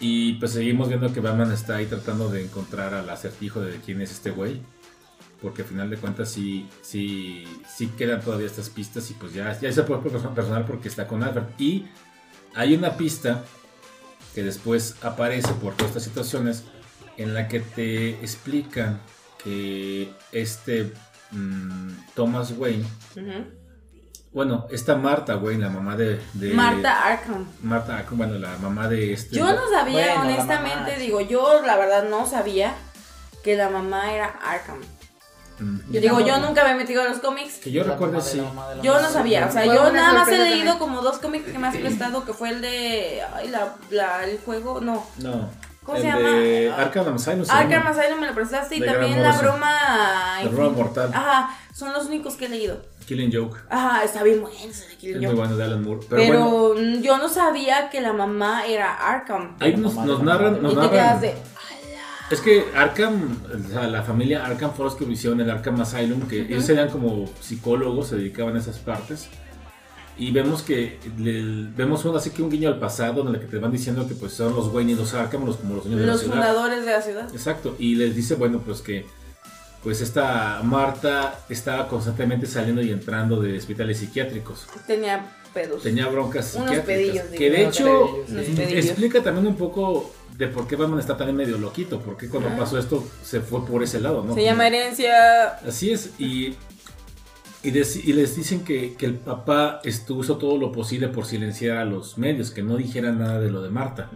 Y pues seguimos viendo que Batman está ahí tratando de encontrar al acertijo de quién es este güey. Porque al final de cuentas sí, sí, sí quedan todavía estas pistas y pues ya, ya se puede personal porque está con Alfred. Y hay una pista que después aparece por todas estas situaciones en la que te explican que este mm, Thomas Wayne, bueno, esta Marta Wayne, la mamá de... de- Marta Arkham. Marta, bueno, la mamá de este... Yo no sabía, Bueno, honestamente, digo, yo la verdad no sabía que la mamá era Arkham. Mm. Yo digo, yo nunca me he metido en los cómics. Que yo La recuerdo sí. la Yo no sabía, o sea, yo nada más he leído también. como dos cómics que me has prestado, que fue el de, ay, la, la- el juego, no, No. ¿Cómo el se de llama? Arkham Asylum. Arkham. Asylum me lo prestaste y De también la broma... La broma mortal. Ajá, son los únicos que he leído. Killing Joke. Ajá, está bien bueno ese de Es Killing muy Joke. bueno de Alan Moore. Pero, Pero, bueno, mm, yo no sabía que la mamá era Arkham. ahí nos, narran. Nos y te narran quedas de, Es que Arkham, o sea, la familia Arkham fueron los que hicieron el Arkham Asylum, que ellos eran como psicólogos, se dedicaban a esas partes. Y vemos que le- vemos así que un guiño al pasado en el que te van diciendo que pues son los Wayne y los Arkham, los, como los dueños de la los ciudad. fundadores de la ciudad. Exacto, y les dice, bueno, pues que pues esta Marta estaba constantemente saliendo y entrando de hospitales psiquiátricos. Tenía pedos. Tenía broncas Unos psiquiátricas. pedillos, que de hecho pedillos. explica también un poco de por qué Batman está también medio loquito, porque cuando Ah. pasó esto se fue por ese lado, ¿no? Se llama herencia. Así es, y, y, les dicen que, que el papá estuvo, hizo todo lo posible por silenciar a los medios, que no dijeran nada de lo de Marta,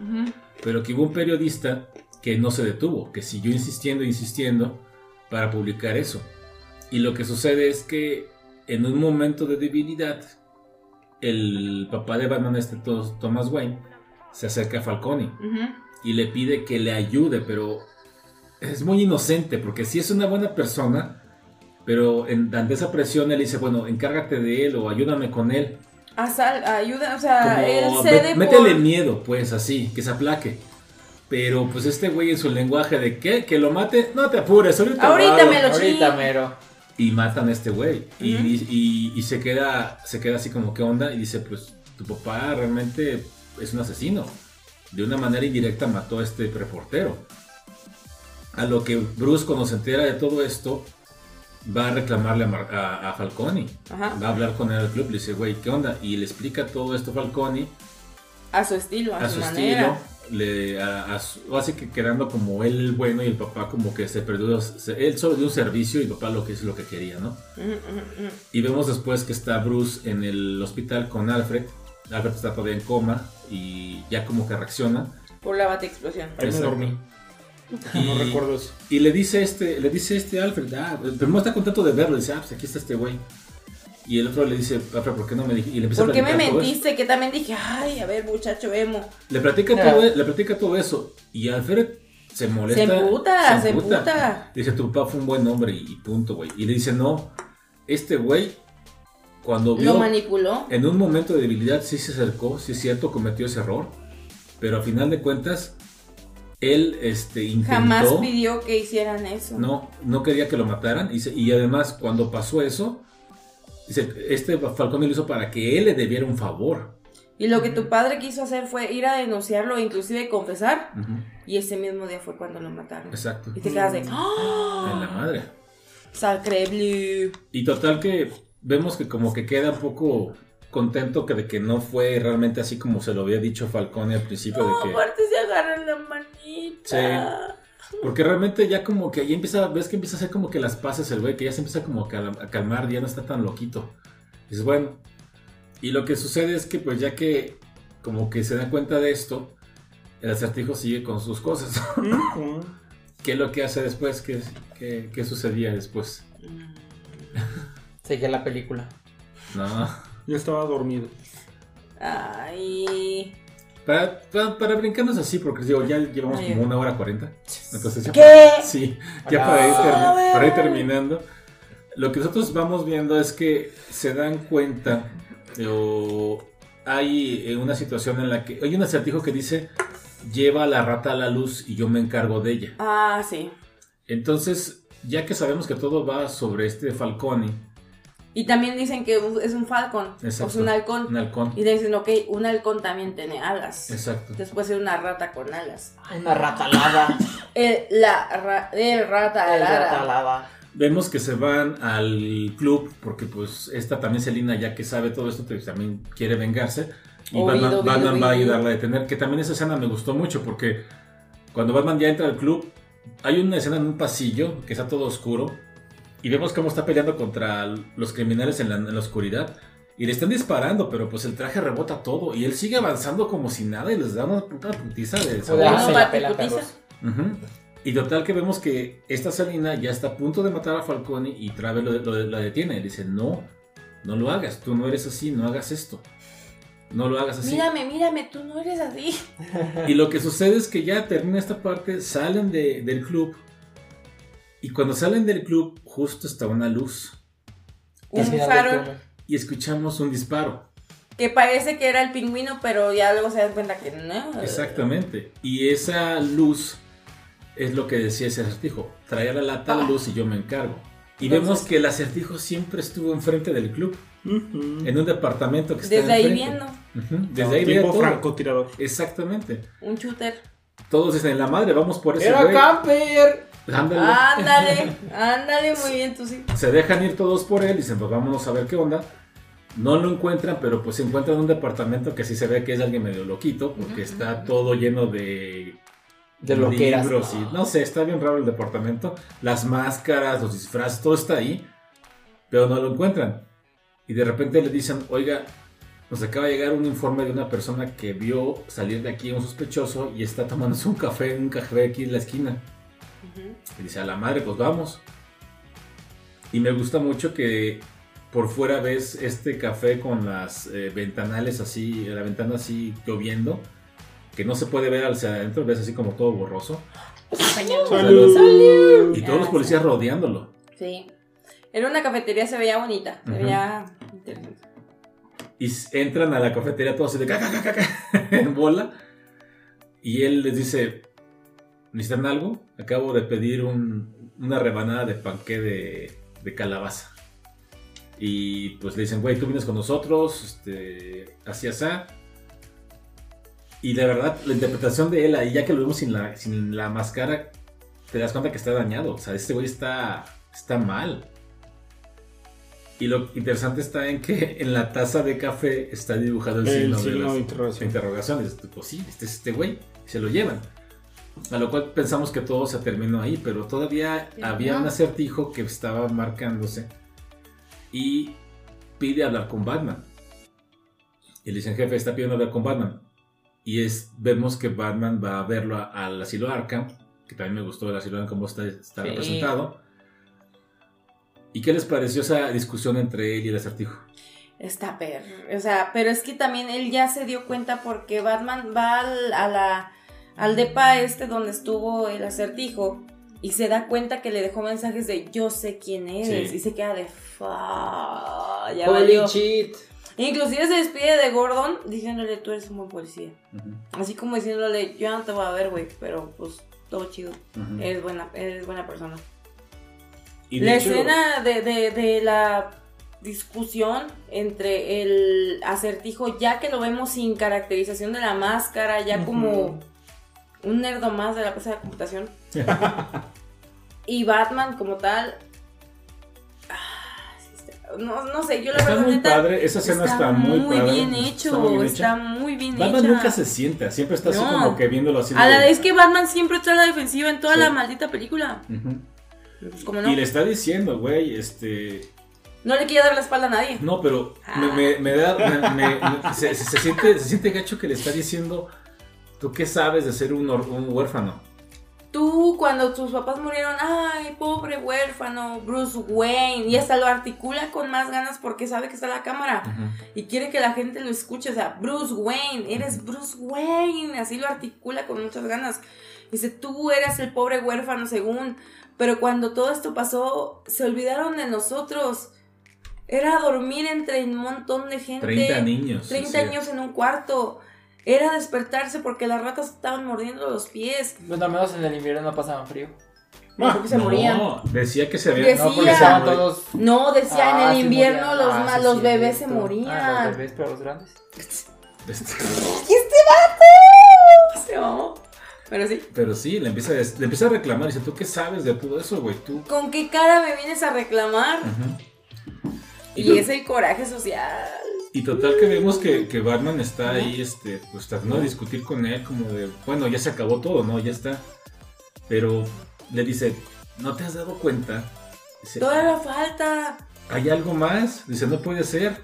pero que hubo un periodista que no se detuvo, que siguió insistiendo e insistiendo para publicar eso. Y lo que sucede es que en un momento de debilidad, el papá de Batman, este Thomas Wayne, se acerca a Falcone y le pide que le ayude, pero es muy inocente porque sí es una buena persona, pero en, ante esa presión él dice, bueno, encárgate de él o ayúdame con él. Asal- ayuda, o sea, Como, Ah, él "Mé- cede métele por... miedo, pues así, que se aplaque. Pero pues este güey en su lenguaje de ¿qué? ¿Que lo mate? No te apures, ahorita, Ahorita hago". me lo Ahorita mero. Y matan a este güey. y- y se queda se queda así como, ¿qué onda? Y dice, pues tu papá realmente es un asesino. De una manera indirecta mató a este reportero. A lo que Bruce cuando se entera de todo esto, va a reclamarle a, Mar- a, a Falcone. Ajá. Va a hablar con él al club, le dice, güey, ¿qué onda? Y le explica todo esto a Falcone, A su estilo, a, a su, manera. estilo. Le, a, a su- así que quedando como él el bueno y el papá como que se perdió, se- él solo dio un servicio y el papá lo que es lo que quería, ¿no? Y vemos después que está Bruce en el hospital con Alfred. Alfred está todavía en coma y ya como que reacciona. Por la bate explosión. Ahí me Exacto. Dormí. Y, No recuerdo eso. y le dice este, le dice este Alfred, ah, primero está contento de verlo, dice, ah, pues aquí está este güey. Y el otro le dice, Alfred, ¿por qué no me dijiste? Y le empieza ¿Por a qué me mentiste? Que también dije, ay, a ver, muchacho emo. Le platica, todo, le platica todo eso. Y Alfred se molesta. Se emputa, se emputa. Dice, tu papá fue un buen hombre y, y punto, güey. Y le dice, no, este güey, cuando vio... Lo manipuló. En un momento de debilidad sí se acercó, sí es cierto, cometió ese error, pero a final de cuentas, él este, intentó, Jamás pidió que hicieran eso. no, no quería que lo mataran, y, se- y además cuando pasó eso, dice, este Falcón lo hizo para que él le debiera un favor. Y lo que tu padre quiso hacer fue ir a denunciarlo e inclusive confesar. Y ese mismo día fue cuando lo mataron. Exacto, Y te quedas de, en ¡ah! la madre. Sacre bleu. Y total que vemos que como que queda un poco contento que de que no fue realmente así como se lo había dicho Falcone al principio No, de que aparte se agarran la manita. porque realmente ya como que ahí empieza ves que empieza a hacer como que las pases el güey que ya se empieza como a cal- a calmar ya no está tan loquito es bueno y lo que sucede es que pues ya que como que se dan cuenta de esto el acertijo sigue con sus cosas. ¿qué es lo que hace después? ¿qué, qué, qué sucedía después? Seguía la película. no Yo estaba dormido. Ay. Para, para, para brincarnos así, porque digo, ya llevamos Ay, como una hora cuarenta. Entonces ya ¿Qué? Sí, ya para ir, termi- A ver. para ir terminando. Lo que nosotros vamos viendo es que se dan cuenta o hay eh, una situación en la que hay un acertijo que dice lleva a la rata a la luz y yo me encargo de ella. Ah, sí. Entonces, ya que sabemos que todo va sobre este Falcone, Y también dicen que es un falcon. O es Exacto. un halcón. un halcón. Y dicen, ok, un halcón también tiene alas. Exacto. Entonces puede ser una rata con alas. Una ratalada. El, la, ra- el rata El ratalada. Vemos que se van al club porque pues esta también Selina ya que sabe todo esto pues, también quiere vengarse y Oído, Batman, oído, Batman va a ayudarla a detener que también esa escena me gustó mucho porque cuando Batman ya entra al club hay una escena en un pasillo que está todo oscuro y vemos cómo está peleando contra los criminales en la, en la oscuridad y le están disparando pero pues el traje rebota todo y él sigue avanzando como si nada y les da una puta putiza de la patiputiza. perros. Ujú. Y total que vemos que esta Salina ya está a punto de matar a Falcone y Travel lo, lo- lo detiene. Le dice, no, no lo hagas, tú no eres así, no hagas esto. No lo hagas así. Mírame, mírame, tú no eres así. Y lo que sucede es que ya termina esta parte, salen de- del club. Y cuando salen del club, justo está una luz. Un. Y escuchamos un disparo. que parece que era el pingüino, pero ya luego se dan cuenta que no. Exactamente. Y esa luz es lo que decía ese acertijo. Traer la lata a la luz y yo me encargo. Y Entonces- vemos que el acertijo siempre estuvo enfrente del club. En un departamento que está Desde ahí enfrente. viendo. Desde ahí veía Tipo todo. francotirador. Exactamente. Un shooter. Todos dicen, la madre, vamos por ese ¡Era güey". camper! Ándale. Ándale, ándale, muy bien, tú sí. Se dejan ir todos por él y dicen, pues vámonos a ver qué onda. No lo encuentran, pero pues encuentran un departamento que sí se ve que es alguien medio loquito, porque está todo lleno de De lo que eras. libros y no sé, está bien raro el departamento. Las máscaras, los disfraces, todo está ahí, pero no lo encuentran. Y de repente le dicen, oiga, nos acaba de llegar un informe de una persona que vio salir de aquí un sospechoso y está tomándose un café en un café aquí en la esquina. Y dice, a la madre, pues vamos. Y me gusta mucho que por fuera ves este café con las eh, ventanales así, la ventana así lloviendo, que no se puede ver hacia adentro, ves así como todo borroso. Salud. Y todos los policías rodeándolo. Sí. Era una cafetería, se veía bonita. Se veía interesante. Y entran a la cafetería todos así de ca, ca, ca, ca, ca, en bola. Y él les dice, ¿necesitan algo? Acabo de pedir un- una rebanada de panqué de, de calabaza. Y pues le dicen, güey, tú vienes con nosotros, este, así, así. Y la verdad, la interpretación de él ahí, ya que lo vemos sin la, sin la máscara, te das cuenta que está dañado. O sea, este güey está, está mal. Y lo interesante está en que en la taza de café está dibujado el, El signo, de las de interrogación. interrogaciones. Pues sí, este es este güey. Se lo llevan. A lo cual pensamos que todo se terminó ahí, pero todavía Pero había no. un acertijo que estaba marcándose y pide hablar con Batman. Y le dicen, jefe, está pidiendo hablar con Batman. Y es, vemos que Batman va a verlo al asilo Arkham, que también me gustó el asilo Arkham, cómo está, está Sí. representado. ¿Y qué les pareció esa discusión entre él y el acertijo? Está perro. O sea, pero es que también él ya se dio cuenta porque Batman va al, a la, al depa este donde estuvo el acertijo y se da cuenta que le dejó mensajes de yo sé quién eres Sí. y se queda de fa ya valió. shit. Inclusive se despide de Gordon diciéndole tú eres un buen policía. Así como diciéndole yo no te voy a ver, güey, pero pues todo chido. Ujú. Eres buena, eres buena persona. Y La escena de, de- de la discusión entre el acertijo, ya que lo vemos sin caracterización de la máscara, ya como un nerdo más de la cosa de la computación, y Batman como tal. ah, sí está- no, no sé, yo la Está verdad muy neta, padre, esa escena está, muy, padre. bien hecho, está muy bien está muy bien Batman hecha. nunca se sienta, siempre está así como que viéndolo así. A la de- vez que Batman siempre está a la defensiva en toda Sí. la maldita película. Pues, no, Y le está diciendo, güey, este... no le quiere dar la espalda a nadie. No, pero Ah. me, me- me da... me- se siente, se siente gacho que le está diciendo, ¿tú qué sabes de ser un, huérfano? Tú, cuando tus papás murieron, ay, pobre huérfano, Bruce Wayne, y hasta lo articula con más ganas porque sabe que está la cámara y quiere que la gente lo escuche. O sea, Bruce Wayne, eres Bruce Wayne, así lo articula con muchas ganas. Dice, tú eres el pobre huérfano, según. Pero cuando todo esto pasó, se olvidaron de nosotros. Era dormir entre un montón de gente. 30 niños. 30 o sea, años en un cuarto. Era despertarse porque las ratas estaban mordiendo los pies. Bueno, al menos en el invierno no pasaban frío. Porque se morían. No, decía que se había... Decía- No, porque todos. No, decía Ah, en el sí invierno los, Ah, sí, los sí, bebés se morían. Ah, los bebés, pero los grandes. ¿Y este vato? Se mamó. Pero sí. Pero sí, le empieza, a, le empieza a reclamar. Dice, ¿tú qué sabes de todo eso, güey? Tú... ¿Con qué cara me vienes a reclamar? Y es el coraje social. Y total que vemos que, que Batman está ahí, este, pues tratando de discutir con él, como de, bueno, ya se acabó todo, ¿no? Ya está. Pero le dice, ¿no te has dado cuenta? Dice, Toda la falta. ¿hay algo más? Dice, no puede ser.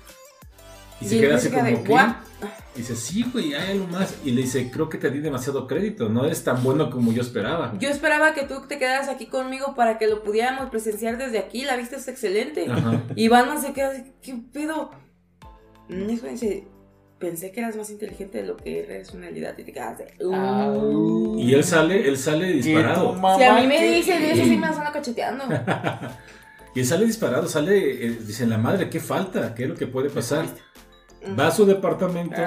Y se queda así como, de, ¿qué? Dice, sí, güey, hay algo más. Y le dice, creo que te di demasiado crédito, no eres tan bueno como yo esperaba. Yo esperaba que tú te quedaras aquí conmigo para que lo pudiéramos presenciar desde aquí. La vista es excelente. Ajá. Y Batman se queda así, ¿qué pedo? Mm, dice, pensé que eras más inteligente de lo que eres en realidad. Y te quedas de, Ah, "Uh". Y él sale, él sale disparado. Si a mí me dicen eso, sí me van a cacheteando. Y él sale disparado, sale, eh, dicen, la madre, ¿qué falta? ¿Qué es lo que puede pasar? Va a su departamento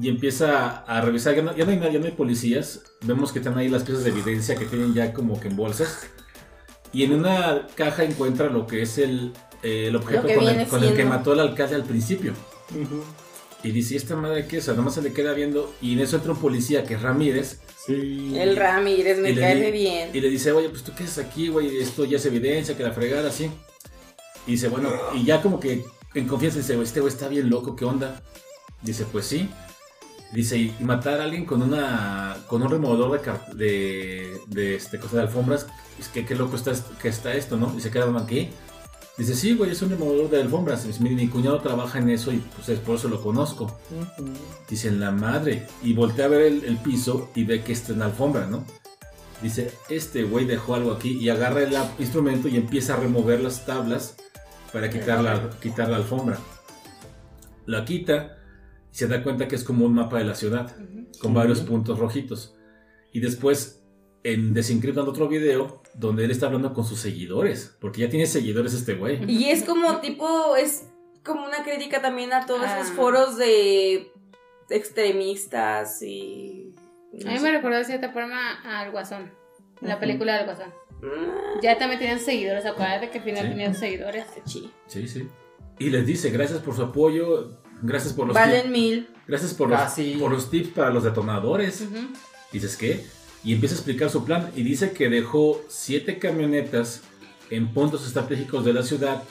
y empieza a revisar. Ya no, ya no hay, ya no hay policías. Vemos que están ahí las piezas de evidencia que tienen ya como que en bolsas. Y en una caja encuentra lo que es el, eh, el objeto con, el, con el que mató al alcalde al principio. Y dice, ¿y esta madre qué es? Sea, nomás se le queda viendo. Y en eso entra un policía que es Ramírez. Sí. El Ramírez me Y cae bien. Y le dice, oye, pues tú qué haces aquí, güey, esto ya es evidencia, que la fregada, así. Y dice, bueno, y ya como que en confianza dice, este güey está bien loco, ¿qué onda? Dice, pues sí. Dice, y matar a alguien con una con un removedor de, car- de, de este, cosa de alfombras, es que qué loco está, que está esto, ¿no? Dice, ¿qué Batman qué? Dice, sí, güey, es un removedor de alfombras. Dice, mi, mi cuñado trabaja en eso y pues es por eso lo conozco. Ujú. Dice, en la madre. Y voltea a ver el, el piso y ve que está en la alfombra, ¿no? Dice, este güey dejó algo aquí y agarra el instrumento y empieza a remover las tablas para quitar la, quitar la alfombra. La quita y se da cuenta que es como un mapa de la ciudad, con varios puntos rojitos. Y después, en desencriptan otro video donde él está hablando con sus seguidores, porque ya tiene seguidores este güey. Y es como tipo, es como una crítica también a todos Ah. esos foros de extremistas y... A mí me recordó de cierta forma al Guasón. La película del Guasón. Mm, Ya también tenían seguidores, acuérdate que al final Sí. tenían seguidores. sí. Sí, sí. Y les dice, gracias por su apoyo, gracias por los Valen mil. Gracias por los, Casi. por los tips para los detonadores. Dices, ¿qué? Y empieza a explicar su plan. Y dice que dejó siete camionetas en puntos estratégicos de la ciudad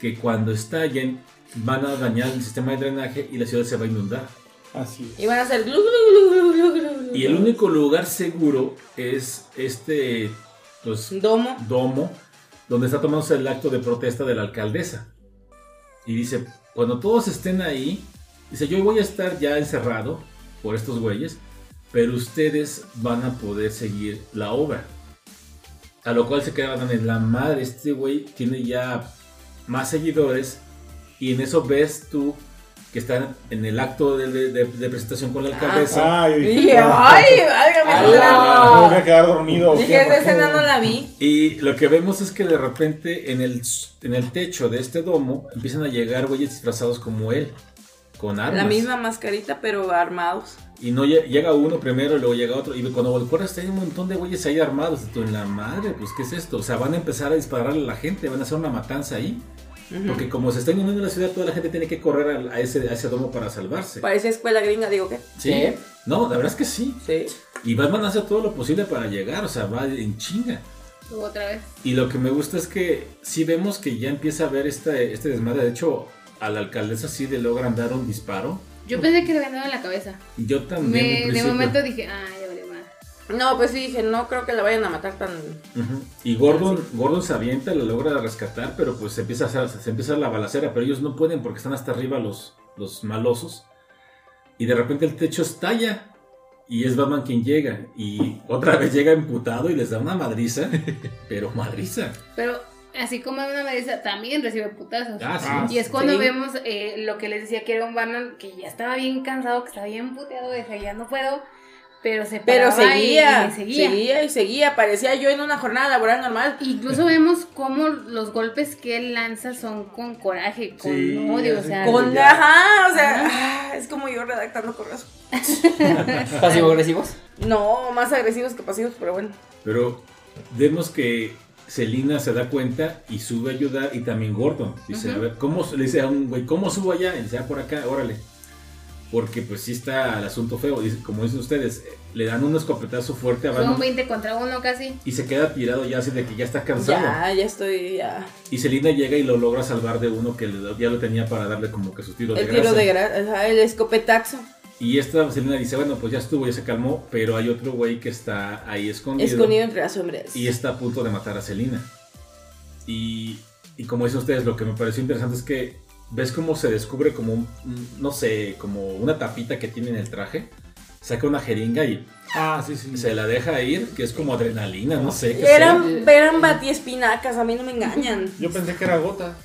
que cuando estallen van a dañar el sistema de drenaje y la ciudad se va a inundar. Así es. Y van a hacer... glu, glu, glu, glu, glu, glu, Y el único lugar seguro es este pues, Domo. domo donde está tomándose el acto de protesta de la alcaldesa. Y dice, cuando todos estén ahí, dice, yo voy a estar ya encerrado por estos güeyes, pero ustedes van a poder seguir la obra. A lo cual se quedaban en la madre, este güey tiene ya más seguidores y en eso ves tú que están en el acto de, de- de- de presentación con la alcaldesa. Ah, yo Y dije, ay, válgame el drama. me voy a quedar dormido. Dije, esa escena no la vi. Y lo que vemos es que de repente en el, en el techo de este domo empiezan a llegar güeyes disfrazados como él, con armas. La misma mascarita, pero armados. Y no lle- llega uno primero y luego llega otro. Y cuando volteas hay un montón de güeyes ahí armados. Y tú, en la madre, pues ¿qué es esto? O sea, van a empezar a dispararle a la gente, van a hacer una matanza ahí. Porque como se está inundando la ciudad, toda la gente tiene que correr a, ese, a ese domo para salvarse. Parece escuela gringa, digo, ¿qué? ¿Sí? ¿Sí? No, la verdad es que sí. Sí. Y Batman hace todo lo posible para llegar, o sea, va en chinga. Otra vez. Y lo que me gusta es que sí vemos que ya empieza a ver este, este desmadre. De hecho, a la alcaldesa sí le logran dar un disparo. Yo pensé que le habían dado en la cabeza. Yo también. Me- en de momento dije, ah, ya valió mal. No, pues sí dije, no creo que la vayan a matar tan. Y Gordon, Gordon se avienta, lo logra rescatar, pero pues se empieza a hacer, se empieza la balacera, pero ellos no pueden porque están hasta arriba los, los malosos. Y de repente el techo estalla. Y es Batman quien llega. Y otra vez llega emputado y les da una madriza. Pero madriza. Pero así como una Marisa también recibe putazos. Ah, sí. Y es cuando Sí. vemos eh, lo que les decía que era un Batman que ya estaba bien cansado, que estaba bien puteado, decía ya no puedo, pero se Pero paraba y- seguía, y seguía. seguía y seguía. Parecía yo en una jornada laboral normal. Incluso vemos cómo los golpes que él lanza son con coraje, con Sí, odio, o sea, Con, ya. ajá, o sea, ah, es como yo redactando correos. Pasivo-agresivos. No, más agresivos que pasivos, pero bueno. Pero vemos que Selina se da cuenta y sube a ayudar. Y también Gordon. Dice, Ujú. a ver, ¿cómo, le dice a un güey, ¿cómo subo allá? Y dice, ah, por acá, órale. Porque pues sí está el asunto feo. Dice, como dicen ustedes, le dan un escopetazo fuerte a son Batman. 20 contra uno casi. Y se queda tirado ya así de que ya está cansado. Ya, ya estoy, ya. Y Selina llega y lo logra salvar de uno que le- ya lo tenía para darle como que sus tiros El de tiro grasa. de gra- ajá, el escopetazo. Y esta Selina dice, bueno, pues ya estuvo, ya se calmó, pero hay otro güey que está ahí escondido. Escondido entre las sombras. Y está a punto de matar a Selina. Y, y como dicen ustedes, lo que me pareció interesante es que ves cómo se descubre como un, no sé, como una tapita que tiene en el traje. Saca una jeringa y Ah, sí, sí. se la deja ir, que es como adrenalina, no sé. qué sea. Eran, eran batiespinacas, a mí no me engañan. Yo pensé que era gota.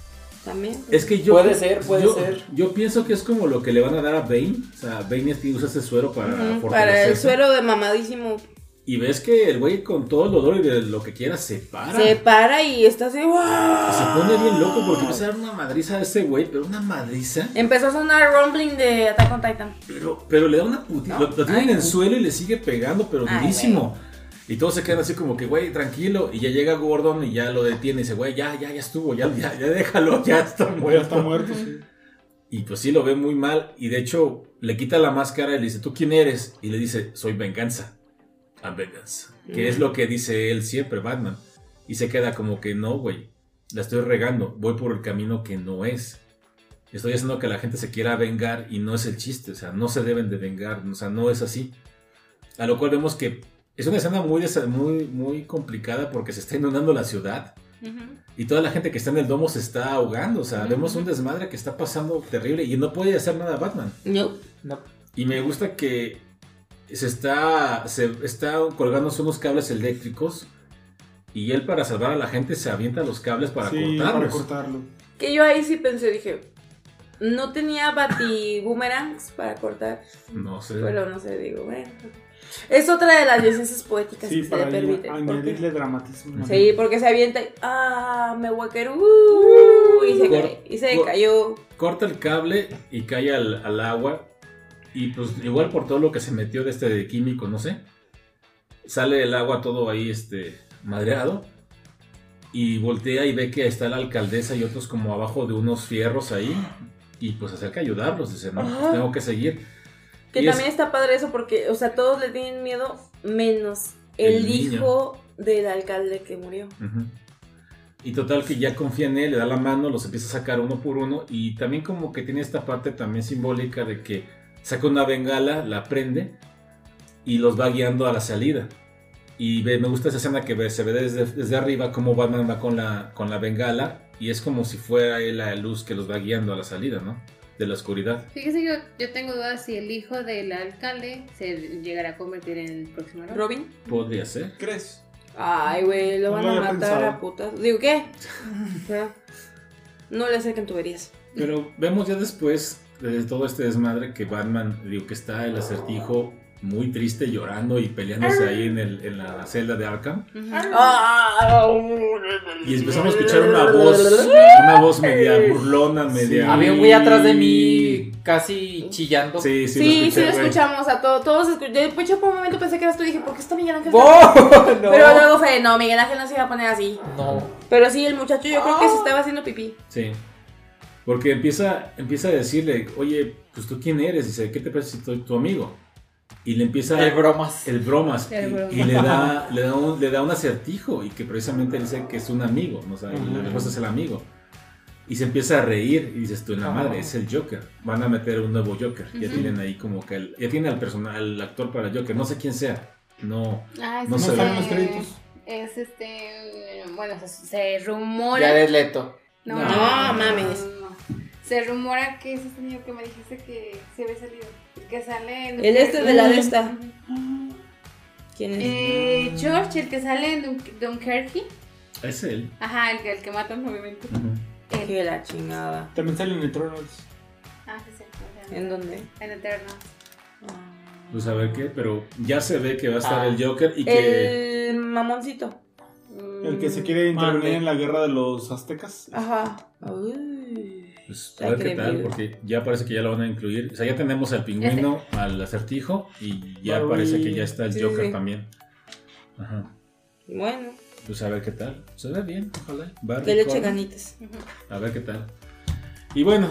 También. Es que yo. Puede ser, puede yo- ser. Yo pienso que es como lo que le van a dar a Bane. O sea, Bane es que usa ese suero para Ujú, Para el suero de mamadísimo. Y ves que el güey con todo el dolor y de lo que quiera se para. Se para y está así. Y se pone bien loco porque empieza a dar una madriza a ese güey, pero una madriza. Empezó a sonar rumbling de Attack on Titan. Pero, pero le da una putita. No. Lo, lo tienen Ay, en el suelo y le sigue pegando, pero Ay, durísimo. Y todos se quedan así como que, güey, tranquilo. Y ya llega Gordon y ya lo detiene y dice, güey, ya, ya, ya estuvo, ya, ya, ya déjalo, ya está Ya muerto. está muerto, sí. Y pues sí lo ve muy mal. Y de hecho, le quita la máscara y le dice, ¿tú quién eres? Y le dice, soy venganza. I'm venganza. Que es lo que dice él siempre, Batman. Y se queda como que no, güey. La estoy regando. Voy por el camino que no es. Estoy haciendo que la gente se quiera vengar y no es el chiste. O sea, no se deben de vengar. O sea, no es así. A lo cual vemos que es una escena muy, muy, muy complicada porque se está inundando la ciudad. Y toda la gente que está en el domo se está ahogando. O sea, vemos un desmadre que está pasando terrible y no puede hacer nada Batman. No. No. Y me gusta que se está, se está colgándose unos cables eléctricos y él para salvar a la gente se avienta los cables para sí, cortarlos. para cortarlo. Que yo ahí sí pensé, dije, no tenía bati boomerangs para cortar. No sé. Pero no sé, digo, bueno. Es otra de las licencias poéticas Sí, que se le permite. añadirle dramatismo. Sí, porque se avienta y, ah, me voy a caer, uh, y se Cor- cae, y se cor- cayó. Corta el cable y cae al, al agua. Y pues igual por todo lo que se metió de este de químico, no sé. Sale el agua todo ahí este madreado. Y voltea y ve que está la alcaldesa y otros como abajo de unos fierros ahí. Y pues acerca a ayudarlos. Dice, no, pues tengo que seguir. Que Y es- también está padre eso porque, o sea, todos le tienen miedo menos el, hijo del alcalde que murió. Y total que ya confía en él, le da la mano, los empieza a sacar uno por uno y también como que tiene esta parte también simbólica de que saca una bengala, la prende y los va guiando a la salida. Y ve- me gusta esa escena que ve- se ve desde, desde arriba como Batman va con la, con la bengala y es como si fuera él la luz que los va guiando a la salida, ¿no? De la oscuridad. Fíjese, yo, yo tengo dudas si el hijo del alcalde se llegará a convertir en el próximo Robin. Robin. Podría ser. ¿Crees? Ay, güey, lo No van a matar pensado. a putas. Digo, ¿qué? Ajá. no le acerquen tuberías. Pero vemos ya después de todo este desmadre que Batman, digo que está el acertijo muy triste llorando y peleándose ahí en, el, en la celda de Arkham. Ah. Y empezamos a escuchar una voz, una voz media burlona, media... Había un güey atrás de mí casi chillando. Sí, sí, Sí, sí, escuché, lo güey. escuchamos a todos. Todos escuchamos. Después yo por un momento pensé que eras tú y dije, ¿por qué está Miguel Ángel? ¡Oh! No. Pero luego fue, no, Miguel Ángel no se iba a poner así. No. Pero sí, el muchacho yo creo que se estaba haciendo pipí. Sí. Porque empieza, empieza a decirle, oye, pues tú quién eres? Dice, ¿qué te parece si soy tu amigo? Y le empieza El bromas. el bromas El y, bromas. y le da le da un, le da un acertijo y que precisamente dice que es un amigo, ¿no? O sea, Ujú. la respuesta es el amigo. Y se empieza a reír y dices tú en la madre, es el Joker. Van a meter un nuevo Joker. Ya tienen ahí como que el, ya tienen al personal, al actor para el Joker, no sé quién sea. No, Ah, es No No se este- salen los créditos. Es este. Bueno, se, se rumora. Ya de Leto. No, No, mames. no. Se rumora que es este niño que me dijiste que se había salido. El Que sale en. El este de la de esta. ¿Quién es? Eh, George, el que sale en Dun- Dunkerque. es él. Ajá, el que, el que matan, obviamente. Ujú. Él. Que la chingada. También salen en Eternals. Ah, sí, sí. ¿En dónde? En Eterno. Pues a ver qué, pero ya se ve que va a estar Ah. el Joker y que El mamoncito. El que se quiere intervenir Mande. en la guerra de los aztecas. Ajá. Uy. pues, a ver qué tal, porque ya parece que ya lo van a incluir. O sea, ya tenemos al pingüino, al acertijo y ya parece que ya está el Sí, Joker sí. también. Ajá. Bueno, Pues a ver qué tal. Se ve bien, ojalá. Barbie, que le eche Corbin. ganitas. A ver qué tal. Y bueno,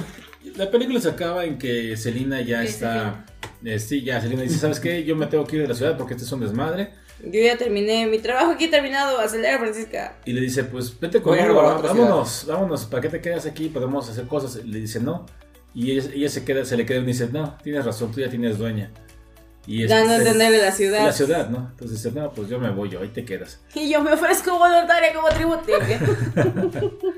la película se acaba en que Selina ya Sí, está. eh, sí, ya Selina dice: ¿Sabes qué? Yo me tengo que ir de la ciudad porque este es un desmadre. Yo ya terminé mi trabajo aquí terminado. Acelera, Francisca. Y le dice: Pues vete conmigo, vámonos, vámonos. ¿Para qué te quedas aquí? Podemos hacer cosas. Y le dice: No. Y ella, ella se queda, se le queda y dice: No, tienes razón, tú ya tienes dueña. Y Dando a entender de la ciudad. la ciudad, ¿no? Entonces dice: No, pues yo me voy, yo, ahí te quedas. Y yo me ofrezco voluntaria como tributo.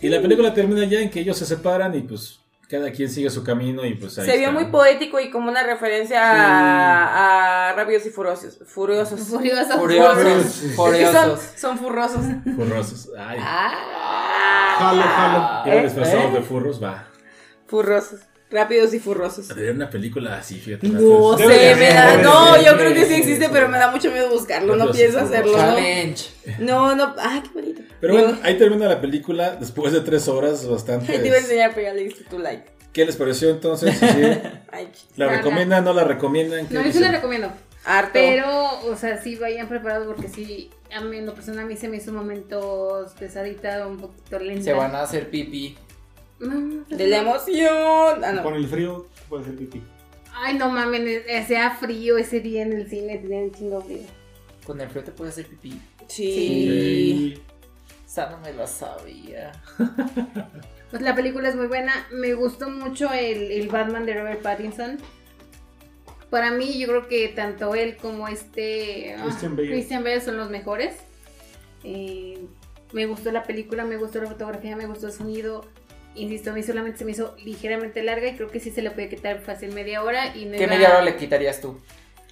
Y la película termina ya en que ellos se separan y pues cada quien sigue su camino y pues ahí Se vio está. muy poético y como una referencia a, a Rápidos y Furiosos. Furiosos. Furioso. Furiosos. Son, Furiosos. son furrosos. Furrosos. Ay. Ah, Jalo, jalo. Ya ¿eh? disfrazados ¿Eh? de furros, va. Furrosos. Rápidos y furrosos. Debería una película así, fíjate. No sé, me da. No, yo creo que sí existe, pero me da mucho miedo buscarlo. No pienso hacerlo, ¿no? Challenge. No, no. Ay, qué bonito. Pero bueno, ahí termina la película después de tres horas bastante. Te iba a enseñar, pero ya le diste tu like. ¿Qué les pareció entonces? ¿La Nada. recomiendan? ¿No la recomiendan? ¿Qué No, yo sí la recomiendo. harto. Pero, o sea, sí vayan preparados porque sí, a mí en lo personal a mí se me hizo momentos pesadita, un poquito lenta. Se van a hacer pipí. No, no, De la emoción. Ah, Con el frío puede ser pipí. Ay, no mames, eh, sea frío ese día en el cine, tenía un chingo frío. Con el frío te puedes hacer pipí. Sí. Esa no me la sabía. Pues la película es muy buena. Me gustó mucho el, el Batman de Robert Pattinson. Para mí, yo creo que tanto él como este ah, Christian Bale. Christian Bale son los mejores. Eh, me gustó la película, me gustó la fotografía, me gustó el sonido. Insisto, a mí solamente se me hizo ligeramente larga y creo que sí se le puede quitar fácil media hora. Y no ¿Qué iba- media hora le quitarías tú?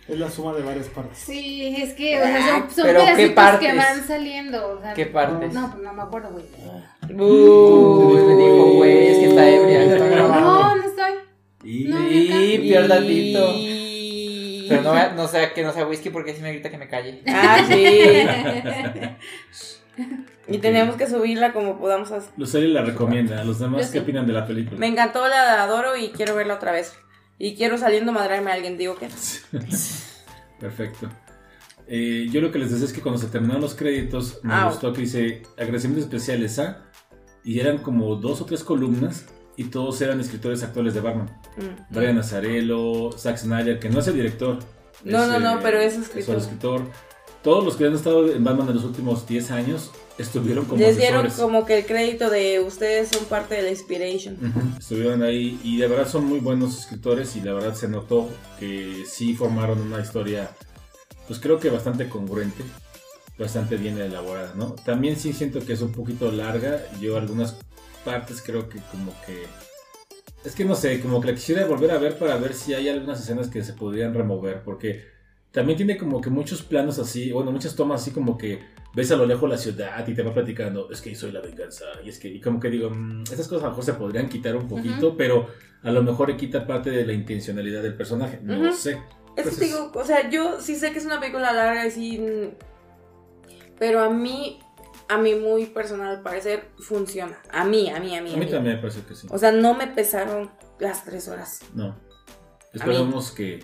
Es la suma de varias partes. Sí, es que o sea, son, son Pero, ¿qué pedacitos que partes? van saliendo. o sea, ¿Qué partes? No, pues no me acuerdo, güey. Uy, me dijo, güey, es que está ebria, está grabando. No, no estoy. Y- No. Y Pero no, vea- no sea que no sea whisky porque si me grita que me calle. Ah, sí. Y tenemos que subirla como podamos hacer. Lucely la recomienda. ¿A los demás Yo qué sí. opinan de la película? Me encantó, la adoro y quiero verla otra vez. Y quiero saliendo madrarme a alguien, digo que. Perfecto. Eh, yo lo que les decía es que cuando se terminaron los créditos, me Au. gustó que dice agradecimientos especiales a. Y eran como dos o tres columnas. Y todos eran escritores actuales de Batman. Mm. Brian Azarello, Zack Snyder, que no es el director. No, no, no, eh, pero es el escritor. Todos los que han estado en Batman en los últimos 10 años estuvieron como Les dieron asesores. como que el crédito de ustedes son parte de la inspiration. Estuvieron ahí y de verdad son muy buenos escritores y la verdad se notó que sí formaron una historia, pues creo que bastante congruente, bastante bien elaborada, ¿no? También sí siento que es un poquito larga, yo algunas partes creo que como que... Es que no sé, como que la quisiera volver a ver para ver si hay algunas escenas que se podrían remover, porque también tiene como que muchos planos así, bueno, muchas tomas así como que ves a lo lejos la ciudad y te va platicando, es que soy la venganza, y es que, y como que digo, "Mm, esas cosas a lo mejor se podrían quitar un poquito, pero a lo mejor le quita parte de la intencionalidad del personaje, no Ujú. sé. Es que digo, o sea, yo sí sé que es una película larga y sí. Pero a mí, a mi muy personal parecer, funciona. A mí, a mí, a mí. A mí también me parece que sí. O sea, no me pesaron las tres horas. No. Esperamos que,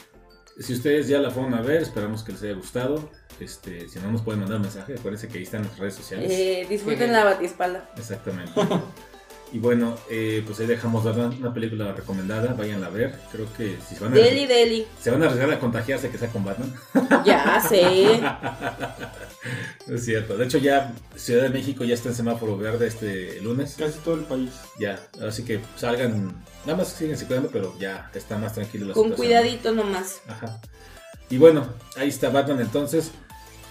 si ustedes ya la fueron a ver, esperamos que les haya gustado. Este, si no nos pueden mandar mensaje, acuérdense que ahí están las redes sociales. Eh, disfruten Sí. la batiespalda. Exactamente. Y bueno, eh, pues ahí dejamos una, una película recomendada, vayan a ver. Creo que si se van a, Deli, deli. se van a arriesgar a contagiarse que sea con Batman. Ya sé. Es cierto. De hecho, ya Ciudad de México ya está en semáforo verde este lunes. Casi todo el país. Ya, así que salgan. Nada más siguen cuidando, pero ya está más tranquilo la Con situación. cuidadito nomás. Ajá. Y bueno, ahí está Batman entonces.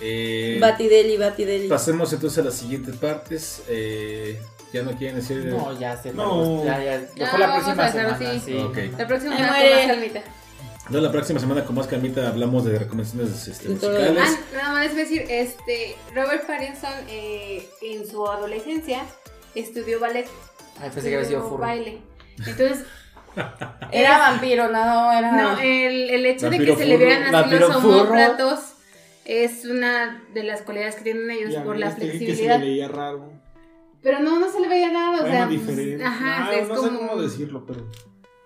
Eh, Batideli, batideli. pasemos entonces a las siguientes partes. Eh, ya no quieren decir. No, ya se No. Ya, ya. Mejor la próxima semana. Sí. La próxima semana muere. con más calmita. No, la próxima semana con más calmita hablamos de recomendaciones este, musicales. Ah, nada más les voy a decir, este, Robert Pattinson eh, en su adolescencia estudió ballet. Ay, pensé que había sido furro. baile. Entonces, Era vampiro, no, era. no, el, el hecho de que se le vieran así los homóplatos es una de las cualidades que tienen ellos Ya por la dije que se flexibilidad. le veía raro. Pero no, no se le veía nada, o Bueno, sea, diferente. ajá, es no como, sé cómo decirlo, pero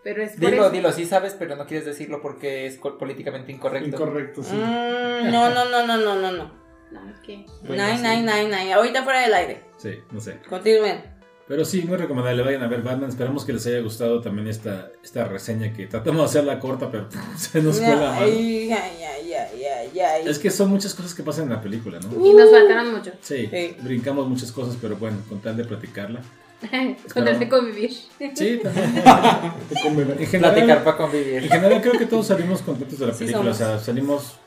pero es Dilo, eso. dilo, sí sabes, pero no quieres decirlo porque es políticamente incorrecto. incorrecto, sí. Mm, no, no, no, no, no, no, no. No, ¿qué? Bueno, Nine, sí. nine, nine, nine. Ahorita fuera del aire. Sí, no sé. Continúen. Pero sí, muy recomendable. Vayan a ver Batman. Esperamos que les haya gustado también esta, esta reseña que tratamos de hacerla corta, pero se nos fue la mano. Ay, ay, ay, ay, ay, ay. Es que son muchas cosas que pasan en la película, ¿no? Y nos faltaron mucho. Sí, Sí. brincamos muchas cosas, pero bueno, con tal de platicarla. Con el de convivir. Sí, también. En Platicar para en convivir. general creo que todos salimos contentos de la película. o sea, salimos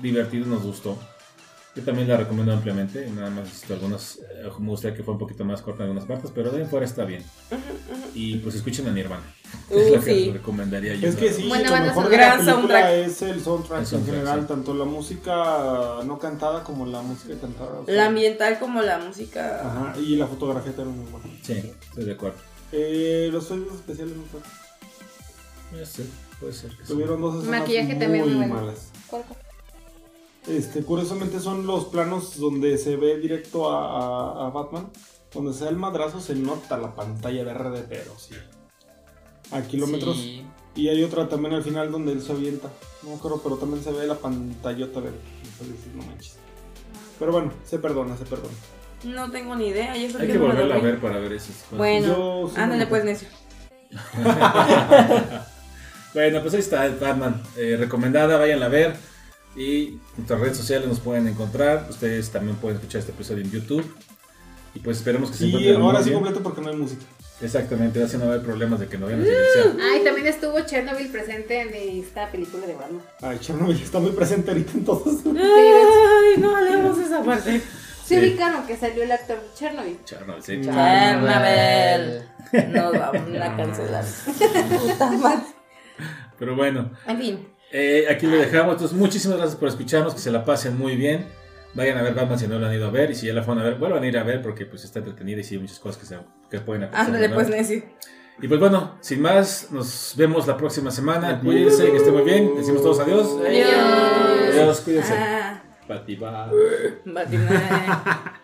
divertidos, nos gustó. Yo también la recomiendo ampliamente. Nada más visto algunas. eh, me gustaría que fue un poquito más corta en algunas partes, pero de ahí en fuera está bien. Y pues escuchen a Nirvana. Uh, es la que sí. recomendaría yo. Es que sí, lo banda mejor de la Gran película soundtrack. es el soundtrack, El soundtrack, en general, sí. tanto la música no cantada como la música cantada. o sea, La ambiental como la música. Ajá, y la fotografía también muy buena. Sí, estoy de acuerdo. Eh, los efectos especiales no fue. Ya sé, puede ser que sí. Tuvieron dos escenas Maquillaje muy también muy bueno. malas. ¿Cuál? Este, curiosamente son los planos donde se ve directo a, a- a Batman. Donde se da el madrazo se nota la pantalla verde, pero sí. A kilómetros. Sí. Y hay otra también al final donde él se avienta. No me acuerdo, pero también se ve la pantallota verde. Entonces, no manches. Pero bueno, se perdona, se perdona. No tengo ni idea. ¿y eso Hay que volverla a ver para ver esas cosas. Bueno, ándale pues, necio. Bueno, pues ahí está Batman. eh, recomendada, váyanla a ver. Y nuestras redes sociales nos pueden encontrar. Ustedes también pueden escuchar este episodio en YouTube. Y pues esperemos que se Y encuentren ahora muy sí bien. completo porque no hay música. Exactamente, así no va a haber problemas de que no vayan a silenciar. Ah, y también estuvo Chernobyl presente en esta película de Batman. Ay, Chernobyl está muy presente ahorita en todos. Ay, no hablemos esa parte. Sí, ubicaron que salió el actor Chernobyl. Chernobyl, sí. Chernobyl. Nos vamos a cancelar. Puta madre. Pero bueno, En fin. Eh, aquí lo dejamos. Entonces, muchísimas gracias por escucharnos. Que se la pasen muy bien. Vayan a ver Batman si no lo han ido a ver. Y si ya la fueron a ver, vuelvan a ir a ver porque pues está entretenida y sí hay muchas cosas que, se, que pueden apreciar. Ándale ¿no? pues, necio. Y pues bueno, sin más, nos vemos la próxima semana. Cuídense, que estén muy bien. Decimos todos adiós. Adiós. Adiós, cuídense. Ah. Batman.